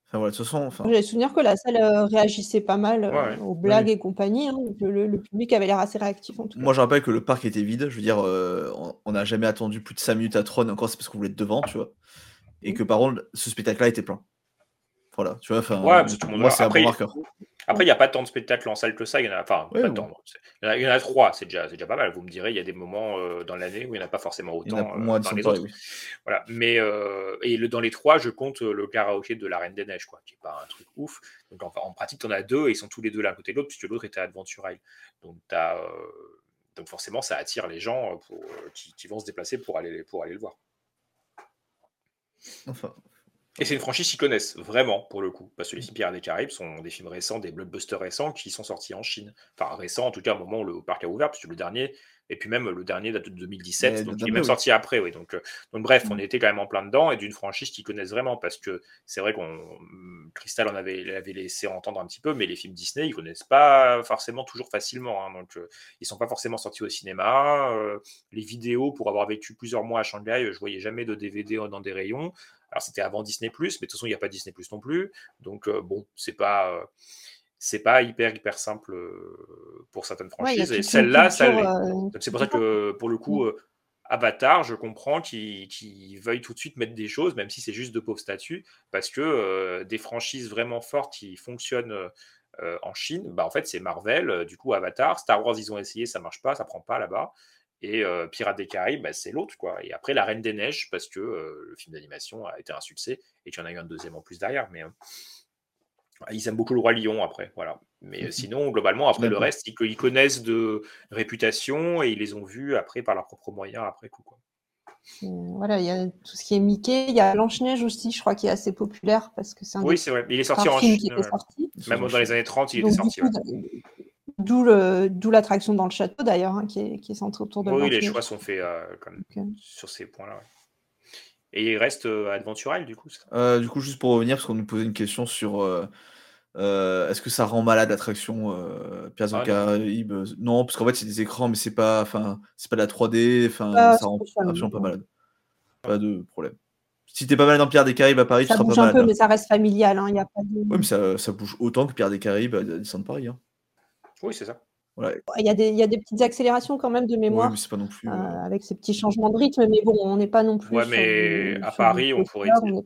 enfin, voilà, de toute façon, enfin, J'ai souvenir que la salle euh, réagissait pas mal euh, Ouais, ouais. aux blagues et compagnie. hein, donc le, public avait l'air assez réactif en tout cas. Moi, je rappelle que le parc était vide. Je veux dire, euh, on- on n'a jamais attendu plus de 5 minutes à Tron. Encore, c'est parce qu'on voulait être devant, tu vois. Et que par contre, ce spectacle-là était plein. Voilà, tu vois. Ouais, tout le monde moi, c'est un après, bon marqueur. Après, il n'y a pas tant de spectacles en salle que ça. Il y en a, enfin, Ouais, pas tant. Il y en a, il y en a trois, c'est déjà, déjà pas mal. Vous me direz, il y a des moments euh, dans l'année où il n'y en a pas forcément Il y en a autant euh, moins dans les autres. oui. Voilà. Mais euh, et le, dans les trois, je compte le karaoké de la Reine des Neiges, quoi, qui est pas un truc ouf. Donc en, en pratique, tu en as deux et ils sont tous les deux l'un côté de l'autre, puisque l'autre était à Adventure Isle. Donc, donc forcément, ça attire les gens pour, qui, qui vont se déplacer pour aller, pour aller le voir. Enfin, Et c'est une franchise qu'ils connaissent vraiment pour le coup, parce que les Pirates des Caraïbes sont des films récents, des blockbusters récents qui sont sortis en Chine. Enfin récents, en tout cas au moment où le parc a ouvert, puisque le dernier Et puis même le dernier date de 2017, donc il est même sorti après. Oui. Donc, donc bref, on était quand même en plein dedans et d'une franchise qu'ils connaissent vraiment parce que c'est vrai qu'on Crystal en avait, avait laissé entendre un petit peu, mais les films Disney, ils connaissent pas forcément toujours facilement. Hein. donc ils sont pas forcément sortis au cinéma. les vidéos, pour avoir vécu plusieurs mois à Shanghai, je voyais jamais de DVD dans des rayons. Alors c'était avant Disney+, mais de toute façon il n'y a pas Disney+, non plus. Donc bon, c'est pas c'est pas hyper hyper simple pour certaines franchises. et celle-là, C'est pour ça que pour le coup, mmh. Avatar, je comprends qu'ils veuillent tout de suite mettre des choses, même si c'est juste de pauvres statuts, parce que des franchises vraiment fortes qui fonctionnent en Chine, bah en fait c'est Marvel, du coup Avatar, Star Wars ils ont essayé, ça marche pas, ça prend pas là-bas. Et Pirates des Caraïbes, bah, c'est l'autre. quoi. Et après, La Reine des Neiges, parce que le film d'animation a été un succès et qu'il y en a eu un deuxième en plus derrière. Mais ils aiment beaucoup le Roi Lion après. Voilà. Mais sinon, globalement, après le reste, ils, connaissent de réputation et ils les ont vus après par leurs propres moyens après coup. Quoi. Voilà, il y a tout ce qui est Mickey, il y a Blanche-Neige aussi, je crois, qui est assez populaire parce que c'est un Oui, c'est vrai. Il est sorti en Chine. Même dans les années 30, il était sorti. D'où l'attraction dans le château d'ailleurs, hein, qui, est, qui, est, centrée autour de Oui, les choix sont faits euh, sur ces points-là. Et il reste euh, du coup euh, Du coup, juste pour revenir, parce qu'on nous posait une question sur est-ce que ça rend malade l'attraction Piazza ah, Caraïbes? Non, parce qu'en fait, c'est des écrans, mais c'est pas, c'est pas de la 3D, enfin, ah, ça rend absolument pas malade. Pas de problème. Si t'es pas mal dans Pierre des Caraïbes à Paris, ça tu seras bouge pas un malade. peu, hein. mais ça reste familial. Hein, y a pas de... Oui, mais ça, ça, bouge autant que Pierre des Caraïbes à Disneyland Paris. Hein. Oui, c'est ça. Il, y a des, il y a des petites accélérations quand même de mémoire. Oui, mais c'est pas non plus. Euh, avec ces petits changements de rythme, mais bon, on n'est pas non plus. Ouais, mais à Paris, on pourrait dire.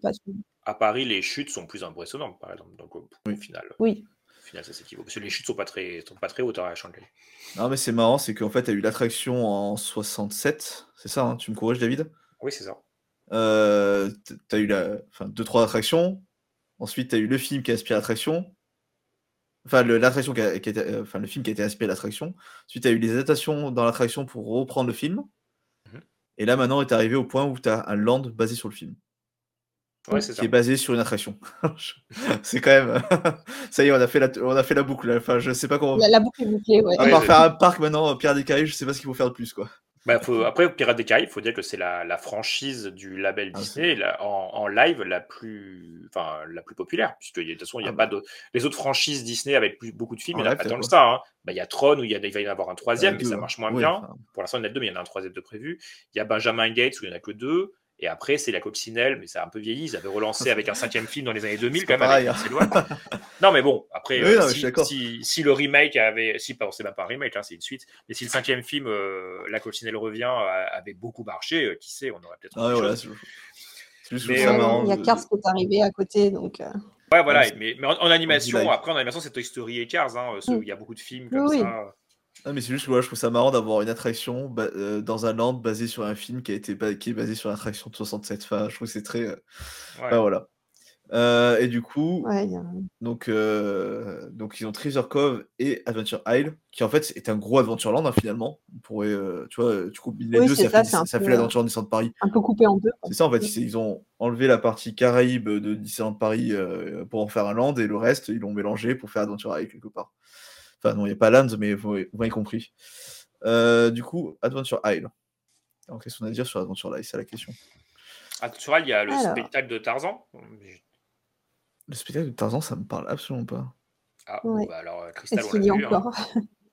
À Paris, les chutes sont plus impressionnantes, par exemple. Donc, au, final. Oui. Au final, ça s'équivaut. Parce que les chutes sont pas très, sont pas très hautes à Shanghai. Non, mais c'est marrant, c'est qu'en fait, tu as eu l'attraction en 67. C'est ça, hein tu me corriges, David? Oui, c'est ça. Euh, tu as eu la... enfin, deux, trois attractions. Ensuite, tu as eu le film qui a inspiré l'attraction. Enfin, l'attraction qui, a, qui a enfin, le film qui a été inspiré de l'attraction. Ensuite, tu as eu les adaptations dans l'attraction pour reprendre le film. Mmh Et là, maintenant, est arrivé au point où tu as un land basé sur le film. Ouais, qui ça. est basé sur une attraction. (laughs) c'est quand même. (laughs) ça y est, on a fait la, on a fait la boucle. Enfin, je sais pas comment. La, la boucle est bouclée, ouais. À part faire un parc maintenant, Pierre des Caraïbes, je sais pas ce qu'il faut faire de plus, quoi. Bah, faut... Après, Pirates des Caraïbes, il faut dire que c'est la, la, franchise du label Ah, Disney la, en, en, live la plus, enfin, la plus populaire, puisque de toute façon, il n'y a Ah, pas de. Les autres franchises Disney avec plus, beaucoup de films, il n'y en a pas tant que ça. Hein. Bah, il y a Tron où il, y a, il va y en avoir un troisième, mais ça marche moins Oui, bien. enfin. Pour l'instant, il y en a deux, mais il y en a un troisième de prévu. Il y a Benjamin Gates où il n'y en a que deux. Et après, c'est la coccinelle, mais ça a un peu vieilli. Ils avaient relancé avec un cinquième film dans les années 2000, C'est quand même, avec Lohan. Non, mais bon, après, Oui, euh, non, si, le remake avait. Si, pardon, c'est même pas un remake, hein, c'est une suite. Mais si le cinquième film, euh, La coccinelle revient, euh, avait beaucoup marché, euh, qui sait, on aurait peut-être. Ah, voilà, chose. Mais, euh, marrant Il y a Cars qui est arrivé à côté, donc. euh, Ouais, voilà, Ouais, mais, mais en, en animation, après en animation, c'est Toy Story et Cars, hein, Mm. il y a beaucoup de films comme Oui, oui. ça. Ah, mais c'est juste que voilà, je trouve ça marrant d'avoir une attraction ba- euh, dans un land basé sur un film qui a été ba- qui est basé sur l'attraction de 67. Enfin, je trouve que c'est très. euh, Ouais. enfin, voilà. Euh, et du coup, ouais, il y a- donc, euh, donc ils ont Treasure Cove et Adventure Isle, qui en fait est un gros Adventureland hein, finalement. On pourrait, euh, tu vois, tu coupes les Oui, deux, c'est ça, ça, fait, c'est un ça peu, fait l'Adventureland Disneyland Paris. un peu coupé en deux. quoi. C'est ça en fait, ils, ils ont enlevé la partie Caraïbes de Disneyland Paris euh, pour en faire un land et le reste ils l'ont mélangé pour faire Adventure Isle quelque part. Enfin non, il n'y a pas Lands, mais vous, vous m'avez compris. Euh, du coup, Adventure Isle. Alors qu'est-ce qu'on a à dire sur Adventure Isle? C'est la question. À Tural, il y a le Alors. spectacle de Tarzan. Le spectacle de Tarzan, ça me parle absolument pas. Ah, Ouais. bon, bah alors, euh, Crystal, Est-ce on qu'il l'a y a vu. hein. encore?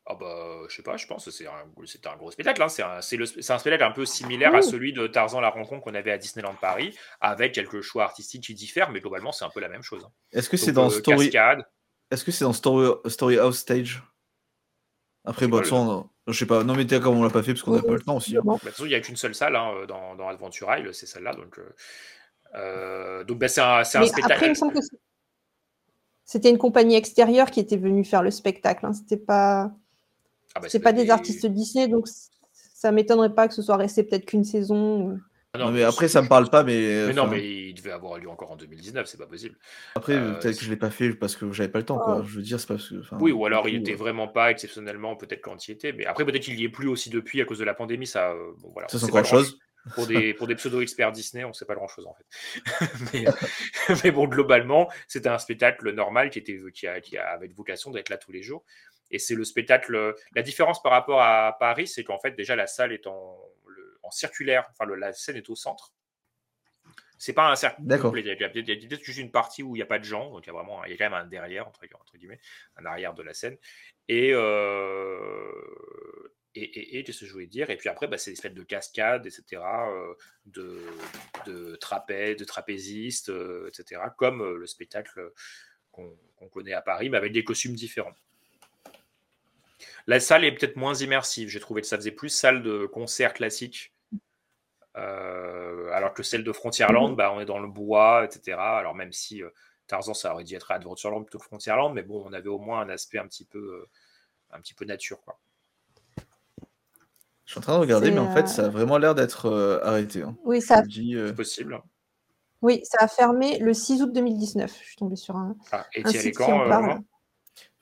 Ah bah, je sais pas, je pense que c'est un, c'est un gros spectacle. Hein. C'est un, c'est le- c'est un spectacle un peu similaire à celui de Tarzan la rencontre qu'on avait à Disneyland Paris, avec quelques choix artistiques qui diffèrent, mais globalement, c'est un peu la même chose. hein. Est-ce que c'est dans euh, Story Cascade. Est-ce que c'est dans Story, Story House Stage? Après, bon, pas, de toute façon, je sais pas. Non, mais t'as comme on l'a pas fait parce qu'on n'a pas le temps aussi. hein. Bah, de toute façon, il n'y a qu'une seule salle hein, dans, dans Adventure Isle, c'est celle-là. Donc, euh, euh, donc bah, c'est un, spectacle. après, il me semble que c'est- c'était une compagnie extérieure qui était venue faire le spectacle. Hein. C'était pas, Ah bah, c'est pas des artistes Disney, donc ça m'étonnerait pas que ce soit resté peut-être qu'une saison. Ah Non, mais après, ça me parle pas, mais. (laughs) Mais non, enfin, mais il devait avoir lieu encore en 2019, c'est pas possible. Après, Euh, peut-être que je l'ai pas fait parce que j'avais pas le temps, quoi. Oh. Je veux dire, c'est parce que. enfin, Oui, ou alors il était euh, vraiment pas exceptionnellement, peut-être quand il y était. Mais après, peut-être qu'il y est plus aussi depuis à cause de la pandémie. Ça, euh, bon, voilà, Ça, c'est encore pas autre grand- chose. Pour des, pour des pseudo-experts Disney, on sait pas grand-chose en fait. (laughs) mais, (laughs) mais bon, globalement, c'était un spectacle normal qui, était, qui, a, qui a- avait vocation d'être là tous les jours. Et c'est le spectacle. La différence par rapport à Paris, c'est qu'en fait, déjà, la salle est en, en circulaire. Enfin, la scène est au centre. C'est pas un cercle complet. Il y a peut-être juste une partie où il n'y a pas de gens. Donc, il y a vraiment il y a quand même un derrière, entre, guillemets, un arrière de la scène. Et. Euh, et, et, qu'est-ce que je voulais dire? Et puis après, bah, c'est des espèces de cascades, etc., euh, de, de trapèzes, de trapézistes, euh, etc., comme le spectacle qu'on connaît à Paris, mais avec des costumes différents. La salle est peut-être moins immersive. J'ai trouvé que ça faisait plus salle de concert classique euh, alors que celle de Frontierland, mhm. bah, on est dans le bois, etc. Alors même si euh, Tarzan, ça aurait dû être Adventureland plutôt que Frontierland, mais bon, on avait au moins un aspect un petit peu, euh, un petit peu nature, quoi. Je suis en train de regarder, mais en fait, ça a vraiment l'air d'être arrêté. Hein. Oui, ça. C'est possible. Oui, ça a fermé le 6 août 2019. Je suis tombé sur un. Ah, et tu es quand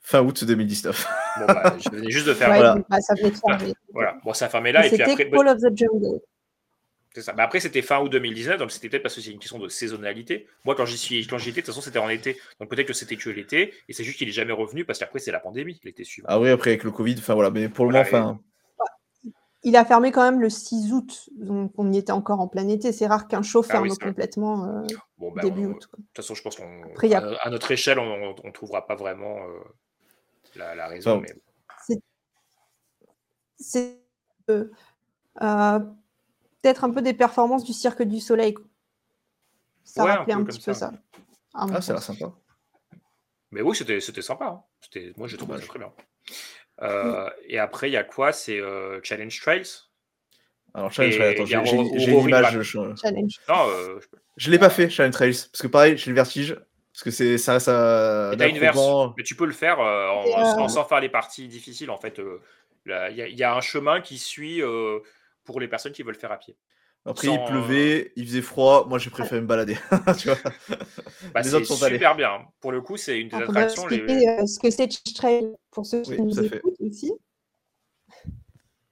Fin août 2019. Bon, bah, je venais juste de faire. voilà. Bah, ça venait de fermer. Voilà. Bon, ça a fermé là. Et, puis après. Call of the Jungle. Ça. Mais après, c'était fin août 2019, donc c'était peut-être parce que c'est une question de saisonnalité. Moi, quand j'y suis, quand j'y étais, de toute façon, c'était en été. Donc peut-être que c'était que l'été, et c'est juste qu'il est jamais revenu parce qu'après, c'est la pandémie, l'été suivant. Ah oui, après, avec le Covid, enfin voilà, mais pour le moment, enfin. Il a fermé quand même le 6 août, donc on y était encore en plein été. C'est rare qu'un show ah ferme complètement euh, ben, début août. De toute façon, je pense qu'à notre échelle, on ne trouvera pas vraiment euh, la, raison. mais... C'est. Euh, peut-être un peu des performances du Cirque du Soleil. Ça rappelait un, petit peu ça. Ah, ça a sympa. Mais oui, c'était sympa. Hein. Moi, j'ai trouvé ça très bien. Euh, et après, il y a quoi? C'est euh, Challenge Trails. Alors, Challenge Trails, attends, j'ai l'image. Je... Euh, je l'ai pas fait, Challenge Trails. Parce que pareil, j'ai le vertige. Parce que c'est ça, ça. T'as une version, mais tu peux le faire en, sans faire les parties difficiles. En fait, il y, y, a un chemin qui suit pour les personnes qui veulent faire à pied. Après, il pleuvait, il faisait froid. Moi, j'ai préféré me balader. (laughs) tu vois bah, c'est super bien. Pour le coup, c'est une des attractions. Les... Euh, ce que c'est Trail pour ceux qui nous écoutent aussi.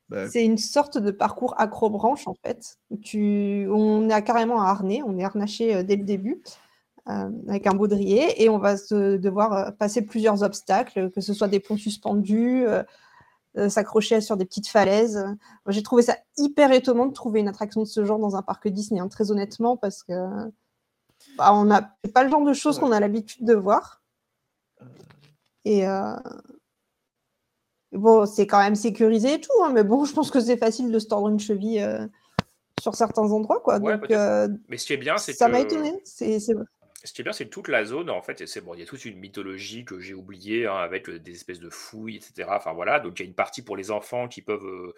Bah, c'est une sorte de parcours accrobranche en fait. Tu... On a carrément un harnais, on est harnaché euh, dès le début euh, avec un baudrier et on va se devoir passer plusieurs obstacles, que ce soit des ponts suspendus, euh, s'accrocher sur des petites falaises. J'ai trouvé ça hyper étonnant de trouver une attraction de ce genre dans un parc Disney, hein, très honnêtement, parce que bah, on n'a pas le genre de choses qu'on a l'habitude de voir. Et euh, bon, c'est quand même sécurisé et tout, hein, mais bon, (laughs) je pense que c'est facile de se tordre une cheville euh, sur certains endroits, quoi. Donc, mais ce qui est bien, c'est ça m'a étonné. C'est ce qui est bien, c'est toute la zone, en fait, et c'est bon, il y a toute une mythologie que j'ai oubliée, hein, avec des espèces de fouilles, etc. Enfin voilà, donc il y a une partie pour les enfants qui peuvent mmh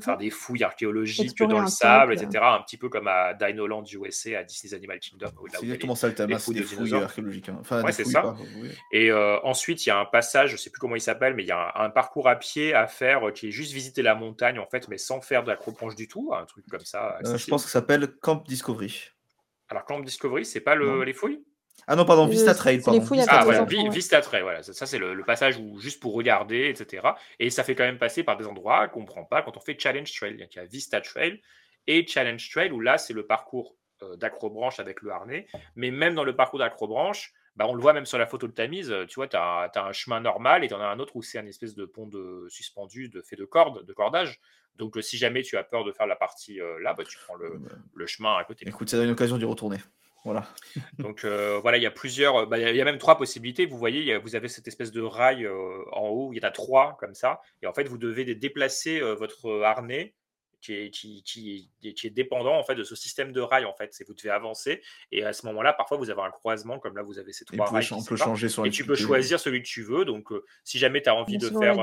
faire des fouilles archéologiques dans le sable, etc. Un petit peu comme à Dinoland USA, à Disney's Animal Kingdom. C'est exactement ça le thème, c'est des fouilles archéologiques. Hein. Enfin, ouais, c'est ça. Et ensuite, il y a un passage, je ne sais plus comment il s'appelle, mais il y a un, parcours à pied à faire qui est juste visiter la montagne, en fait, mais sans faire de la croche du tout, un truc comme ça. Euh, je pense que ça s'appelle Camp Discovery. Alors, Camp Discovery, c'est pas le, les fouilles? Ah non, pardon, Vista Trail. Pardon. ah, voilà, Vista Trail, voilà. Ça, c'est le, passage où, juste pour regarder, etc. Et ça fait quand même passer par des endroits qu'on ne prend pas quand on fait Challenge Trail. Il y a Vista Trail et Challenge Trail, où là, c'est le parcours euh, d'acrobranche avec le harnais. Mais même dans le parcours d'acrobranche, bah, on le voit même sur la photo de Tamise, tu vois, tu as, un chemin normal et tu en as un autre où c'est un espèce de pont de, suspendu de fait de corde, de cordage. Donc, si jamais tu as peur de faire la partie euh, là, bah, tu prends le, le, chemin à côté. Écoute, ça donne une occasion d'y retourner. Voilà. (laughs) Donc euh, voilà, il y a plusieurs, bah, il y a même trois possibilités. Vous voyez, vous avez cette espèce de rail euh, en haut, il y en a trois comme ça, et en fait vous devez déplacer euh, votre harnais qui est, qui, qui, est, dépendant en fait de ce système de rails en fait. C'est vous devez avancer et à ce moment-là, parfois vous avez un croisement comme là vous avez ces trois rails. On peut changer et tu peux choisir celui que tu veux. Donc si jamais tu as envie de faire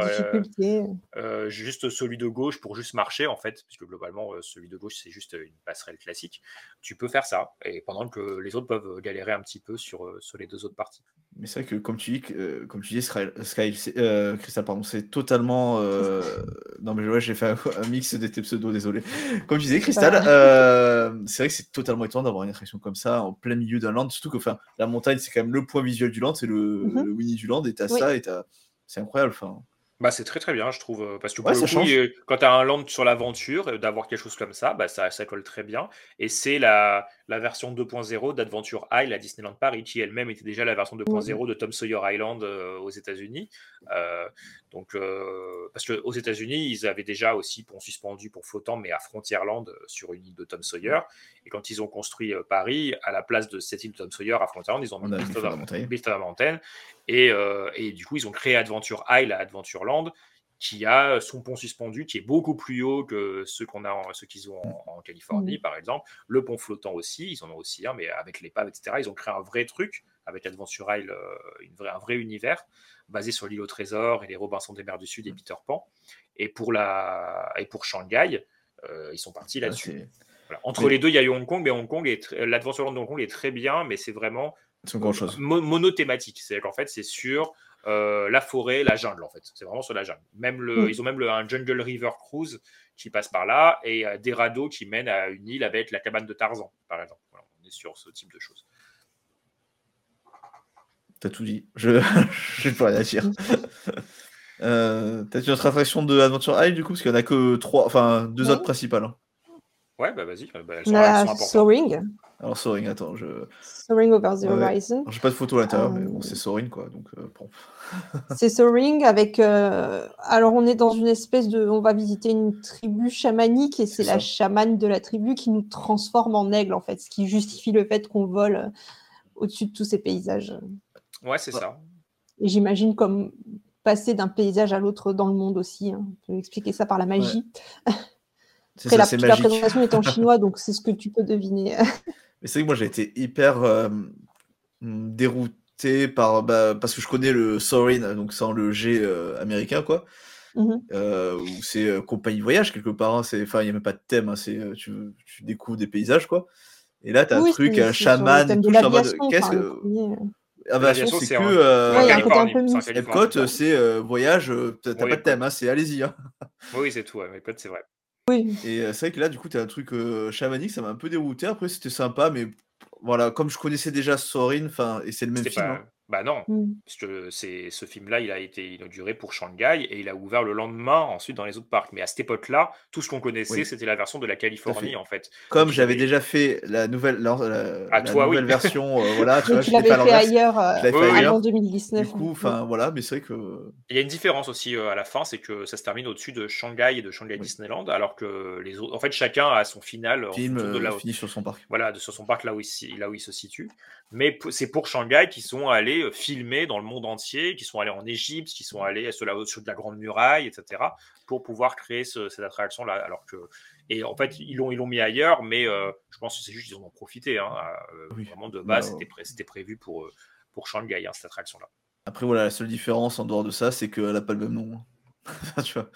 juste celui de gauche pour juste marcher en fait, puisque globalement celui de gauche c'est juste une passerelle classique, tu peux faire ça et pendant que les autres peuvent galérer un petit peu sur, sur les deux autres parties. Mais c'est vrai que comme tu dis, comme tu dis, Sky, Crystal, pardon, c'est totalement. (laughs) non mais ouais, j'ai fait un, mix des pseudo désolé. Comme je disais, Cristal, euh, c'est vrai que c'est totalement étonnant d'avoir une attraction comme ça en plein milieu d'un land, surtout que enfin, la montagne, c'est quand même le point visuel du land, c'est le, mhm. Winnie du land, et t'as ça, et c'est incroyable. Enfin. Bah, c'est très très bien, je trouve. euh, Parce que pour Ouais, le ça coup, change. il- quand tu as un land sur l'aventure, euh, d'avoir quelque chose comme ça, bah, ça, ça colle très bien. Et c'est la, la version 2.0 d'Adventure Isle à Disneyland Paris, qui elle-même était déjà la version 2.0 de Tom Sawyer Island euh, aux États-Unis. Euh, donc, euh, parce qu'aux États-Unis, ils avaient déjà aussi pont suspendu, pont flottant, mais à Frontierland sur une île de Tom Sawyer. Et quand ils ont construit Paris, à la place de cette île de Tom Sawyer à Frontierland, ils ont On mis the Mountain. Et, euh, et du coup, ils ont créé Adventure Isle à Adventureland, qui a son pont suspendu, qui est beaucoup plus haut que ceux qu'on a, en- ceux qu'ils ont en, en Californie, par exemple. Le pont flottant aussi, ils en ont aussi un, mais avec l'épave, etc. Ils ont créé un vrai truc avec Adventure Isle, euh, une vraie- un vrai univers basé sur l'île au trésor et les Robinson des mers du Sud et Peter Pan. Et pour la, et pour Shanghai, euh, ils sont partis là-dessus. c'est- Voilà. Entre Mais- les deux, il y a eu Hong Kong, mais Hong Kong est tr- l'Adventureland de Hong Kong est très bien, mais c'est vraiment C'est chose. mo- monothématique. C'est-à-dire qu'en fait, c'est sur euh, la forêt, la jungle, en fait. C'est vraiment sur la jungle. Même le, Mm. Ils ont même le, un Jungle River Cruise qui passe par là et euh, des radeaux qui mènent à une île avec la cabane de Tarzan, par exemple. Voilà, on est sur ce type de choses. T'as tout dit. Je j'ai plus rien à dire. Euh, T'as une autre attraction de Adventure Isle du coup? Parce qu'il n'y en a que trois, enfin deux Ouais. autres principales. hein. Ouais, bah vas-y. euh, bah, elles sont, sont. Soaring, Alors Soaring, attends, je. Soaring Over the Ouais. Horizon. J'ai pas de photo à l'intérieur, mais Euh, bon, c'est Soaring quoi. Donc, euh, bon. (laughs) C'est Soaring avec. euh, Alors, on est dans une espèce de. On va visiter une tribu chamanique et c'est la chamane de la tribu qui nous transforme en aigle, en fait, ce qui justifie le fait qu'on vole euh, au-dessus de tous ces paysages. Ouais, c'est ça. Et j'imagine comme passer d'un paysage à l'autre dans le monde aussi. hein. On peut expliquer ça par la magie. (laughs) Après, ça, la, la présentation est en (laughs) chinois, donc c'est ce que tu peux deviner. (laughs) Mais c'est vrai que moi j'ai été hyper euh, mm, dérouté par bah, parce que je connais le Soarin, donc sans le G euh, américain quoi. Mhm. Euh, où c'est euh, compagnie voyage quelque part. hein, c'est enfin il y a même pas de thème. hein, c'est tu, tu découvres des paysages quoi. Et là t'as Oui, un truc c'est- un c'est sur le chaman tout. de Qu'est-ce que. Aviation, c'est c'est que un un. Epcot, c'est voyage. T'as pas de thème, hein, c'est allez-y. hein. Oui, c'est tout. Peut-être c'est vrai. Oui. Et euh, c'est vrai que là, du coup, t'as un truc euh, chamanique, ça m'a un peu dérouté. Après, c'était sympa, mais voilà, comme je connaissais déjà Sorin, enfin, et c'est le même film. pas- hein. Bah non, Mm. parce que c'est ce film-là, il a été inauguré pour Shanghai et il a ouvert le lendemain ensuite dans les autres parcs. Mais à cette époque-là, tout ce qu'on connaissait, Oui. c'était la version de la Californie fait. en fait. Comme Donc, j'avais déjà fait la nouvelle, la, la- Ah, la toi, oui. nouvelle version, euh, (laughs) voilà, tu vois, je fait ailleurs, euh, Je l'avais fait oui. ailleurs. avant 2019. Du coup, enfin, voilà, mais c'est vrai que. Il y a une différence aussi euh, à la fin, c'est que ça se termine au-dessus de Shanghai et de Shanghai Disneyland, alors que les autres, en fait, chacun a son final en Film fonction de euh, là où, fini sur son parc. voilà, de, sur son parc là où il, s'y- là où il se situe. Mais p- c'est pour Shanghai qui sont allés euh, filmer dans le monde entier, qui sont allés en Égypte, qui sont allés sur la sur de la Grande Muraille, etc., pour pouvoir créer ce- cette attraction-là. Alors que, et en fait, ils l'ont ils l'ont mis ailleurs, mais euh, je pense que c'est juste qu'ils en ont profité. Hein, euh, Oui. Vraiment de base, c'était pré- c'était prévu pour euh, pour Shanghai hein, cette attraction-là. Après, voilà, la seule différence en dehors de ça, c'est qu'elle n'a pas le même nom. (laughs) tu vois.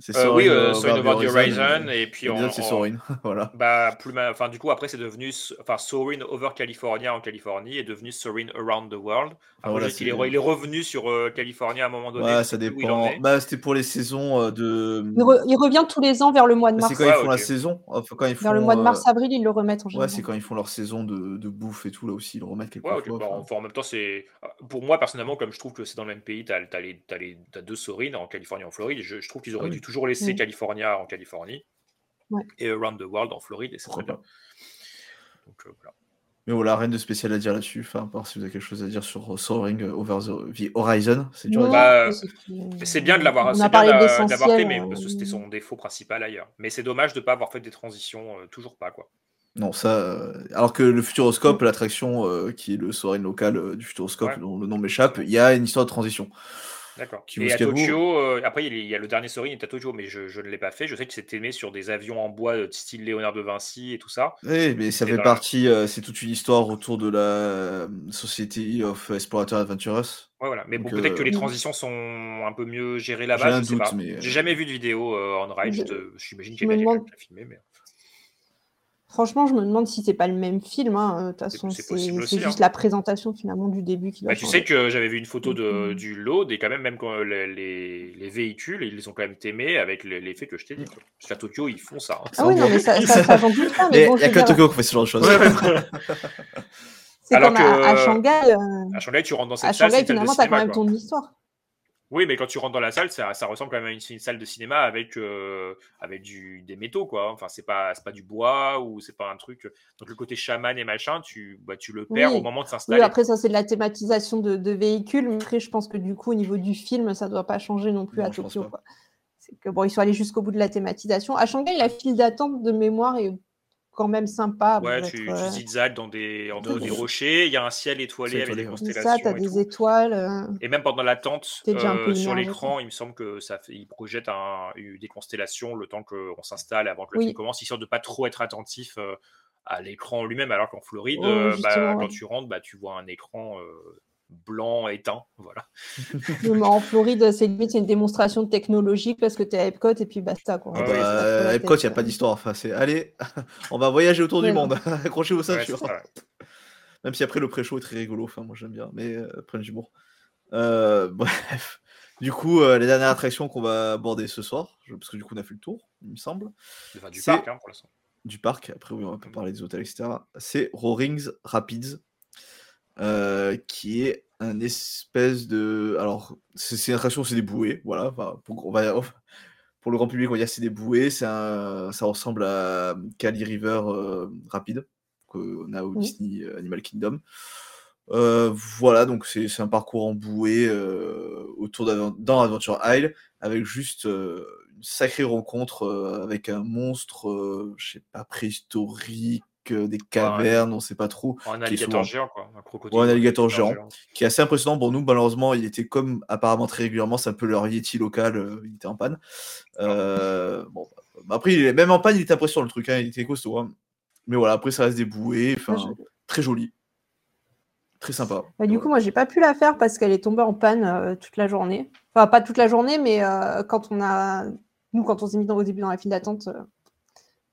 C'est Euh, oui, euh, euh, Over the Horizon, et puis l'épisode, en- c'est Soarin. (laughs) voilà. Bah, plus ma- enfin, du coup, après, c'est devenu, enfin, Soarin Over California en Californie est devenu Soarin Around the World. Après, voilà, je sais qu'il est, il est revenu sur euh, Californie à un moment donné. Ouais, ça il dépend. Bah, c'était pour les saisons euh, de. Il, re- il revient tous les ans vers le mois de Bah, mars. c'est quand ils Ouais, font la saison. Enfin, quand ils font, Vers le mois de euh, mars-avril, ils le remettent en Ouais, général. c'est quand ils font leur saison de, de bouffe et tout, là aussi, ils le remettent quelques Ouais, fois. Bah, enfin. en même temps, c'est. Pour moi, personnellement, comme je trouve que c'est dans le même pays, tu as, deux Sorin en Californie en Floride. Je, je trouve qu'ils auraient Ah oui. dû toujours laisser Mm. California en Californie Ouais. et Around the World en Floride, et c'est très bien. Donc, euh, voilà. Mais voilà, rien de spécial à dire là-dessus. Enfin, à part si vous avez quelque chose à dire sur euh, Soaring euh, Over the, the Horizon, c'est dur. Bah, c'est- Mais C'est bien de l'avoir fait, mais euh, parce que c'était son défaut principal ailleurs. Mais c'est dommage de ne pas avoir fait des transitions, euh, toujours pas quoi. Non, ça. euh, Alors que le Futuroscope, l'attraction euh, qui est le Soaring local euh, du Futuroscope, Ouais. dont le nom m'échappe, il y a une histoire de transition. D'accord. Et à. Tokyo, euh, après il y a- le dernier Sorin est à Tokyo, mais je, je ne l'ai pas fait. Je sais que c'est aimé sur des avions en bois de style Léonard de Vinci et tout ça. Oui, mais ça fait dans partie, euh, c'est toute une histoire autour de la euh, Society of Explorator Adventurous. Ouais, voilà. Mais bon, peut-être que euh, les transitions sont un peu mieux gérées J'ai là-bas. un je sais doute, pas. mais, euh, J'ai jamais vu de vidéo euh, en ride. J'imagine je qu'il y a filmé. Mais... Franchement, je me demande si c'est pas le même film. hein. De toute C'est- façon, c'est juste hein. la présentation finalement du début qui doit Bah, tu sais que j'avais vu une photo de, Mhm. du load et quand même, même quand euh, les, les, les véhicules, ils les ont quand même aimés avec les- l'effet que je t'ai dit. Parce qu'à Tokyo, ils font ça. hein. Ah oui, non, mais ça, ça, ça j'en doute pas. Mais bon, il je n'y a que à dire, Tokyo qu'on fait ce genre de choses. (laughs) c'est Alors comme à, à Shanghai. euh, À Shanghai, tu rentres dans cette à salle, Shanghai, finalement, t'as quand cinéma, même quoi. ton histoire. Oui, mais quand tu rentres dans la salle, ça, ça ressemble quand même à une, une salle de cinéma avec, euh, avec du, des métaux, quoi. Enfin, c'est pas, c'est pas du bois ou c'est pas un truc. Donc, le côté chaman et machin, tu, bah, tu le perds Oui. au moment de s'installer. Oui, après, ça, c'est de la thématisation de, de véhicules. Mais après, je pense que du coup, au niveau du film, ça doit pas changer non plus Non, à Tokyo. quoi. C'est que bon, ils sont allés jusqu'au bout de la thématisation. À Shanghai, la file d'attente de mémoire est quand même sympa. Ouais, tu, être, euh, tu zigzags dans des, entre Ouais, des rochers, il y a un ciel étoilé avec des constellations. ça, t'as et des tout. étoiles. euh, Et même pendant l'attente, euh, sur l'écran, il me semble que ça fait, il projette un, eu- des constellations le temps qu'on s'installe avant que le Oui. film commence, histoire de pas trop être attentif euh, à l'écran lui-même. Alors qu'en Floride, Oh, euh, bah, quand tu rentres, bah, tu vois un écran euh, blanc éteint. Voilà. (laughs) mais en Floride, c'est limite c'est une démonstration de technologie parce que t'es à Epcot et puis basta. Quoi. Ah Bah, euh, Epcot, il n'y a pas d'histoire. Enfin, c'est allez, (laughs) on va voyager autour Ouais, du monde. (laughs) Accrochez vos Ouais, ça, ouais. Même si après le pré-show est très rigolo. Enfin, moi j'aime bien, mais euh, plein d'humour. Euh, bref. Du coup, euh, les dernières attractions qu'on va aborder ce soir, je- parce que du coup on a fait le tour, il me semble, Enfin, du C'est- parc, hein, pour l'instant. du parc. Après, oui, on va pas parler des hôtels, etc. C'est Roarings Rapids, euh, qui est un espèce de. Alors, c'est une attraction, c'est des bouées, voilà. Enfin, pour, on va- (laughs) pour le grand public, on va dire c'est des bouées. Un, ça ressemble à Cali River euh, Rapide, qu'on a au Oui. Disney euh, Animal Kingdom. Euh, voilà, donc c'est un parcours en bouée euh, autour dans Adventure Isle, avec juste euh, une sacrée rencontre euh, avec un monstre, euh, je sais pas, préhistorique, euh, des cavernes, on sait pas trop. Un alligator souvent- géant, quoi. Un crocodile. Ouais, un alligator géant, qui est assez impressionnant. Bon, nous, malheureusement, il était comme apparemment très régulièrement, c'est un peu leur Yeti local, euh, il était en panne. Euh, bon, bah, après, il est- même en panne, il était impressionnant le truc, hein, il était costaud. hein. Mais voilà, après, ça reste des bouées, enfin, très joli. Très sympa. Bah, du coup, moi, j'ai pas pu la faire parce qu'elle est tombée en panne euh, toute la journée. Enfin, pas toute la journée, mais euh, quand on a. Nous, quand on s'est mis dans, au début dans la file d'attente, euh,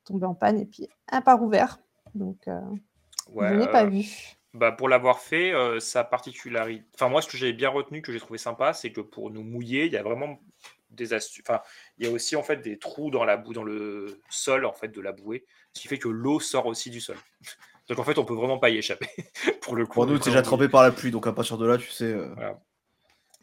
tombée en panne et puis un pas rouvert. Donc, euh, Ouais, je n'ai pas euh, vu. Bah pour l'avoir fait, euh, sa particularité. Enfin, moi, ce que j'ai bien retenu, que j'ai trouvé sympa, c'est que pour nous mouiller, il y a vraiment des astuces. Enfin, il y a aussi en fait des trous dans la boue, dans le sol en fait de la bouée, ce qui fait que l'eau sort aussi du sol. Donc en fait, on peut vraiment pas y échapper. (laughs) pour le coup, Pour on nous, est t'es déjà trempé par la pluie, donc à partir de là, tu sais. euh, Voilà.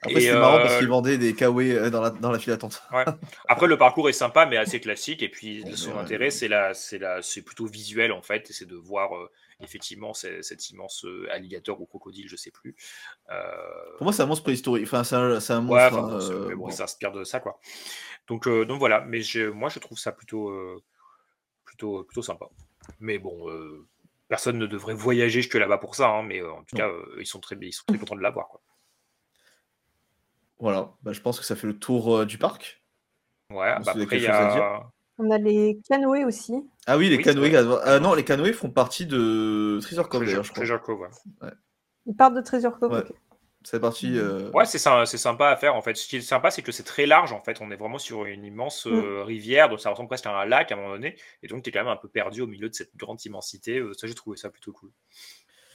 Après, c'est marrant euh, parce qu'ils vendaient des kawaii euh, dans la, dans la file d'attente. Ouais. Après, le parcours est sympa, mais assez classique. Et puis, son ouais, intérêt, c'est la, c'est la, c'est plutôt visuel en fait, c'est de voir euh, effectivement cet immense euh, alligator ou crocodile, je sais plus. Euh, Pour moi, c'est un monstre préhistorique. Enfin, c'est un, monstre. enfin, euh, mais bon, bon. il s'inspire de ça, quoi. Donc, euh, donc voilà, mais je- moi je trouve ça plutôt, euh, plutôt, plutôt sympa. Mais bon, euh, personne ne devrait voyager jusque là-bas pour ça, hein, mais euh, en tout cas, euh, ils sont très, ils sont très contents de l'avoir. Voilà, bah, je pense que ça fait le tour euh, du parc. Ouais, bah après, il y a. On a les canoës aussi. Ah oui, les Oui, canoës. ah non, les canoës font partie de Treasure Cove, Treasure, je crois. Treasure Cove, ouais. Ils partent de Treasure Cove. Ouais. ok. C'est parti. euh, Ouais, c'est sympa à faire en fait. Ce qui est sympa, c'est que c'est très large en fait. On est vraiment sur une immense Mm. euh, rivière, donc ça ressemble presque à un lac à un moment donné. Et donc, tu es quand même un peu perdu au milieu de cette grande immensité. Euh, ça, j'ai trouvé ça plutôt cool.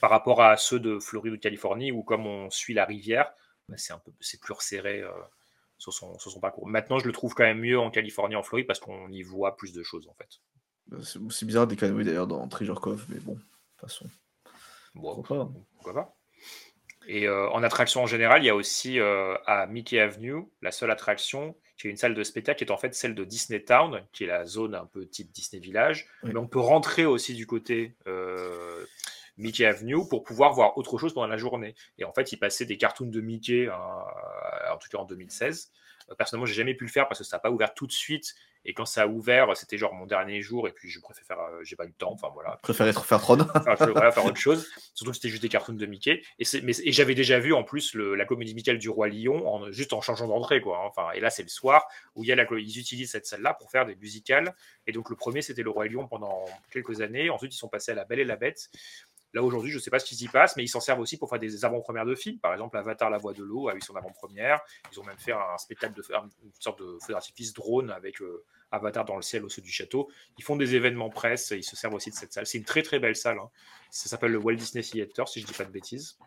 Par rapport à ceux de Floride ou de Californie, où comme on suit la rivière, c'est un peu c'est plus resserré euh, sur, son, sur son parcours. Maintenant, je le trouve quand même mieux en Californie, en Floride, parce qu'on y voit plus de choses en fait. C'est c'est bizarre des canoës d'ailleurs dans Treasure Cove, mais bon, de toute façon. Bon, Pourquoi pas pourquoi pas. Et euh, en attraction en général, il y a aussi euh, à Mickey Avenue, la seule attraction qui est une salle de spectacle qui est en fait celle de Disney Town, qui est la zone un peu type Disney Village. Oui. Mais on peut rentrer aussi du côté euh, Mickey Avenue pour pouvoir voir autre chose pendant la journée. Et en fait, il passait des cartoons de Mickey, hein, en tout cas en 2016. Euh, Personnellement, j'ai jamais pu le faire parce que ça n'a pas ouvert tout de suite. Et quand ça a ouvert, c'était genre mon dernier jour. Et puis, je préfère faire, euh, j'ai pas eu le temps. Enfin voilà. Je préfère être faire. Enfin, je- voilà, faire autre chose. Surtout que c'était juste des cartoons de Mickey. Et, c'est- mais, et j'avais déjà vu en plus le- la comédie musicale du Roi Lion en, juste en changeant d'entrée. quoi. hein. Enfin, et là, c'est le soir où il y a la, ils utilisent cette salle-là pour faire des musicales. Et donc, le premier, c'était le Roi Lion pendant quelques années. Ensuite, ils sont passés à La Belle et la Bête. Là, aujourd'hui, je ne sais pas ce qui s'y passe, mais ils s'en servent aussi pour faire des avant-premières de films. Par exemple, Avatar, la voix de l'eau a eu son avant-première. Ils ont même fait un spectacle de une sorte de feu d'artifice drone avec euh, Avatar dans le ciel au-dessus du château. Ils font des événements presse, ils se servent aussi de cette salle. C'est une très très belle salle. hein. Ça s'appelle le Walt Disney Theater, si je dis pas de bêtises.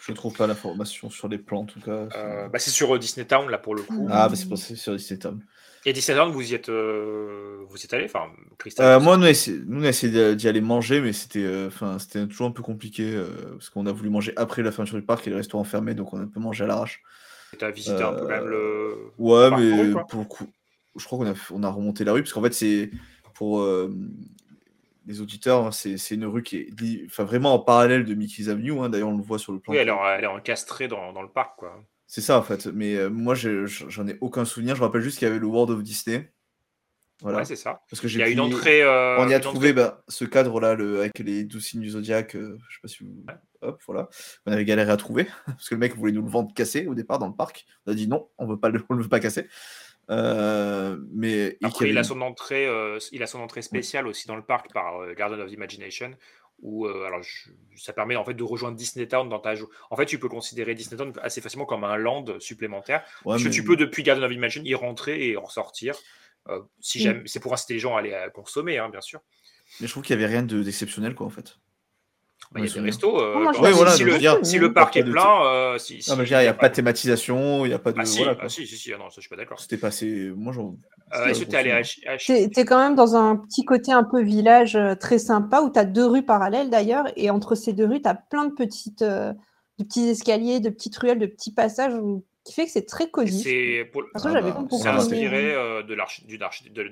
Je trouve pas l'information sur les plans en tout cas. Euh, bah, c'est sur euh, Disney Town, là, pour le coup. Ah, bah c'est passé sur Disney Town. Et Disney Town, vous y êtes, euh, vous y êtes allé Enfin, Euh, moi, nous, on a essayé, d'y- aller manger, mais c'était euh, c'était toujours un peu compliqué parce qu'on a voulu manger après la fermeture du parc et les restaurants fermés, donc on a un peu mangé à l'arrache. Tu as visité un peu quand même le. Ouais, le mais quoi. pour le coup, je crois qu'on a, on a remonté la rue, parce qu'en fait, c'est pour les auditeurs, hein, c'est une rue qui est enfin, vraiment en parallèle de Mickey's Avenue. hein, D'ailleurs, on le voit sur le plan. Oui, elle est, elle est encastrée dans, dans le parc, quoi. C'est ça, en fait. Mais euh, moi, j'ai- j'en ai aucun souvenir. Je me rappelle juste qu'il y avait le World of Disney. Voilà. Ouais, c'est ça. Parce que Il j'ai y a une entrée, euh, on y a une trouvé entrée- bah, ce cadre-là le- avec les douze signes du zodiaque. euh, je sais pas si vous. Hop, voilà. On avait galéré à trouver. (laughs) Parce que le mec voulait nous le vendre cassé au départ dans le parc. On a dit non, on veut pas le, on le veut pas casser. Euh, mais et qu'il y Après, il avait a une- son entrée, euh, il a son entrée spéciale aussi dans le parc par euh, Garden of Imagination, où euh, alors je- ça permet en fait de rejoindre Disney Town dans ta joue. En fait, tu peux considérer Disney Town assez facilement comme un land supplémentaire, Ouais, puisque mais- tu peux depuis Garden of Imagination y rentrer et en ressortir. euh, si Mm. c'est pour inciter les gens à aller à consommer, hein, bien sûr. Mais je trouve qu'il y avait rien de- d'exceptionnel, quoi, en fait. Bah, il y a des restos. euh, Oh, si, voilà, si je le, veux dire, si le pas parc est plein, euh, si, Non, si- mais je veux dire, il n'y a pas de thématisation, il n'y a pas de. Ah si, voilà, ah, si, si, si, ah non, ça je suis pas d'accord. C'était passé. Moi, j'en. Euh, Est-ce que tu es allé à, quand même dans un petit côté un peu village très sympa où tu as deux rues parallèles d'ailleurs, et entre ces deux rues, tu as plein de, petites, euh, de petits escaliers, de petites ruelles, de petits passages où- qui fait que c'est très cosy. C'est c'est aimé. inspiré euh, de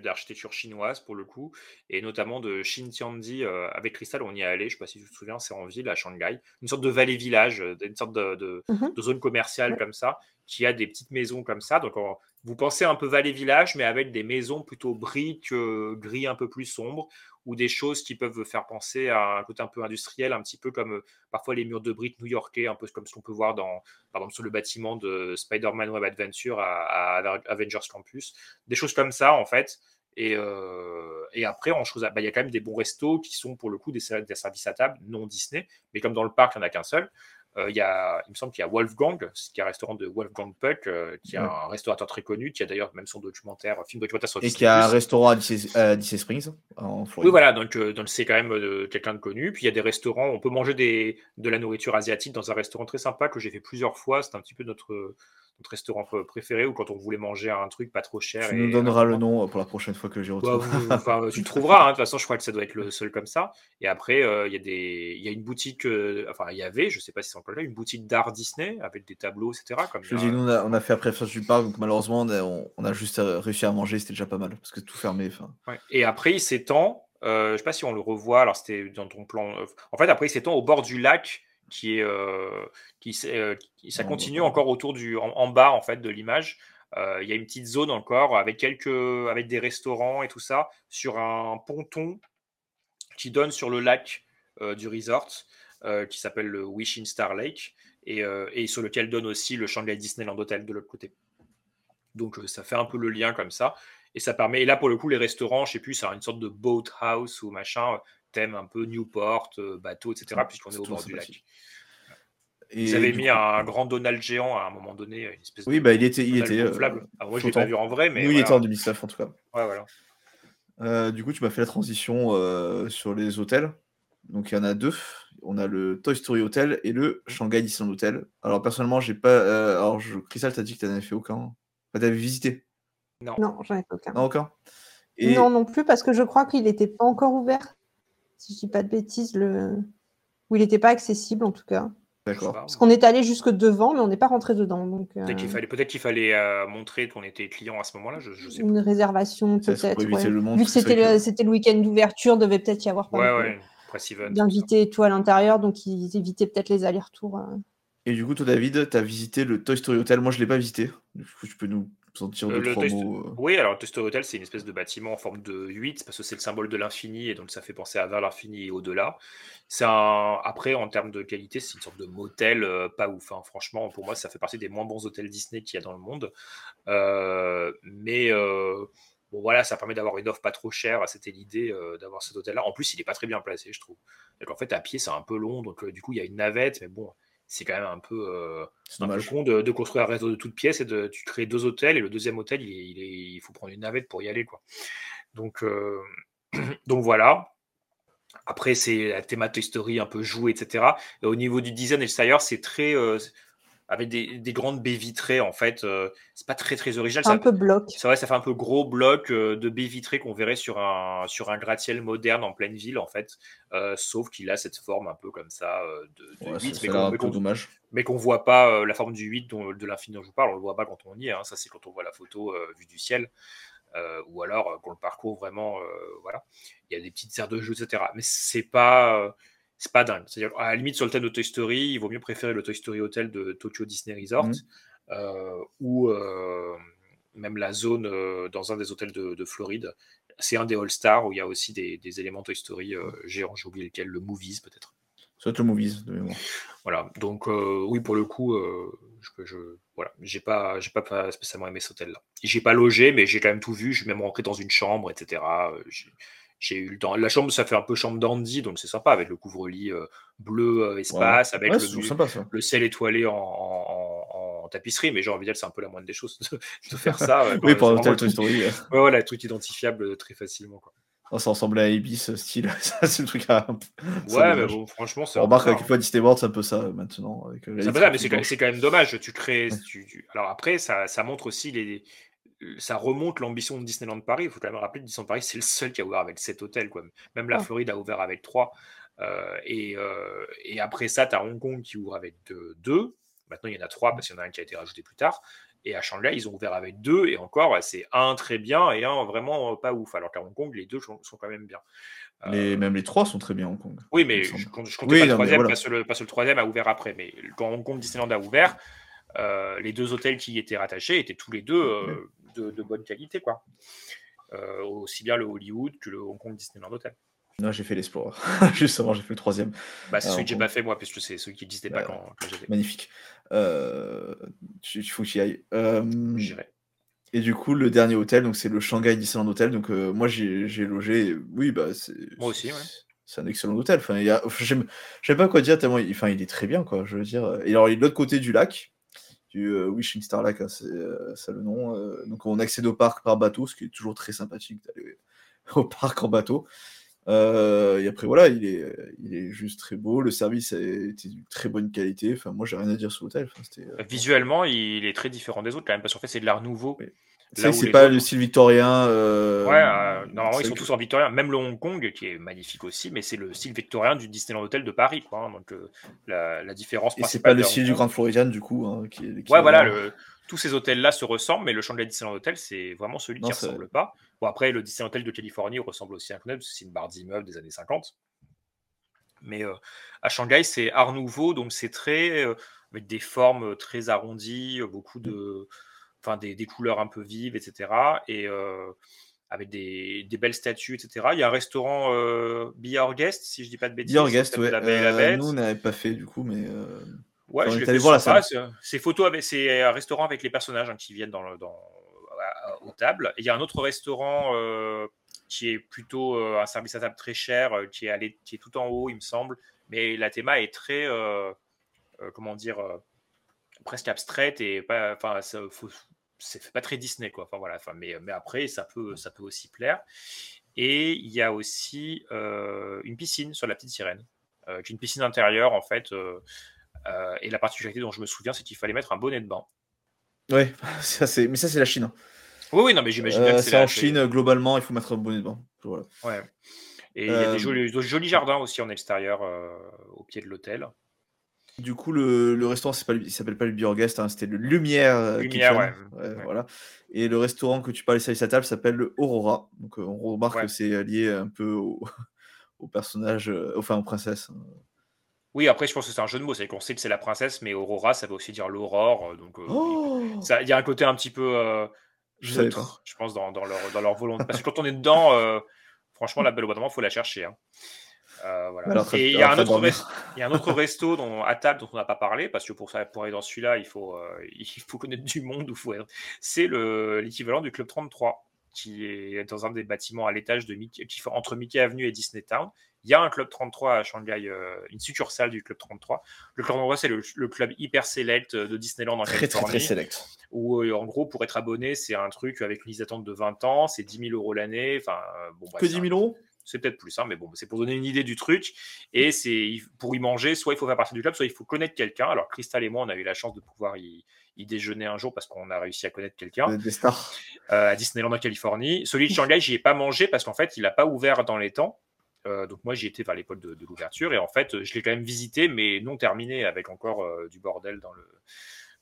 l'architecture chinoise pour le coup, et notamment de Xintiandi euh, avec Crystal. On y est allé, je ne sais pas si tu te souviens, c'est en ville à Shanghai, une sorte de vallée-village, euh, une sorte de, de- Mhm. de zone commerciale comme ça, qui a des petites maisons comme ça. Donc en- vous pensez un peu vallée-village, mais avec des maisons plutôt briques, euh, gris un peu plus sombre, ou des choses qui peuvent faire penser à un côté un peu industriel, un petit peu comme euh, parfois les murs de briques new-yorkais, un peu comme ce qu'on peut voir dans, par exemple, sur le bâtiment de Spider-Man Web Adventure à, Avengers Campus. Des choses comme ça, en fait. Et, euh, après, bah, il y a quand même des bons restos qui sont pour le coup des, des services à table non Disney, mais comme dans le parc, il n'y en a qu'un seul. Euh, il, y a, il me semble qu'il y a Wolfgang, qui est un restaurant de Wolfgang Puck, euh, qui est Ouais. un restaurateur très connu, qui a d'ailleurs même son documentaire, film documentaire sur Et qui a un restaurant à Disney Springs, en Floride. Oui, voilà, donc, euh, donc c'est quand même euh, quelqu'un de connu. Puis il y a des restaurants, on peut manger des, de la nourriture asiatique dans un restaurant très sympa que j'ai fait plusieurs fois. C'est un petit peu notre, notre restaurant pr- préféré ou quand on voulait manger un truc pas trop cher. Tu et nous donneras le nom euh, pour la prochaine fois que j'y Bah, retourne. vous- enfin, tu trouveras, hein. de toute façon, je crois que ça doit être le seul comme ça. Et après, euh, il y, a des- il y a une boutique, euh, enfin, il y avait, je sais pas si c'est encore là, une boutique d'art Disney avec des tableaux, etc. Comme Je dis, nous, on a, on a fait après Flash du Parc, donc malheureusement, on a, on- on a juste réussi à manger, c'était déjà pas mal, parce que tout fermé. Ouais. Et après, il s'étend, euh, je sais pas si on le revoit, alors c'était dans ton plan. En fait, après, il s'étend au bord du lac, qui est. euh, qui, euh, qui- ça Non, continue encore autour du. En, en bas, en fait, de l'image. Euh, Il y a une petite zone encore avec quelques. avec des restaurants et tout ça, sur un ponton qui donne sur le lac du resort, qui s'appelle le Wishing Star Lake, et, et sur lequel donne aussi le Shanghai Disneyland Hotel de l'autre côté. Donc ça fait un peu le lien comme ça. Et ça permet, et là pour le coup, les restaurants, je sais plus, c'est une sorte de boat house ou machin, thème un peu Newport, euh, bateau, etc., puisqu'on est au bord du lac. sympathique. Ils Et avaient mis coup- un grand Donald géant à un moment donné, une espèce Oui, de bah, il était. Il était euh, gonflable. Alors, moi, je l'ai pas vu en vrai, mais Nous, il était en 2009 en tout cas. Ouais, voilà. Euh, du coup, tu m'as fait la transition euh, sur les hôtels. Donc, il y en a deux. On a le Toy Story Hotel et le Shanghai Disneyland Hotel. Alors, personnellement, j'ai pas. euh, alors, je... Crystal, t'as dit que tu n'avais fait aucun. Enfin, t'avais visité? Non. Non, j'en ai fait aucun. Non, aucun Et Non, non plus, parce que je crois qu'il n'était pas encore ouvert. Si je dis pas de bêtises, le... ou il n'était pas accessible en tout cas. D'accord. Parce qu'on est allé jusque devant, mais on n'est pas rentré dedans. Donc, euh, Peut-être qu'il fallait, peut-être qu'il fallait euh, montrer qu'on était client à ce moment-là, je, je sais pas. une réservation peut-être. éviter ouais. le monde, Vu que c'était le, que- c'était le week-end d'ouverture, devait peut-être y avoir pas Ouais, ouais, d'invités et tout à l'intérieur, donc ils évitaient peut-être les allers-retours. euh. Et du coup, toi, David, tu as visité le Toy Story Hotel. Moi, je ne l'ai pas visité. Du coup, tu peux nous en dire Euh, deux, trois mots. euh. Oui, alors le Hotel, c'est une espèce de bâtiment en forme de 8, parce que c'est le symbole de l'infini, et donc ça fait penser à vers l'infini et au-delà. C'est un... Après, en termes de qualité, c'est une sorte de motel euh, pas ouf. hein. Franchement, pour moi, ça fait partie des moins bons hôtels Disney qu'il y a dans le monde. Euh, mais bon, voilà, ça permet d'avoir une offre pas trop chère. C'était l'idée d'avoir cet hôtel-là. En plus, il est pas très bien placé, je trouve. Donc, en fait, à pied, c'est un peu long, donc du coup, il y a une navette, mais bon, c'est quand même un peu, euh, C'est un peu con de, de construire un réseau de toutes pièces et de tu crées deux hôtels et le deuxième hôtel, il, est- il, est- il faut prendre une navette pour y aller, quoi. Donc, euh, (clears throat) donc voilà. Après, c'est la théma Toy Story un peu jouée, etc. Et au niveau du design extérieur, c'est très. euh, avec des, des, grandes baies vitrées en fait. Euh, c'est pas très très original. Un peu bloc. C'est vrai, ça fait un peu gros bloc euh, de baies vitrées qu'on verrait sur un sur un gratte-ciel moderne en pleine ville en fait. Euh, sauf qu'il a cette forme un peu comme ça de, de Ouais, 8, ça- mais qu'on mais qu'on- dommage. mais qu'on voit pas euh, la forme du 8 dont, de l'infini dont je vous parle. On le voit pas quand on y est. hein. Ça c'est quand on voit la photo euh, vue du ciel. Euh, ou alors euh, qu'on le parcourt vraiment, euh, voilà. Il y a des petites aires de jeu, etc. Mais c'est pas, euh, c'est pas dingue. C'est-à-dire, à la limite, sur le thème de Toy Story, il vaut mieux préférer le Toy Story Hotel de Tokyo Disney Resort Mhm. euh, ou euh, même la zone euh, dans un des hôtels de, de Floride. C'est un des All-Stars où il y a aussi des, des éléments Toy Story euh, géants. J'ai oublié lequel, le Movies peut-être. Être le movies de mémoire. Voilà, donc oui, pour le coup, je, je, voilà, j'ai pas, j'ai pas, pas spécialement aimé cet hôtel-là. J'ai pas logé, mais j'ai quand même tout vu. Je suis même rentré dans une chambre, etc. J'ai- J'ai eu le temps. La chambre, ça fait un peu chambre dandy, donc c'est sympa avec le couvre-lit euh, bleu euh, espace, avec Ouais, le, sympa, ça. le ciel étoilé en, en- en- en tapisserie. Mais j'ai envie c'est un peu la moindre des choses (laughs) de, de faire ça. Oui, pour un hôtel truc-. Ouais, voilà, le truc identifiable euh, très facilement. Quoi. Oh, ça ressemblait à Ibis style. (laughs) ça, c'est le truc à. Ouais, mais bon, franchement, c'est On remarque ça, point Disney World, c'est un peu ça maintenant. Avec, ça, mais c'est quand, blanche. c'est quand même dommage. Tu crées. tu- tu- Alors après, ça, ça montre aussi les. Ça remonte l'ambition de Disneyland Paris. Il faut quand même rappeler que Disneyland Paris, c'est le seul qui a ouvert avec 7 hôtels. Quoi. Même la. Floride a ouvert avec 3. et, euh, et après ça, tu as Hong Kong qui ouvre avec 2. Maintenant, il y en a 3 parce qu'il y en a un qui a été rajouté plus tard. Et à Shanghai, ils ont ouvert avec 2. Et encore, c'est un très bien et un vraiment euh, pas ouf. Alors qu'à Hong Kong, les deux sont, sont quand même bien. Euh, Les, même les trois sont très bien à Hong Kong. oui, mais je, je comptais Oui, pas le non, mais troisième voilà. parce, que le, parce que le troisième a ouvert après. Mais quand Hong Kong Disneyland a ouvert, euh, les deux hôtels qui y étaient rattachés étaient tous les deux euh, de, de bonne qualité. quoi. Euh, aussi bien le Hollywood que le Hong Kong Disneyland Hotel. Non, j'ai fait l'Explorer. (laughs) Justement, j'ai fait le troisième. Bah, c'est celui que j'ai pas fait moi, parce que c'est celui qui n'existait pas Bah, quand, quand j'étais. Magnifique. Euh, tu- Il faut que tu y ailles. Euh, J'irai. et du coup, le dernier hôtel, donc c'est le Shanghai Disneyland Hotel. Donc euh, moi, j'ai logé. Oui, bah c'est. Moi aussi, ouais. C'est un excellent hôtel. Enfin, il y a... enfin, j'aime- je sais pas quoi dire tellement. Il... Enfin, il est très bien, quoi. Je veux dire. Et alors, il est de l'autre côté du lac, du euh, Wishing Star Lake, hein, c'est euh, ça le nom. euh, donc, on accède au parc par bateau, ce qui est toujours très sympathique d'aller (laughs) au parc en bateau. Euh, et après, voilà, il est, il est juste très beau. Le service a été de très bonne qualité. Enfin, moi, j'ai rien à dire sur l'hôtel. Enfin, euh, Visuellement, il est très différent des autres quand même, parce qu'en fait, c'est de l'art nouveau. C'est pas autres- le style victorien. euh, Ouais, euh, normalement, ils sont que- tous en victorien. Même le Hong Kong, qui est magnifique aussi, mais c'est le style victorien du Disneyland Hotel de Paris. Quoi, hein. donc, euh, la, la différence Et c'est pas le style du Grand Floridian, du coup. hein, qui est, qui Ouais, est voilà, le- tous ces hôtels-là se ressemblent, mais le Shanghai Disneyland Hotel, c'est vraiment celui Non, qui ne ressemble pas. Bon, après, le Disneyland Hotel de Californie ressemble aussi à un club, c'est une barre d'immeubles des années 50. Mais euh, à Shanghai, c'est art nouveau, donc c'est très. euh, avec des formes euh, très arrondies, beaucoup de. Enfin, des, des couleurs un peu vives, etc. Et euh, avec des, des belles statues, etc. Il y a un restaurant euh, Be Our Guest, si je dis pas de bêtises. Sur Guest, ouais. La Belle et la Euh, Bête. nous, on n'avait pas fait, du coup, mais. euh, Ouais, on je est l'ai allé voir la salle. C'est c'est photo avec, c'est un restaurant avec les personnages hein, qui viennent dans, le- dans, à- aux tables. Et il y a un autre restaurant qui est plutôt un service à table très cher, qui est allé, qui est tout en haut, il me semble. Mais la théma est très, comment dire, presque abstraite et pas, enfin, ça, faut- c'est pas très Disney quoi. Enfin voilà. Enfin, mais, mais après, ça peut, ça peut aussi plaire. Et il y a aussi euh, une piscine sur la petite sirène, euh, qui est une piscine intérieure en fait. euh, euh, et la particularité dont je me souviens, c'est qu'il fallait mettre un bonnet de bain. Ouais, (laughs) ça, c'est... mais ça, c'est la Chine. hein. Oui, oui, non, mais j'imagine Euh, que c'est en Chine, euh, globalement, il faut mettre un bonnet de bain. Voilà. Ouais. Et il y a Euh, des jolis, jardins aussi en extérieur euh, au pied de l'hôtel. Du coup, le, le restaurant, pas, il s'appelle pas le Beer Guest, hein, c'était le Lumière, euh, Lumière, Kitchen. ouais. Ouais. Voilà. Et le restaurant que tu parles, service à table, s'appelle le Aurora. Donc, euh, on remarque que c'est lié un peu au, (laughs) au personnage, euh, enfin aux princesses. Oui, après, je pense que c'est un jeu de mots. C'est qu'on sait que c'est la princesse, mais Aurora, ça veut aussi dire l'aurore. Donc, euh, Oh ça- il y a un côté un petit peu euh, Je pense, dans, dans leur, dans leur volonté. Parce que quand on est dedans, franchement, la belle au bois dormant, faut la chercher. hein. Euh, voilà. Alors, très- Et il y, a un autre dormir. res- il y a un autre resto dont, à table dont on n'a pas parlé, parce que pour, ça, pour aller dans celui-là, il faut, euh, (laughs) il faut connaître du monde. ou faut C'est le- l'équivalent du Club 33, qui est dans un des bâtiments à l'étage de Mickey, qui fait entre Mickey Avenue et Disney Town. Il y a un Club 33 à Shanghai, euh, une succursale du Club 33. Le Club 33, c'est le, le club hyper select de Disneyland en Très, très, Californie. très select. Où, en gros, pour être abonné, c'est un truc avec une liste d'attente de 20 ans, c'est 10 000 euros l'année. Enfin, euh, bon, bref, Que c'est 10 un- 000 euros? C'est peut-être plus, hein, mais bon, c'est pour donner une idée du truc. Et c'est pour y manger, soit il faut faire partie du club, soit il faut connaître quelqu'un. Alors, Crystal et moi, on a eu la chance de pouvoir y, déjeuner un jour parce qu'on a réussi à connaître quelqu'un. Des stars. Euh, à Disneyland en Californie. Celui de Shanghai, j'y ai pas mangé parce qu'en fait, il n'a pas ouvert dans les temps. Euh, donc moi, j'y étais vers l'époque de, l'ouverture. Et en fait, je l'ai quand même visité, mais non terminé, avec encore euh, du bordel dans le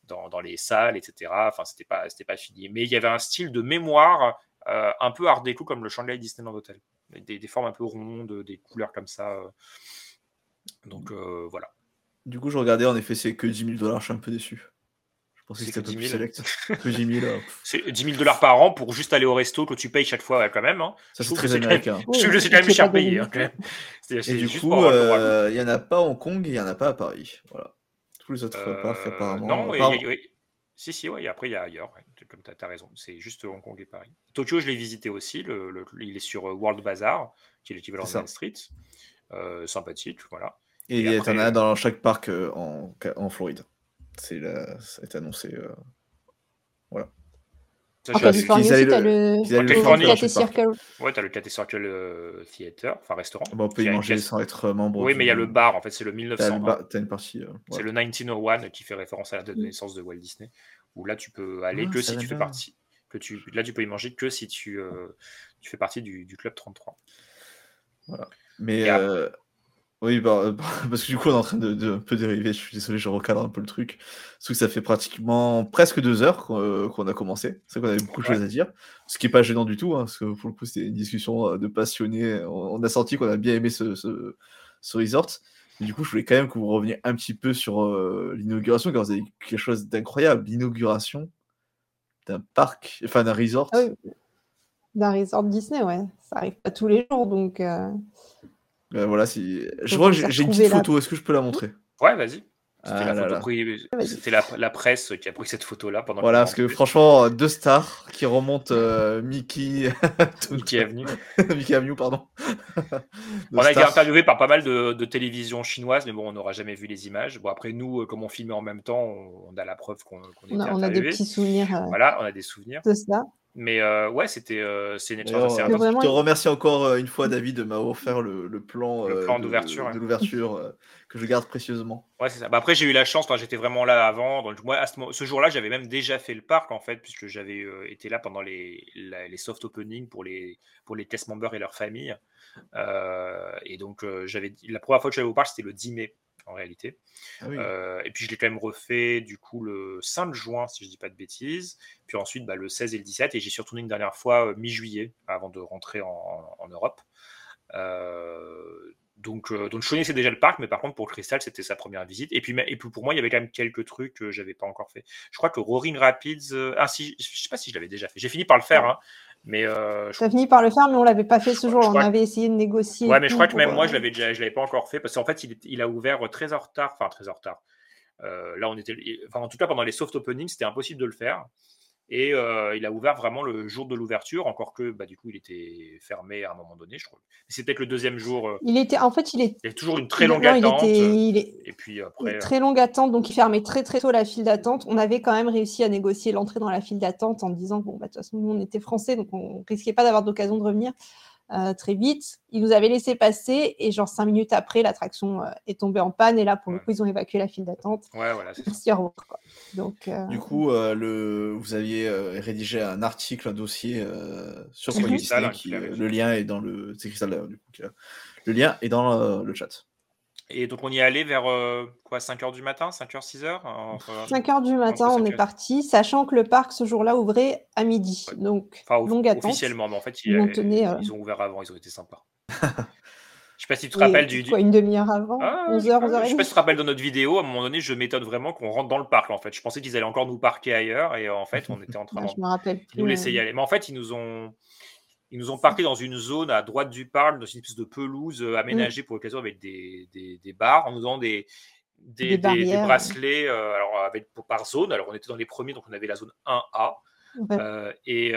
dans, les salles, etc. Enfin, c'était pas, c'était pas fini. Mais il y avait un style de mémoire euh, un peu art déco comme le Shanghai Disneyland Hotel. Des, des, formes un peu rondes, des couleurs comme ça. Euh. Donc euh, voilà. Du coup, je regardais, en effet, c'est que 10 000 dollars, je suis un peu déçu. Je pensais que c'était 10 000. select. que 10 000. c'est 10 000 dollars par an pour juste aller au resto que tu payes chaque fois, quand même. Hein. Ça, c'est très américain. Je trouve que c'est quand même cher payé. Hein, Et du coup, il n'y en a pas à Hong Kong et il n'y en a pas à Paris. Voilà. Tous les autres parcs, apparemment. Non, oui, si, si, oui, après il y a ailleurs, comme tu as, raison, c'est juste Hong Kong et Paris. Tokyo, je l'ai visité aussi, le, il est sur euh, World Bazaar, qui est l'équivalent de Main Street. Euh, sympathique, voilà. Et, il y en a dans chaque parc euh, en, en, Floride. C'est ça a été annoncé. Voilà. En Californie aussi, t'as le, KT Circle. Ouais, t'as le Circle euh, Theater, enfin restaurant. Bon, on peut y manger sans être membre. Oui, mais il y a le bar, en fait, c'est le 1900. T'as une partie. Euh, c'est le 1901 qui fait référence à la date de mm. naissance de Walt Disney, où là, tu peux aller ah, que si tu fais partie. Que tu, là, tu peux y manger que si tu, euh, tu fais partie du, du, club 33. Voilà. Mais oui, bah, (laughs) parce que du coup, on est en train de, un peu dériver. Je suis désolé, je recadre un peu le truc. Parce que ça fait pratiquement presque deux heures qu'on euh, a commencé. C'est qu'on avait beaucoup de choses à dire. Ce qui n'est pas gênant du tout, hein, parce que pour le coup, c'était une discussion euh, de passionnés. On, a senti qu'on a bien aimé ce, ce, resort. Et du coup, je voulais quand même que vous reveniez un petit peu sur euh, l'inauguration, car vous avez quelque chose d'incroyable. L'inauguration d'un parc, enfin d'un resort. Ah d'un resort Disney, ouais. Ça arrive pas tous les jours, donc. Euh, voilà, si... Je vois que j'ai une petite photo, est-ce que je peux la montrer? Ouais, vas-y. C'était ah la, presse qui a pris cette photo-là pendant Voilà, parce que franchement, deux stars qui remontent euh, Mickey... (laughs) Mickey Avenue. (laughs) Mickey Avenue, pardon. (laughs) on a été interviewé par pas mal de, de télévisions chinoises, mais bon, on n'aura jamais vu les images. Bon, après, nous, euh, comme on filmait en même temps, on, a la preuve qu'on qu on, on, a des petits souvenirs. Voilà, on a des souvenirs. De ça. Mais euh, ouais, c'était euh, c'est une expérience assez Je te remercie encore euh, une fois, David, de m'avoir offert le, le, plan, le plan d'ouverture de, l'ouverture que je garde précieusement. Ouais, c'est ça. Bah, après, j'ai eu la chance, j'étais vraiment là avant. Donc, moi, à ce, jour-là, j'avais même déjà fait le parc, en fait, puisque j'avais été là pendant les, les soft openings pour les, pour les test members et leurs familles. et donc, j'avais la première fois que j'allais au parc, c'était le 10 mai en réalité. Ah euh, et puis je l'ai quand même refait du coup le 5 juin, si je dis pas de bêtises. Puis ensuite bah, le 16 et le 17. Et j'y suis retourné une dernière fois euh, mi-juillet avant de rentrer en, Europe. Euh, donc, donc je connaissais déjà le parc, mais par contre pour Crystal c'était sa première visite. Et puis, et puis pour moi il y avait quand même quelques trucs que j'avais pas encore fait. Je crois que Roaring Rapids, ah si, je sais pas si je l'avais déjà fait. J'ai fini par le faire, hein, mais euh, je... fini par le faire, mais on l'avait pas fait ce jour. On avait essayé de négocier. Ouais, mais je crois que même moi, je l'avais déjà, je l'avais pas encore fait parce qu'en fait, il, il, a ouvert très en retard, enfin très en retard. Euh, là, on était, enfin en tout cas pendant les soft openings, c'était impossible de le faire. Et euh, il a ouvert vraiment le jour de l'ouverture, encore que bah, du coup il était fermé à un moment donné, je crois. C'est peut-être le deuxième jour. Euh, il était, en fait, il est. Il y a toujours une très longue attente. Il était, et puis après. Très longue attente, donc il fermait très très tôt la file d'attente. On avait quand même réussi à négocier l'entrée dans la file d'attente en disant bon, bah, de toute façon, nous on était français, donc on risquait pas d'avoir d'occasion de revenir. Euh, très vite. Ils nous avaient laissé passer et genre cinq minutes après, l'attraction euh, est tombée en panne et là, pour le coup, ils ont évacué la file d'attente. Ouais, voilà. Merci, au revoir. Donc, euh, Du coup, le... vous aviez rédigé un article, un dossier sur Disney, qui, le lien est dans le... C'est Cristal d'ailleurs, du coup. Le lien est dans le chat. Et donc on y est allé vers euh, quoi 5h du matin, 5h, 6h 5h du matin, on est parti, sachant que le parc ce jour-là ouvrait à midi. Donc, enfin, longue attente. Officiellement, mais en fait, ils, euh, ils, ont ouvert avant, ils ont été sympas. (laughs) Je sais pas si tu te rappelles du. Quoi, une demi-heure avant 11h, ah, 11h. Je sais pas si tu te rappelles de notre vidéo, à un moment donné, je m'étonne vraiment qu'on rentre dans le parc. En fait, je pensais qu'ils allaient encore nous parquer ailleurs et en fait, on était en train de. je me rappelle nous laisser y aller. Mais en fait, ils nous ont ils nous ont parqué dans une zone à droite du parc, dans une espèce de pelouse euh, aménagée pour l'occasion avec des, des, bars, en nous donnant des, des, bracelets euh, alors avec, par zone. Alors, on était dans les premiers, donc on avait la zone 1A. Euh, et.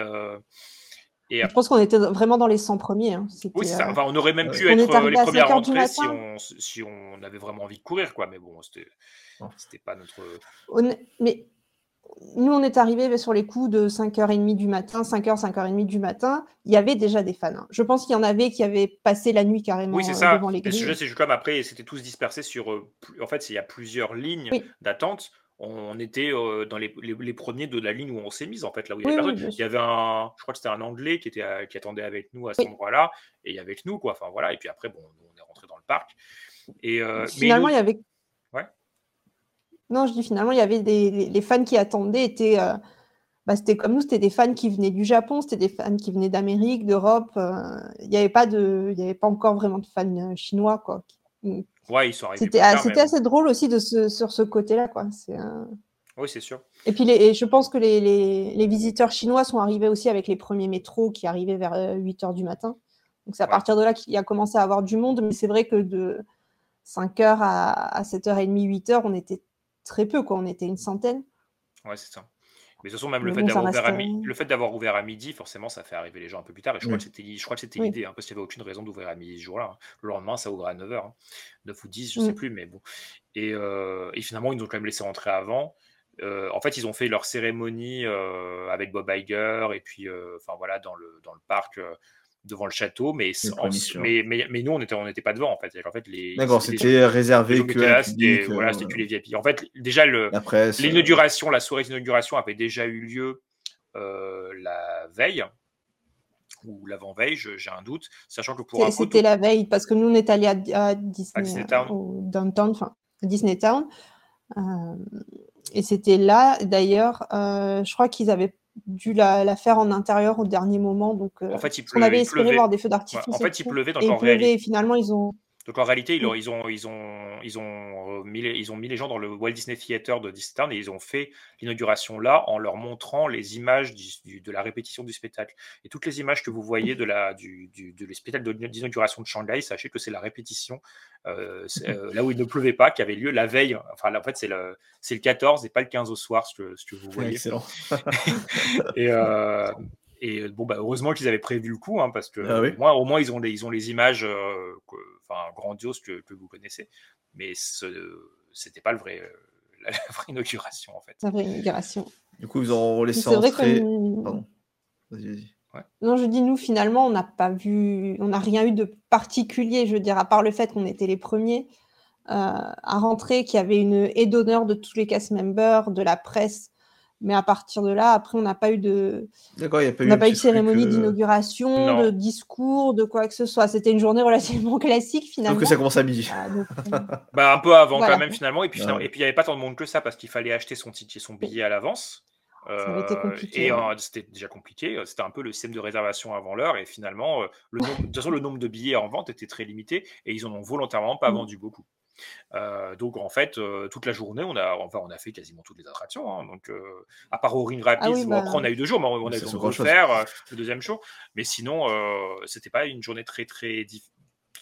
Et je pense qu'on était vraiment dans les 100 premiers. Hein. Oui, ça. on aurait même pu être les premiers à rentrer si on, si on avait vraiment envie de courir, quoi. Mais bon, c'était, c'était pas notre. Mais nous, on est arrivé sur les coups de 5h30 du matin, 5h, 5h30 du matin. Il y avait déjà des fans. hein. Je pense qu'il y en avait qui avaient passé la nuit carrément Oui, c'est euh, ça. devant les Et le sujet, c'est juste comme après, c'était tous dispersés sur. euh, En fait, il y a plusieurs lignes Oui. d'attente. On était euh, dans les, les- les premiers de la ligne où on s'est mis, en fait, là où il y avait oui, il y avait un. Je crois que c'était un Anglais qui, était à- qui attendait avec nous à cet endroit-là, et que nous, quoi. Enfin, voilà. Et puis après, bon, on est rentré dans le parc. Et, euh, mais Finalement, nous- il y avait. Non, je dis finalement, il y avait des les, les fans qui attendaient étaient. euh, bah, c'était comme nous, c'était des fans qui venaient du Japon, c'était des fans qui venaient d'Amérique, d'Europe. euh, Il n'y avait pas de, il y avait pas encore vraiment de fans euh, chinois, quoi. Ouais, ils sont arrivés. C'était ah, assez drôle aussi de ce, sur ce côté-là, quoi. C'est Oui, c'est sûr. Et puis, les, et je pense que les, les- les visiteurs chinois sont arrivés aussi avec les premiers métros qui arrivaient vers 8 h du matin. Donc, c'est à partir de là qu'il y a commencé à avoir du monde. Mais c'est vrai que de 5 h à, à 7h30, 8 h, on était très peu, quoi. On était une centaine. Ouais, c'est ça. Mais de toute façon, même le Mais fait d'avoir ouvert, reste, euh, ouvert à midi, forcément, ça fait arriver les gens un peu plus tard. Et je crois que c'était, je crois que c'était Oui. l'idée, hein, parce qu'il n'y avait aucune raison d'ouvrir à midi ce jour-là. hein. Le lendemain, ça ouvrait à 9h, 9 ou 10, je sais Mm. plus, mais bon. Et, euh, et finalement, ils nous ont quand même laissé rentrer avant. Euh, en fait, ils ont fait leur cérémonie euh, avec Bob Iger et puis, euh, enfin voilà, dans le, dans le parc euh, devant le château, mais, mais, mais, mais nous, on n'était on n'était pas devant, en fait. Qu'en fait, les, D'accord, c'était réservé que à c'était voilà, euh, c'était que les VIP. En fait, déjà, euh, l'inauguration, la soirée d'inauguration avait déjà eu lieu euh, la veille ou l'avant-veille, je- j'ai un doute, sachant que pour C'était la veille, parce que nous, on est allés à, à Disney, Disney euh, Town. au downtown, enfin, à Disney Town. Euh, et c'était là, d'ailleurs, euh, je crois qu'ils avaient dû la, la faire en intérieur au dernier moment. Donc, euh, En fait, il parce qu'on avait pleuvait- il espéré pleuvait. voir des feux Ouais, d'artifice. en et fait, il pleuvait, donc et en il pleuvait, réalité- et finalement, ils ont. Donc en réalité, ils, ont, ils, ont, ils, ont, ils, ont, mis les, ils ont mis les gens dans le Walt Disney Theater de Disney Town et ils ont fait l'inauguration là en leur montrant les images du- du- de la répétition du spectacle. Et toutes les images que vous voyez de la, du, du, de le spectacle d'inauguration de Shanghai, sachez que c'est la répétition euh, euh, là où il ne pleuvait pas, qui avait lieu la veille. Enfin, là, en fait, c'est le, c'est le 14 et pas le 15 au soir, ce que, ce que vous voyez. Excellent. (laughs) et, euh, (laughs) et euh, bon, bah, heureusement qu'ils avaient prévu le coup, hein, parce que Ah oui. au, moins, au moins, ils ont les, ils ont les images euh, que- grandioses que, que vous connaissez. Mais ce n'était pas le vrai, euh, la, (laughs) la vraie inauguration, en fait. La vraie inauguration. Du coup, ils ont laissé C'est vrai entrer. que- Pardon. Vas-y, vas-y. Non, je dis nous, finalement, on n'a pas vu, on n'a rien eu de particulier, je veux dire, à part le fait qu'on était les premiers euh, à rentrer, qu'il y avait une aide d'honneur de tous les cast members, de la presse. Mais à partir de là, après, on n'a pas eu de, D'accord, il n'y a pas on eu n'a un pas eu de cérémonie euh, d'inauguration, Non. de discours, de quoi que ce soit. C'était une journée relativement (laughs) classique finalement. Sauf que ça commence à midi. Ah, donc, euh, (laughs) Bah, un peu avant Voilà. quand même finalement. Et puis finalement- ouais. et puis il n'y avait pas tant de monde que ça parce qu'il fallait acheter son ticket, son billet à l'avance. Euh, compliqué, et euh, c'était déjà compliqué. C'était un peu le système de réservation avant l'heure. Et finalement, euh, le nombre, de toute façon, le nombre de billets en vente était très limité et ils en ont volontairement pas Mm. vendu beaucoup. Euh, donc en fait, euh, toute la journée, on a, enfin, on a fait quasiment toutes les attractions. hein. donc euh, à part au Ring Rapids, Ah oui, où bah- après on a eu deux jours, mais on a eu c'est le deuxième show. Mais sinon, euh, c'était pas une journée très très, dif-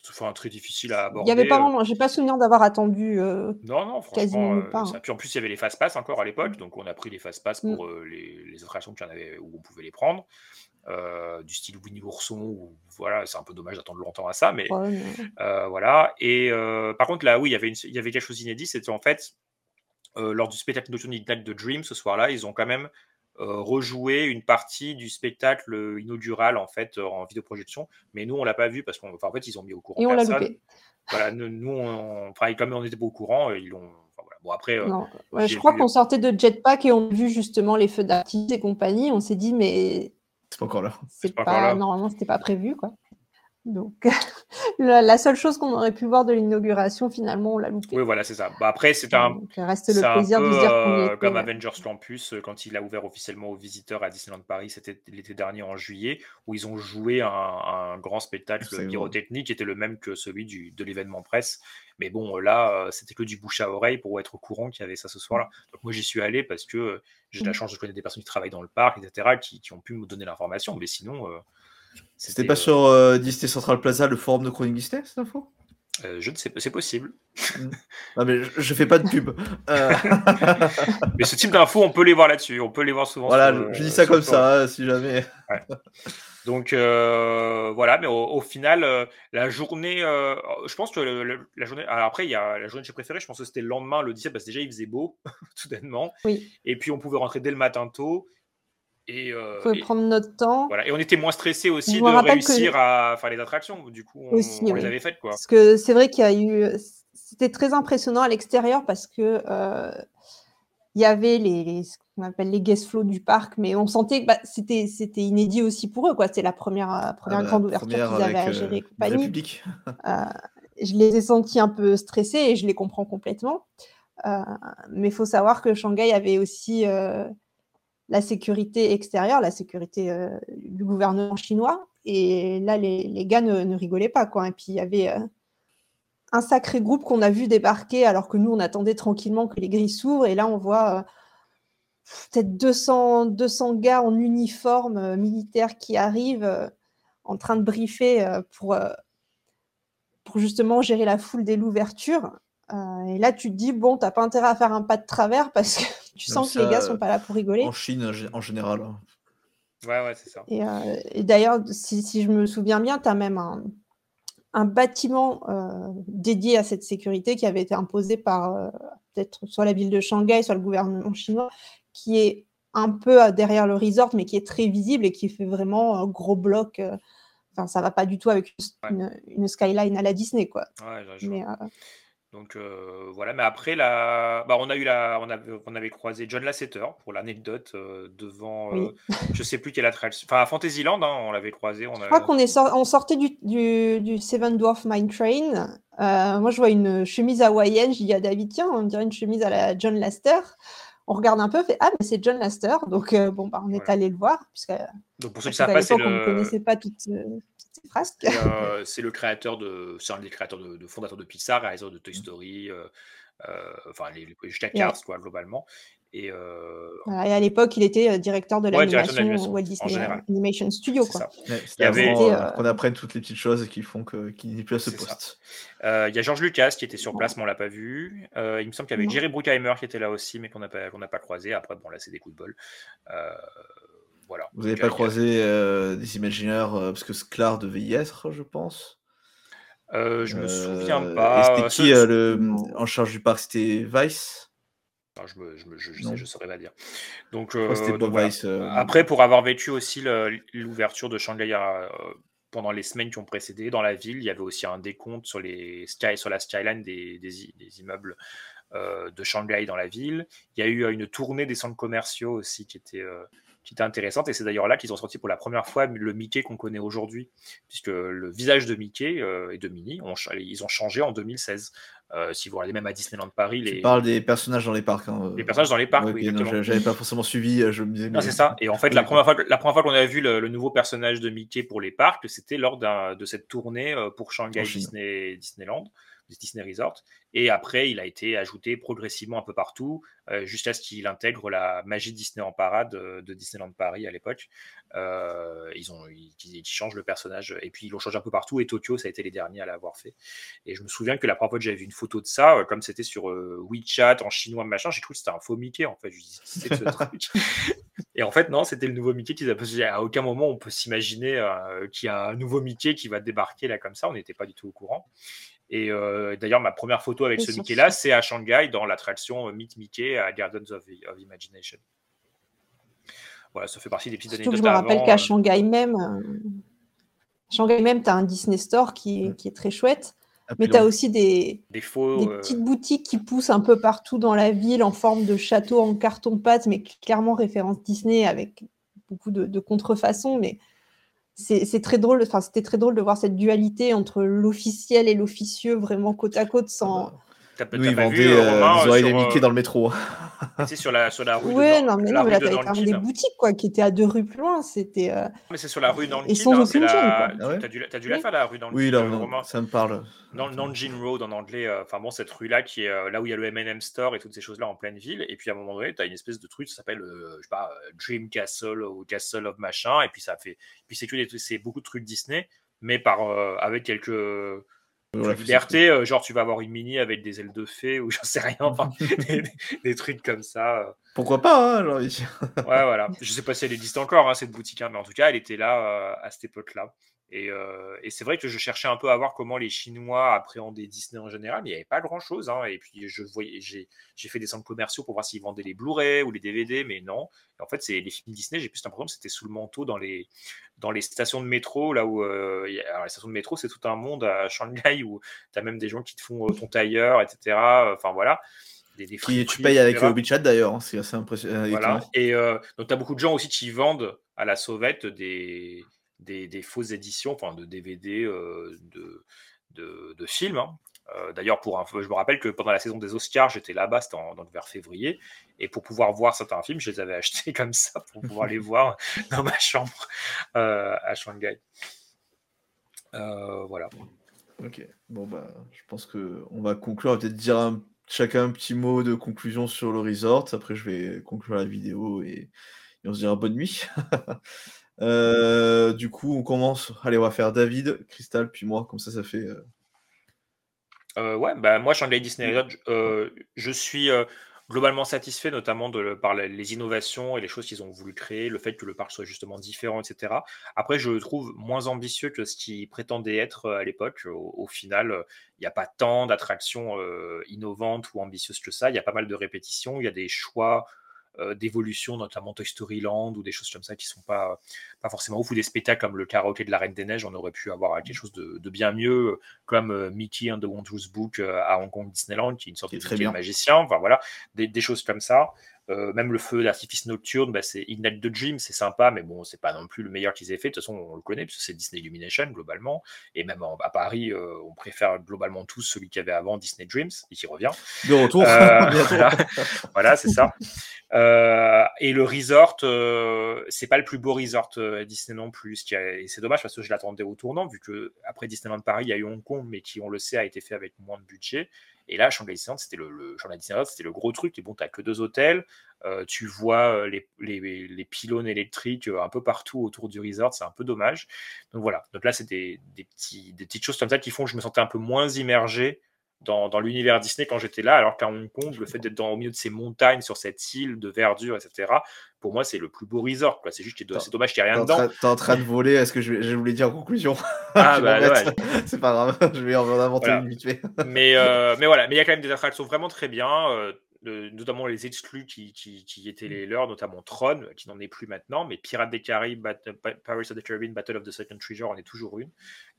enfin, très difficile à Il aborder. n'y avait pas vraiment, j'ai pas souvenir d'avoir attendu. euh, Non, non, Quasiment franchement, euh, ça- hein. Puis en plus, il y avait les fast pass encore à l'époque, donc on a pris les fast pass Mm. pour euh, les, les attractions qu'il y en avait où on pouvait les prendre, euh, du style Winnie l'ourson. Ou, voilà, c'est un peu dommage d'attendre longtemps à ça, mais ouais, euh, voilà. Et euh, par contre, là, oui, il y avait, une- il y avait quelque chose d'inédit, c'était en fait lors du spectacle nocturne de Dream ce soir-là, ils ont quand même rejoué une partie du spectacle inaugural en fait en vidéoprojection, mais nous on l'a pas vu parce qu'en en fait ils ont mis au courant Et on l'a loupé. Voilà, nous, nous, on, enfin, comme on n'était pas au courant, ils l'ont. Bon après, euh, Non. Ouais, je crois vu- qu'on sortait de Jetpack et on a vu justement les feux d'artifice et compagnie. On s'est dit, mais C'est pas encore là. c'est pas pas, encore là. normalement, c'était pas prévu, quoi. Donc, (laughs) la, la seule chose qu'on aurait pu voir de l'inauguration, finalement, on l'a loupé. Oui, voilà, c'est ça. Bah, après, c'est un. Donc, reste le plaisir de se dire qu'on euh, était, comme ouais. Avengers Campus euh, quand il a ouvert officiellement aux visiteurs à Disneyland Paris, c'était l'été dernier en juillet, où ils ont joué un, un grand spectacle pyrotechnique qui était le même que celui du, de l'événement presse. Mais bon, là, euh, c'était que du bouche à oreille pour être au courant qu'il y avait ça ce soir-là. Donc moi, j'y suis allé parce que j'ai de la Mm. chance de connaître des personnes qui travaillent dans le parc, etc., qui, qui ont pu me donner l'information. Mais sinon, euh, C'était pas sur euh, Disney Central Plaza, le forum de Chronique Disney, cette info? Euh, je ne sais pas, c'est possible. Non, mais je, je fais pas de pub. Euh, (laughs) Mais ce type d'infos, on peut les voir là-dessus. On peut les voir souvent. voilà, sur, je, je euh, dis ça comme ça, hein, si jamais. Ouais. Donc euh, voilà, mais au, final, euh, la journée, euh, je pense que la journée. Alors après, il y a la journée que j'ai préférée, je pense que c'était le lendemain, le 17, parce que déjà il faisait beau, (laughs) soudainement. Oui. Et puis on pouvait rentrer dès le matin tôt. Et, on pouvait prendre notre temps. Voilà. Et on était moins stressé aussi de réussir à faire les attractions. Du coup, on, les avait faites. Quoi. Parce que c'est vrai qu'il y a eu. C'était très impressionnant à l'extérieur parce que il y avait les, ce qu'on appelle les guest flows du parc, mais on sentait que bah, c'était, c'était inédit aussi pour eux. Quoi. C'était la première, euh, première ah bah, grande ouverture qu'ils avaient à gérer euh, euh, je les ai sentis un peu stressés et je les comprends complètement. Euh, mais il faut savoir que Shanghai avait aussi la sécurité extérieure, la sécurité du gouvernement chinois. Et là, les, gars ne, rigolaient pas. Quoi. Et puis, il y avait un sacré groupe qu'on a vu débarquer alors que nous, on attendait tranquillement que les grilles s'ouvrent. Et là, on voit euh, peut-être 200, 200 gars en uniforme euh, militaire qui arrivent euh, en train de briefer pour, pour justement gérer la foule dès l'ouverture. et là, tu te dis, bon, t'as pas intérêt à faire un pas de travers parce que tu sens que les gars sont pas là pour rigoler. En Chine, en général. Hein. Ouais, ouais, c'est ça. Et, d'ailleurs, si, si, je me souviens bien, tu as même un, un bâtiment euh, dédié à cette sécurité qui avait été imposé par euh, peut-être soit la ville de Shanghai, soit le gouvernement chinois, qui est un peu euh, derrière le resort, mais qui est très visible et qui fait vraiment un gros bloc. Enfin, ça va pas du tout avec une, skyline à la Disney, quoi. mais, donc euh, voilà, mais après, la... Bah, on, a eu la... on, avait, on avait croisé John Lasseter pour l'anecdote euh, devant, je euh, je sais plus quelle attraction, enfin à Fantasyland, hein, on l'avait croisé. On Je crois qu'on est on sortait du, du, Seven Dwarf Mine Train. moi, je vois une chemise hawaïenne, je dis à David, tiens, on dirait une chemise à la John Laster. On regarde un peu, fait ah mais c'est John Laster, donc bon bah on est allé le voir puisque. Donc pour ceux qui savent pas, c'est le. On ne connaissait pas toute. Euh, c'est le créateur de, c'est un des créateurs de, fondateurs de Pixar, réalisateur de Toy mmh. Story, euh, euh, enfin les, les Cars quoi globalement. Et, et, à l'époque, il était directeur de l'animation Walt Disney Animation Studio. Quoi. il y avait, qu'on apprenne toutes les petites choses qui font qu'il n'est plus à ce poste. Il y a George Lucas qui était sur place, mais on l'a pas vu. il me semble qu'il y avait Jerry Bruckheimer qui était là aussi, mais qu'on n'a pas, pas croisé. Après, bon là, c'est des coups de bol. Vous n'avez pas croisé euh, des imaginaires euh, parce que Sklar devait y être, je pense. Euh, je me souviens pas. C'était qui le, en charge du parc? C'était Vice je, me, je, je, je, saurais pas dire. Donc, après, pour avoir vécu aussi l'ouverture de Shanghai pendant les semaines qui ont précédé dans la ville, il y avait aussi un décompte sur, les sky, sur la skyline des, des, immeubles de Shanghai dans la ville. Il y a eu une tournée des centres commerciaux aussi qui était, qui était intéressante. Et c'est d'ailleurs là qu'ils ont sorti pour la première fois le Mickey qu'on connaît aujourd'hui, puisque le visage de Mickey euh, et de Minnie, ont, ils ont changé en 2016. Euh, si vous regardez même à Disneyland Paris, les... tu parles des personnages dans les parcs. Hein. Les personnages dans les parcs, oui. J'avais pas forcément suivi, euh, je me disais. Non, c'est ça. Et en fait, la première fois, la première fois qu'on a vu le, nouveau personnage de Mickey pour les parcs, c'était lors de cette tournée pour Shanghai Disney, Disneyland. Disney Resort. Et après, il a été ajouté progressivement un peu partout, euh, jusqu'à ce qu'il intègre la magie Disney en parade euh, de Disneyland Paris à l'époque. Euh, ils, ont, ils, changent le personnage et puis ils l'ont changé un peu partout. Et Tokyo, ça a été les derniers à l'avoir fait. Et je me souviens que la première fois que j'avais vu une photo de ça, comme c'était sur WeChat en chinois, machin, j'ai cru que c'était un faux Mickey en fait. Je dis, c'est ce (laughs) truc. Et en fait, non, c'était le nouveau Mickey qu'ils avaient. À aucun moment on peut s'imaginer qu'il y a un nouveau Mickey qui va débarquer là comme ça. On n'était pas du tout au courant. Et euh, d'ailleurs, ma première photo avec ce Mickey-là, c'est à Shanghai, dans l'attraction euh, Meet Mickey à Gardens of, Imagination. Voilà, ça fait partie des petites anecdotes. Je me rappelle qu'à euh, Shanghai même, Shanghai même, tu as un Disney Store qui est, mm. qui est très chouette. mais tu as aussi des, des, faux, des petites boutiques qui poussent un peu partout dans la ville en forme de château en carton-pâte, mais clairement référence Disney avec beaucoup de, de contrefaçons. Mais c'est très drôle, enfin c'était très drôle de voir cette dualité entre l'officiel et l'officieux vraiment côte à côte sans. Nous, ils vendaient, euh, ils auraient les Mickey dans le métro. c'est sur la, sur la rue. Ouais, non, mais, non, mais là, t'avais quand même des boutiques quoi, qui étaient à deux rues plus loin. C'était. Euh... Mais c'est sur la rue. Ils sont hein, c'est la... Ah T'as dû, as dû la faire, la rue Nanjing. Oui, là, ça me parle. Dans Nanjing Road en anglais, euh, enfin bon, cette rue-là qui est euh, là où il y a le M&M Store et toutes ces choses-là en pleine ville. Et puis à un moment donné, t'as une espèce de truc, ça s'appelle, je sais pas, Dream Castle ou Castle of machin. Et puis ça fait. Puis c'est beaucoup de trucs Disney, mais par avec quelques La liberté, euh, genre tu vas avoir une mini avec des ailes de fée ou (laughs) j'en sais rien, enfin, (laughs) des, des, trucs comme ça. euh. Pourquoi pas, hein, Ouais, voilà. Je sais pas si elle existe encore, hein, cette boutique, hein, mais en tout cas, elle était là euh, à cette époque-là. Et, euh, et c'est vrai que je cherchais un peu à voir comment les Chinois appréhendaient Disney en général, mais il n'y avait pas grand-chose. hein. Et puis, je voyais, j'ai, j'ai fait des centres commerciaux pour voir s'ils vendaient les Blu-ray ou les DVD, mais non. Et en fait, c'est les films Disney, j'ai plus l'impression que c'était sous le manteau dans les, dans les stations de métro, là où euh, il y a- alors, les stations de métro, c'est tout un monde à Shanghai où tu as même des gens qui te font euh, ton tailleur, etc. Enfin voilà. Des, des Qui, tu payes avec WeChat d'ailleurs, hein, c'est assez impressionnant. Voilà. Et donc, tu as beaucoup de gens aussi qui vendent à la sauvette des, des, fausses éditions, enfin de DVD euh, de, films. hein. Euh, D'ailleurs, je me rappelle que pendant la saison des Oscars, j'étais là-bas, c'était vers février, et pour pouvoir voir certains films, je les avais (laughs) achetés comme ça pour pouvoir les voir (laughs) dans ma chambre euh, à Shanghai. Voilà. Ok, bon bah, je pense que on va conclure, on va peut-être dire un- chacun un petit mot de conclusion sur le resort. Après, je vais conclure la vidéo et, et on se dira bonne nuit. (laughs) Euh, du coup, on commence. Allez, on va faire David, Crystal, puis moi, comme ça, ça fait. euh, Euh, ouais, bah, moi, Shanghai Disney Resort, je, euh, je suis globalement satisfait, notamment de, par les innovations et les choses qu'ils ont voulu créer, le fait que le parc soit justement différent, etc. Après, je le trouve moins ambitieux que ce qu'il prétendait être à l'époque. Au, au final, il n'y a pas tant d'attractions innovantes ou ambitieuses que ça. Il y a pas mal de répétitions, il y a des choix d'évolution, notamment Toy Story Land ou des choses comme ça qui sont pas, pas forcément ouf, ou des spectacles comme le karaoké de la Reine des Neiges, on aurait pu avoir quelque chose de, de bien mieux, euh, comme euh, Mickey and the Wondrous Book euh, à Hong Kong Disneyland, qui est une sorte est de très bien. magicien, enfin voilà, des, des choses comme ça. Euh, même le feu d'artifice nocturne, bah, c'est Ignite the Dream, c'est sympa, mais bon, c'est pas non plus le meilleur qu'ils aient fait. De toute façon, on le connaît, parce que c'est Disney Illumination globalement. Et même en- à Paris, euh, on préfère globalement tous celui qu'il y avait avant, Disney Dreams, et qui revient. De retour, Euh, (laughs) bientôt. voilà, Voilà, c'est ça. Et le resort, c'est pas le plus beau resort Disney non plus. Et c'est dommage parce que je l'attendais au tournant, vu que après Disneyland Paris, il y a eu Hong Kong, mais qui, on le sait, a été fait avec moins de budget. Et là, Shanghai Disneyland, c'était le, le c'était le gros truc. Et bon, t'as que deux hôtels, euh, tu vois euh, les, pylônes électriques euh, un peu partout autour du resort, c'est un peu dommage. Donc voilà. Donc là, c'est des, des petites choses comme ça qui font que je me sentais un peu moins immergé dans, dans l'univers Disney quand j'étais là, alors qu'à Hong Kong, le fait d'être au milieu de ces montagnes, sur cette île de verdure, etc., pour moi, c'est le plus beau resort. C'est juste que c'est dommage qu'il n'y ait rien en, dedans. t'es en train de voler, est-ce que je, voulais dire en conclusion? Ah, (laughs) bah, dommage. C'est pas grave, (laughs) je vais en inventer Voilà. une vite fait. mais, euh, mais voilà, mais il y a quand même des attractions vraiment très bien, euh, de- notamment les exclus qui, qui, qui étaient les leurs, notamment Tron, qui n'en est plus maintenant, mais Pirates des Caraïbes, Bat- Pa- Pirates of the Caribbean, Battle of the Second Treasure en est toujours une.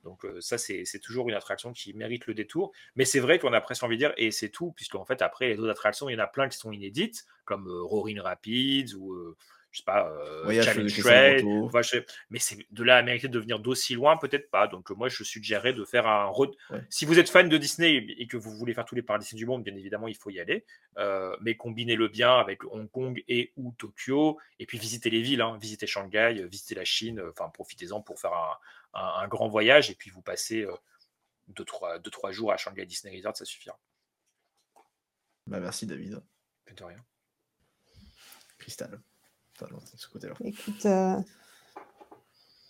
Donc euh, ça, c'est c'est toujours une attraction qui mérite le détour. Mais c'est vrai qu'on a presque envie de dire, et c'est tout, puisqu'en fait, après, les autres attractions, il y en a plein qui sont inédites, comme euh, Roaring Rapids ou... je sais pas, euh, Challenge les caissons de Trail, moto. Enfin, je- mais c'est de là à mériter de venir d'aussi loin, peut-être pas. Donc, moi, je suggérerais de faire un road. Ouais. Si vous êtes fan de Disney et que vous voulez faire tous les parcs Disney du monde, bien évidemment, il faut y aller. Euh, mais combinez-le bien avec Hong Kong et ou Tokyo. Et puis, visitez les villes, hein. visitez Shanghai, euh, visitez la Chine. euh, Enfin, profitez-en pour faire un, un- un grand voyage. Et puis, vous passez deux, trois, deux, trois jours à Shanghai Disney Resort, ça suffira. Bah, merci David. De rien. Cristal. De ce côté-là. Écoute, euh,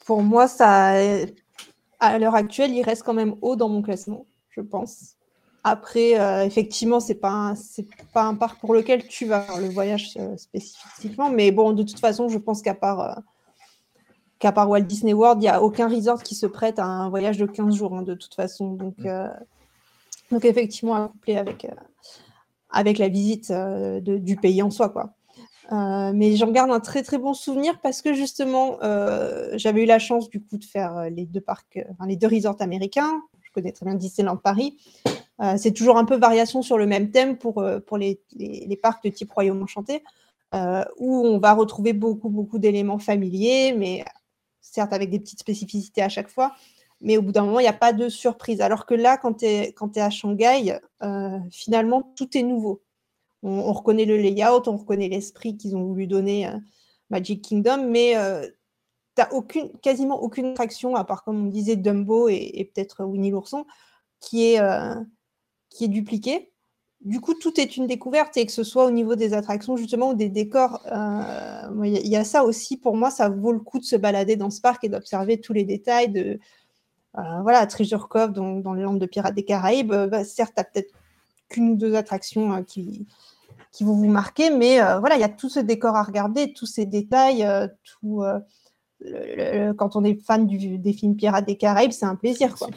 pour moi, ça, à l'heure actuelle, il reste quand même haut dans mon classement, je pense. Après, euh, effectivement, c'est pas un- c'est pas un parc pour lequel tu vas faire le voyage euh, spécifiquement, mais bon, de toute façon, je pense qu'à part qu'à part Walt Disney World, il n'y a aucun resort qui se prête à un voyage de 15 jours, hein, de toute façon. Donc, euh, donc effectivement, à coupler avec, euh, avec la visite euh, de- du pays en soi, quoi. Euh, mais j'en garde un très très bon souvenir parce que justement, euh, j'avais eu la chance du coup de faire euh, les deux parcs, enfin, les deux resorts américains. Je connais très bien Disneyland Paris. C'est toujours un peu variation sur le même thème pour, pour les, les- parcs de type Royaume Enchanté, où on va retrouver beaucoup beaucoup d'éléments familiers, mais certes avec des petites spécificités à chaque fois. Mais au bout d'un moment, il n'y a pas de surprise. Alors que là, quand tu es, à Shanghai, finalement, tout est nouveau. On, on reconnaît le layout, on reconnaît l'esprit qu'ils ont voulu donner à Magic Kingdom, mais tu n'as quasiment aucune attraction, à part, comme on disait, Dumbo et, peut-être Winnie l'ourson, qui est, euh, qui est dupliquée. Du coup, tout est une découverte, et que ce soit au niveau des attractions, justement, ou des décors, euh, il y, a- ça aussi, pour moi, ça vaut le coup de se balader dans ce parc et d'observer tous les détails de, voilà, Treasure Cove, dans les landes de Pirates des Caraïbes, bah, certes, tu peut-être qu'une ou deux attractions qui, qui vont vous marquer, mais voilà, il y a tout ce décor à regarder, tous ces détails, tout quand on est fan des films Pirates des Caraïbes, c'est un plaisir. Quoi.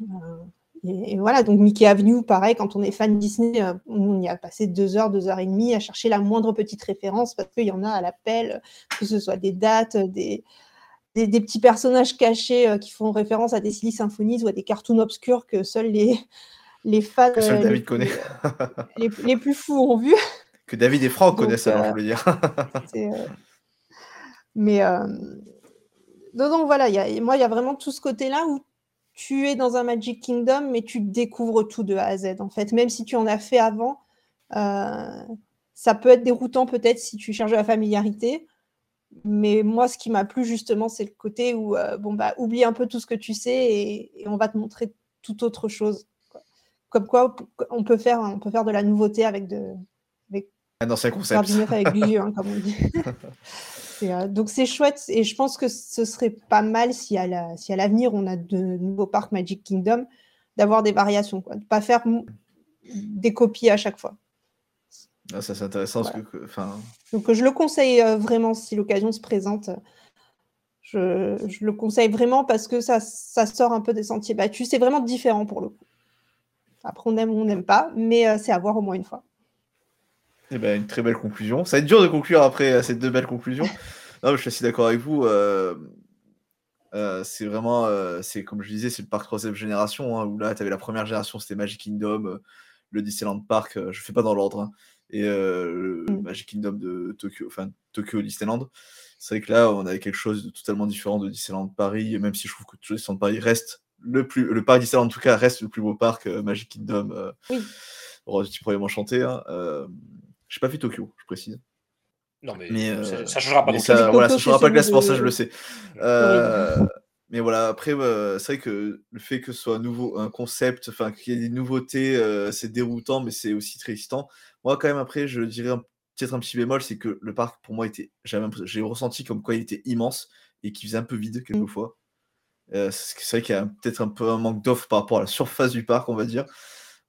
Euh, et, voilà, donc Mickey Avenue, pareil, quand on est fan Disney, euh, on y a passé deux heures, deux heures et demie à chercher la moindre petite référence parce qu'il y en a à l'appel, que ce soit des dates, des, des, petits personnages cachés euh, qui font référence à des Silly Symphonies ou à des cartoons obscurs que seuls les, les fans David connaît. les, plus fous ont vu. Que David et Franck connaissent, alors, je veux dire. Mais euh, donc voilà, y a, moi, il y a vraiment tout ce côté-là où tu es dans un Magic Kingdom, mais tu découvres tout de A à Z, en fait. Même si tu en as fait avant, euh, ça peut être déroutant peut-être si tu cherches la familiarité. Mais moi, ce qui m'a plu justement, c'est le côté où, euh, bon, bah, oublie un peu tout ce que tu sais et, on va te montrer tout autre chose. Comme quoi, on peut faire, on peut faire de la nouveauté avec de, avec, un ancien concept. du neuf avec du vieux, hein, comme on dit. (laughs) (laughs) Euh, donc c'est chouette et je pense que ce serait pas mal si à l'avenir on a de nouveaux parcs Magic Kingdom d'avoir des variations, quoi. de pas faire des copies à chaque fois. Ah, ça c'est intéressant. Donc je le conseille euh, vraiment si l'occasion se présente. Je, le conseille vraiment parce que ça, ça, sort un peu des sentiers battus. C'est vraiment différent pour le coup. Après on aime ou on n'aime pas, mais euh, c'est à voir au moins une fois. Eh ben, une très belle conclusion. Ça va être dur de conclure après euh, ces deux belles conclusions. (laughs) non, je suis assez d'accord avec vous. Euh, c'est vraiment, c'est comme je disais, c'est le parc troisième génération, hein, où là, tu avais la première génération, c'était Magic Kingdom, le Disneyland Park, je fais pas dans l'ordre, hein, et le mm. Magic Kingdom de Tokyo, enfin Tokyo Disneyland. C'est vrai que là, on avait quelque chose de totalement différent de Disneyland Paris, même si je trouve que Disneyland Paris reste le plus, le parc Disneyland en tout cas reste le plus beau parc Magic Kingdom. oui. du premier enchanté. Hein, j'ai pas fait Tokyo, je précise. Non, mais, ça, ne changera pas. Ça, voilà, ça changera pas le classement, ça je le sais. Euh, mais voilà, après, c'est vrai que le fait que ce soit un, nouveau, un concept, enfin qu'il y ait des nouveautés, euh, c'est déroutant, mais c'est aussi très excitant. Moi, quand même, après, je dirais peut-être un petit bémol, c'est que le parc, pour moi, était, j'ai ressenti comme quoi il était immense et qu'il faisait un peu vide quelquefois. Euh, c'est vrai qu'il y a peut-être un peu un manque d'offres par rapport à la surface du parc, on va dire.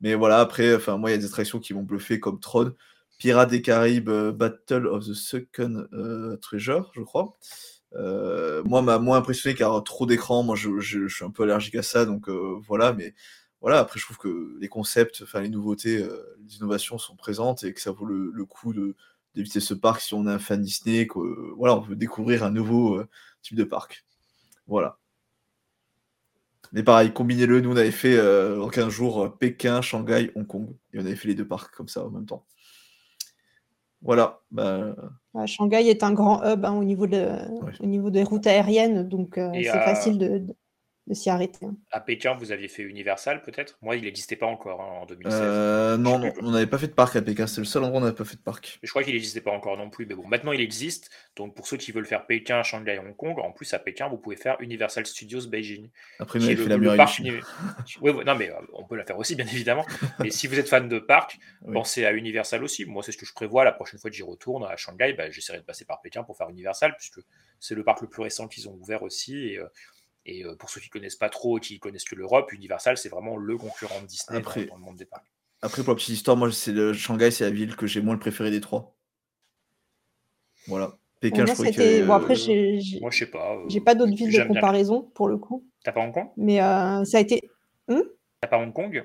Mais voilà, après, enfin, moi, il y a des attractions qui m'ont bluffé, comme Tron. Pirates des Caraïbes euh, Battle of the Second euh, Treasure, je crois. Euh, moi, m'a moins impressionné car trop d'écran. Moi, je, suis un peu allergique à ça, donc voilà. Mais voilà, après, je trouve que les concepts, enfin les nouveautés, les innovations sont présentes et que ça vaut le, coup de d'éviter ce parc si on est un fan Disney, que voilà, on veut découvrir un nouveau type de parc. Voilà. Mais pareil, combinez-le. Nous, on avait fait en 15 jours Pékin, Shanghai, Hong Kong. Et on avait fait les deux parcs comme ça en même temps. Voilà. Bah... Shanghai est un grand hub hein, au, niveau de, au niveau des routes aériennes, donc euh, c'est facile de, de s'y arrêter. Hein. À Pékin, vous aviez fait Universal peut-être? Moi, il n'existait pas encore hein, en 2016. Euh, non, non on n'avait pas fait de parc à Pékin. C'est le seul endroit où on n'avait pas fait de parc. je crois qu'il n'existait pas encore non plus. Mais bon, maintenant il existe. Donc pour ceux qui veulent faire Pékin, Shanghai, Hong Kong, en plus à Pékin, vous pouvez faire Universal Studios Beijing. Après, on fait la muraille. oui, non, mais euh, on peut la faire aussi, bien évidemment. (laughs) mais si vous êtes fan de parc, pensez à Universal aussi. Moi, c'est ce que je prévois. La prochaine fois que j'y retourne à Shanghai, bah, j'essaierai de passer par Pékin pour faire Universal, puisque c'est le parc le plus récent qu'ils ont ouvert aussi. Et, euh, et euh, pour ceux qui connaissent pas trop, qui connaissent que l'Europe, Universal, c'est vraiment le concurrent de Disney dans, le monde des parcs. Après, pour la petite histoire, moi, c'est le Shanghai, c'est la ville que j'ai moins le préféré des trois. Voilà. Pékin, je crois que... Bon, après, j'ai... Moi, je sais pas. Euh, j'ai pas d'autres villes de comparaison, pour le coup. T'as pas Hong Kong? Mais euh, ça a été... Hmm? T'as pas Hong Kong?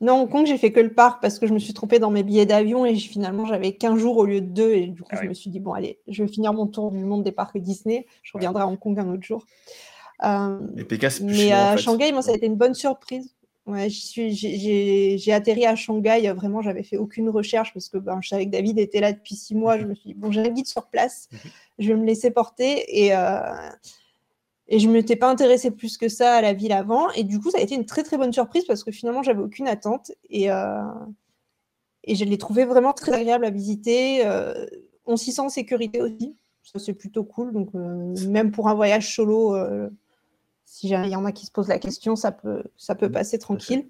Non, Hong Kong, j'ai fait que le parc parce que je me suis trompée dans mes billets d'avion et finalement j'avais 15 jours au lieu de 2 et du coup ah je me suis dit bon allez, je vais finir mon tour du monde des parcs Disney, je reviendrai à Hong Kong un autre jour. Euh, mais Pékin, Mais à Shanghai, moi ça a été une bonne surprise. Ouais, j'ai atterri à Shanghai, vraiment j'avais fait aucune recherche parce que ben, je savais que David était là depuis six mois, je me suis dit bon j'ai un guide sur place, mhm. je vais me laisser porter et euh, et je ne m'étais pas intéressée plus que ça à la ville avant. Et du coup, ça a été une très très bonne surprise parce que finalement, j'avais aucune attente. Et, euh, et je l'ai trouvé vraiment très agréable à visiter. Euh, on s'y sent en sécurité aussi. Ça, c'est plutôt cool. Donc, euh, même pour un voyage solo, s'il y en a qui se posent la question, ça peut, ça peut passer tranquille.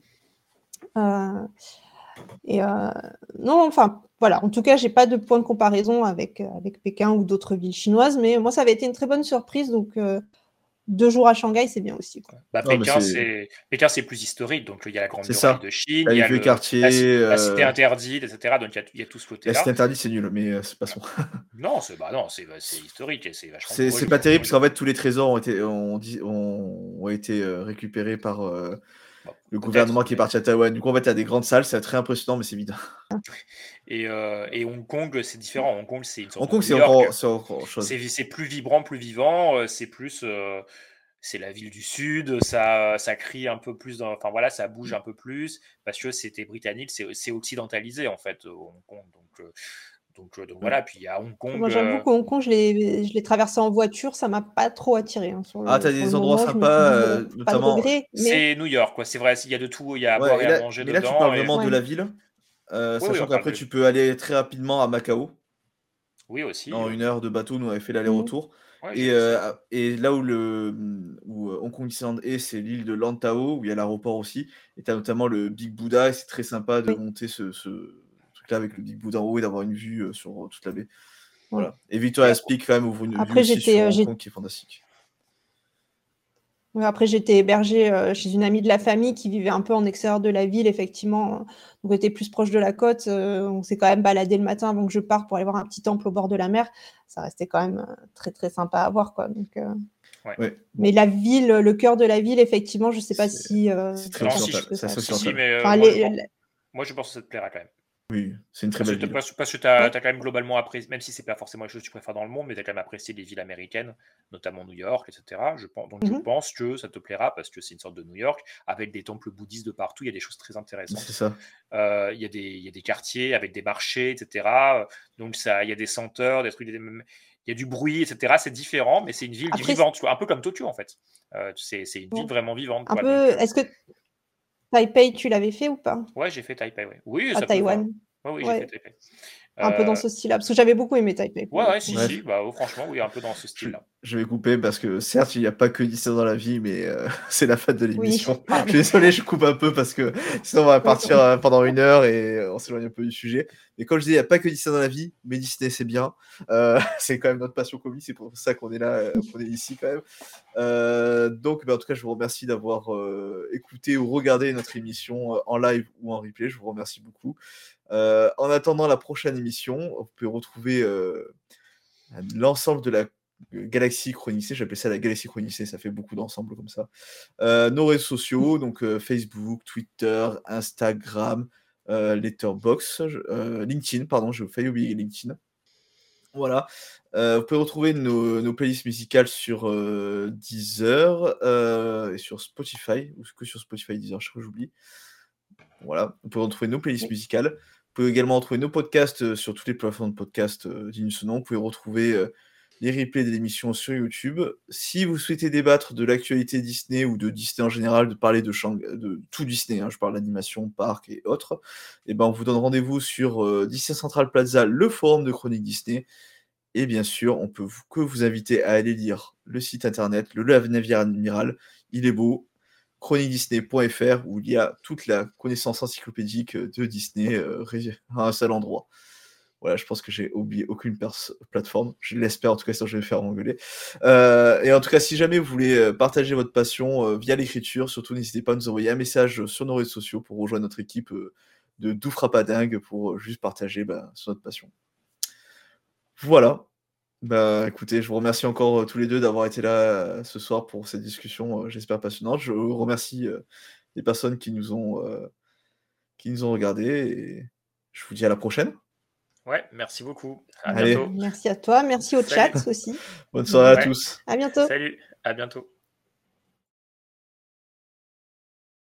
et non, enfin, voilà. En tout cas, j'ai pas de point de comparaison avec, avec Pékin ou d'autres villes chinoises. Mais moi, ça avait été une très bonne surprise. Donc, deux jours à Shanghai, c'est bien aussi. Quoi. Bah, Pékin, c'est... Pékin, c'est plus historique. Donc, il y a la Grande Muraille de Chine, il y a le quartier, la, la, euh, cité interdite, etc. Donc, il y a, il y a tout ce côté-là. La cité interdite, c'est nul, mais euh, c'est pas son. (laughs) non, c'est, bah, non, c'est, c'est historique. C'est, vachement c'est, pas terrible, parce qu'en fait, tous les trésors ont été, ont, ont, ont été euh, récupérés par euh, le gouvernement qui est parti à Taïwan. Du coup, en fait, il y a des grandes salles, c'est très impressionnant, mais c'est vide. Et, euh, et, Hong Kong, c'est différent. Hong Kong, c'est une sorte Hong Kong, c'est encore, c'est encore chose. C'est, plus vibrant, plus vivant. C'est plus c'est la ville du sud, ça, ça crie un peu plus, dans, enfin voilà, ça bouge un peu plus parce que c'était britannique, c'est, c'est occidentalisé en fait Hong Kong. Donc, donc, donc voilà, puis il y a Hong Kong. Moi j'avoue qu'Hong Kong, je l'ai, je l'ai traversé en voiture, ça m'a pas trop attiré. Hein, sur ah, t'as des endroits moment, sympas, euh, notamment. Mais... C'est New York, quoi. C'est vrai, il y a de tout, il y a à ouais, boire et là, à manger mais dedans. là, tu parles et... vraiment ouais. de la ville, euh, Oui, sachant oui, qu'après tu peux aller très rapidement à Macao. Oui, aussi. En une heure de bateau, nous on avait fait l'aller-retour. Ouais, et, euh, et, là où, le, où Hong Kong Disneyland est, c'est l'île de Lantau, où il y a l'aéroport aussi. Et tu as notamment le Big Buddha, et c'est très sympa de Oui. monter ce, ce avec le Big haut et d'avoir une vue euh, sur toute la baie. Voilà. Et Victoria's Peak, quand même, ouvre une Après, vue aussi sur euh, Hong Kong qui est fantastique. Après, j'étais hébergée euh, chez une amie de la famille qui vivait un peu en extérieur de la ville, effectivement. Donc, était plus proche de la côte. Euh, on s'est quand même baladé le matin avant que je parte pour aller voir un petit temple au bord de la mer. Ça restait quand même euh, très, très sympa à voir, quoi. Donc, euh, Ouais. Ouais. Mais la ville, le cœur de la ville, effectivement, je sais pas si. euh, c'est très ça si, Si, mais euh, Enfin, moi, les- je pense, les- moi, je pense que ça te plaira quand même. Oui, c'est une très Parce belle que, ville. parce, que tu as, quand même globalement apprécié, même si c'est pas forcément les choses que tu préfères dans le monde, mais tu as quand même apprécié les villes américaines, notamment New York, etc. Je pense, donc je Mhm. pense que ça te plaira parce que c'est une sorte de New York avec des temples bouddhistes de partout. Il y a des choses très C'est intéressantes. ça. Euh, il, y a des, il y a des quartiers avec des marchés, etc. Donc ça, il y a des senteurs, des trucs, des- il y a du bruit, etc. C'est différent, mais c'est une ville Après, vivante, quoi. un peu comme Tokyo en fait. Euh, c'est c'est une ville vraiment vivante. Un quoi. peu. Euh, Est-ce que Taipei, tu l'avais fait ou pas? ouais, j'ai fait Taipei. Ouais. Oui, À Taïwan. Ouais, oui, j'ai Ouais. fait Taipei. Un peu dans ce style-là. Parce que j'avais beaucoup aimé Taipei. pour Ouais, ouais, si, si. Bah, oh, franchement, oui, un peu dans ce style-là. je vais couper parce que certes, il n'y a pas que Disney dans la vie, mais euh, (laughs) c'est la fin de Oui, l'émission. (laughs) Je suis désolé, je coupe un peu parce que sinon on va partir euh, pendant une heure et on s'éloigne un peu du sujet. Mais comme je dis, il n'y a pas que Disney dans la vie, mais Disney c'est bien. Euh, (laughs) c'est quand même notre passion commune, c'est pour ça qu'on est là, euh, qu'on est ici quand même. Euh, donc, bah, en tout cas, je vous remercie d'avoir euh, écouté ou regardé notre émission en live ou en replay. Je vous remercie beaucoup. Euh, en attendant la prochaine émission, vous pouvez retrouver euh, l'ensemble de la galaxie chronicée. J'appelle ça la galaxie chronicée, ça fait beaucoup d'ensemble comme ça. Euh, nos réseaux sociaux, donc Facebook, Twitter, Instagram, Letterboxd, LinkedIn, pardon, j'ai failli oublier LinkedIn. Voilà. Vous pouvez retrouver nos, nos playlists musicales sur Deezer et sur Spotify, ou que sur Spotify, Deezer, je crois que j'oublie. Voilà, vous pouvez retrouver nos playlists musicales. Vous pouvez également retrouver nos podcasts euh, sur toutes les plateformes de podcasts euh, nom. Vous pouvez retrouver euh, les replays des émissions sur YouTube. Si vous souhaitez débattre de l'actualité Disney ou de Disney en général, de parler de, Shang- de tout Disney, hein, je parle d'animation, parc et autres, et ben on vous donne rendez-vous sur Disney Central Plaza, le forum de Chronique Disney. Et bien sûr, on peut que vous inviter à aller lire le site internet, le Navire Amiral. Il est beau, chroniquedisney.fr, où il y a toute la connaissance encyclopédique de Disney euh, à un seul endroit. Voilà, je pense que j'ai oublié aucune plateforme. Je l'espère, en tout cas, sinon je vais me faire engueuler. Euh, et en tout cas, si jamais vous voulez euh, partager votre passion euh, via l'écriture, surtout n'hésitez pas à nous envoyer un message sur nos réseaux sociaux pour rejoindre notre équipe euh, de Doufrapadingue pour euh, juste partager bah, sur notre passion. Voilà. Bah écoutez, je vous remercie encore euh, tous les deux d'avoir été là euh, ce soir pour cette discussion, euh, j'espère passionnante. Je remercie euh, les personnes qui nous ont euh, qui nous ont regardés et je vous dis à la prochaine. Ouais, merci beaucoup. À Allez. bientôt. Merci à toi. Merci au Salut. chat aussi. Bonne soirée à tous. À bientôt. Salut, à bientôt.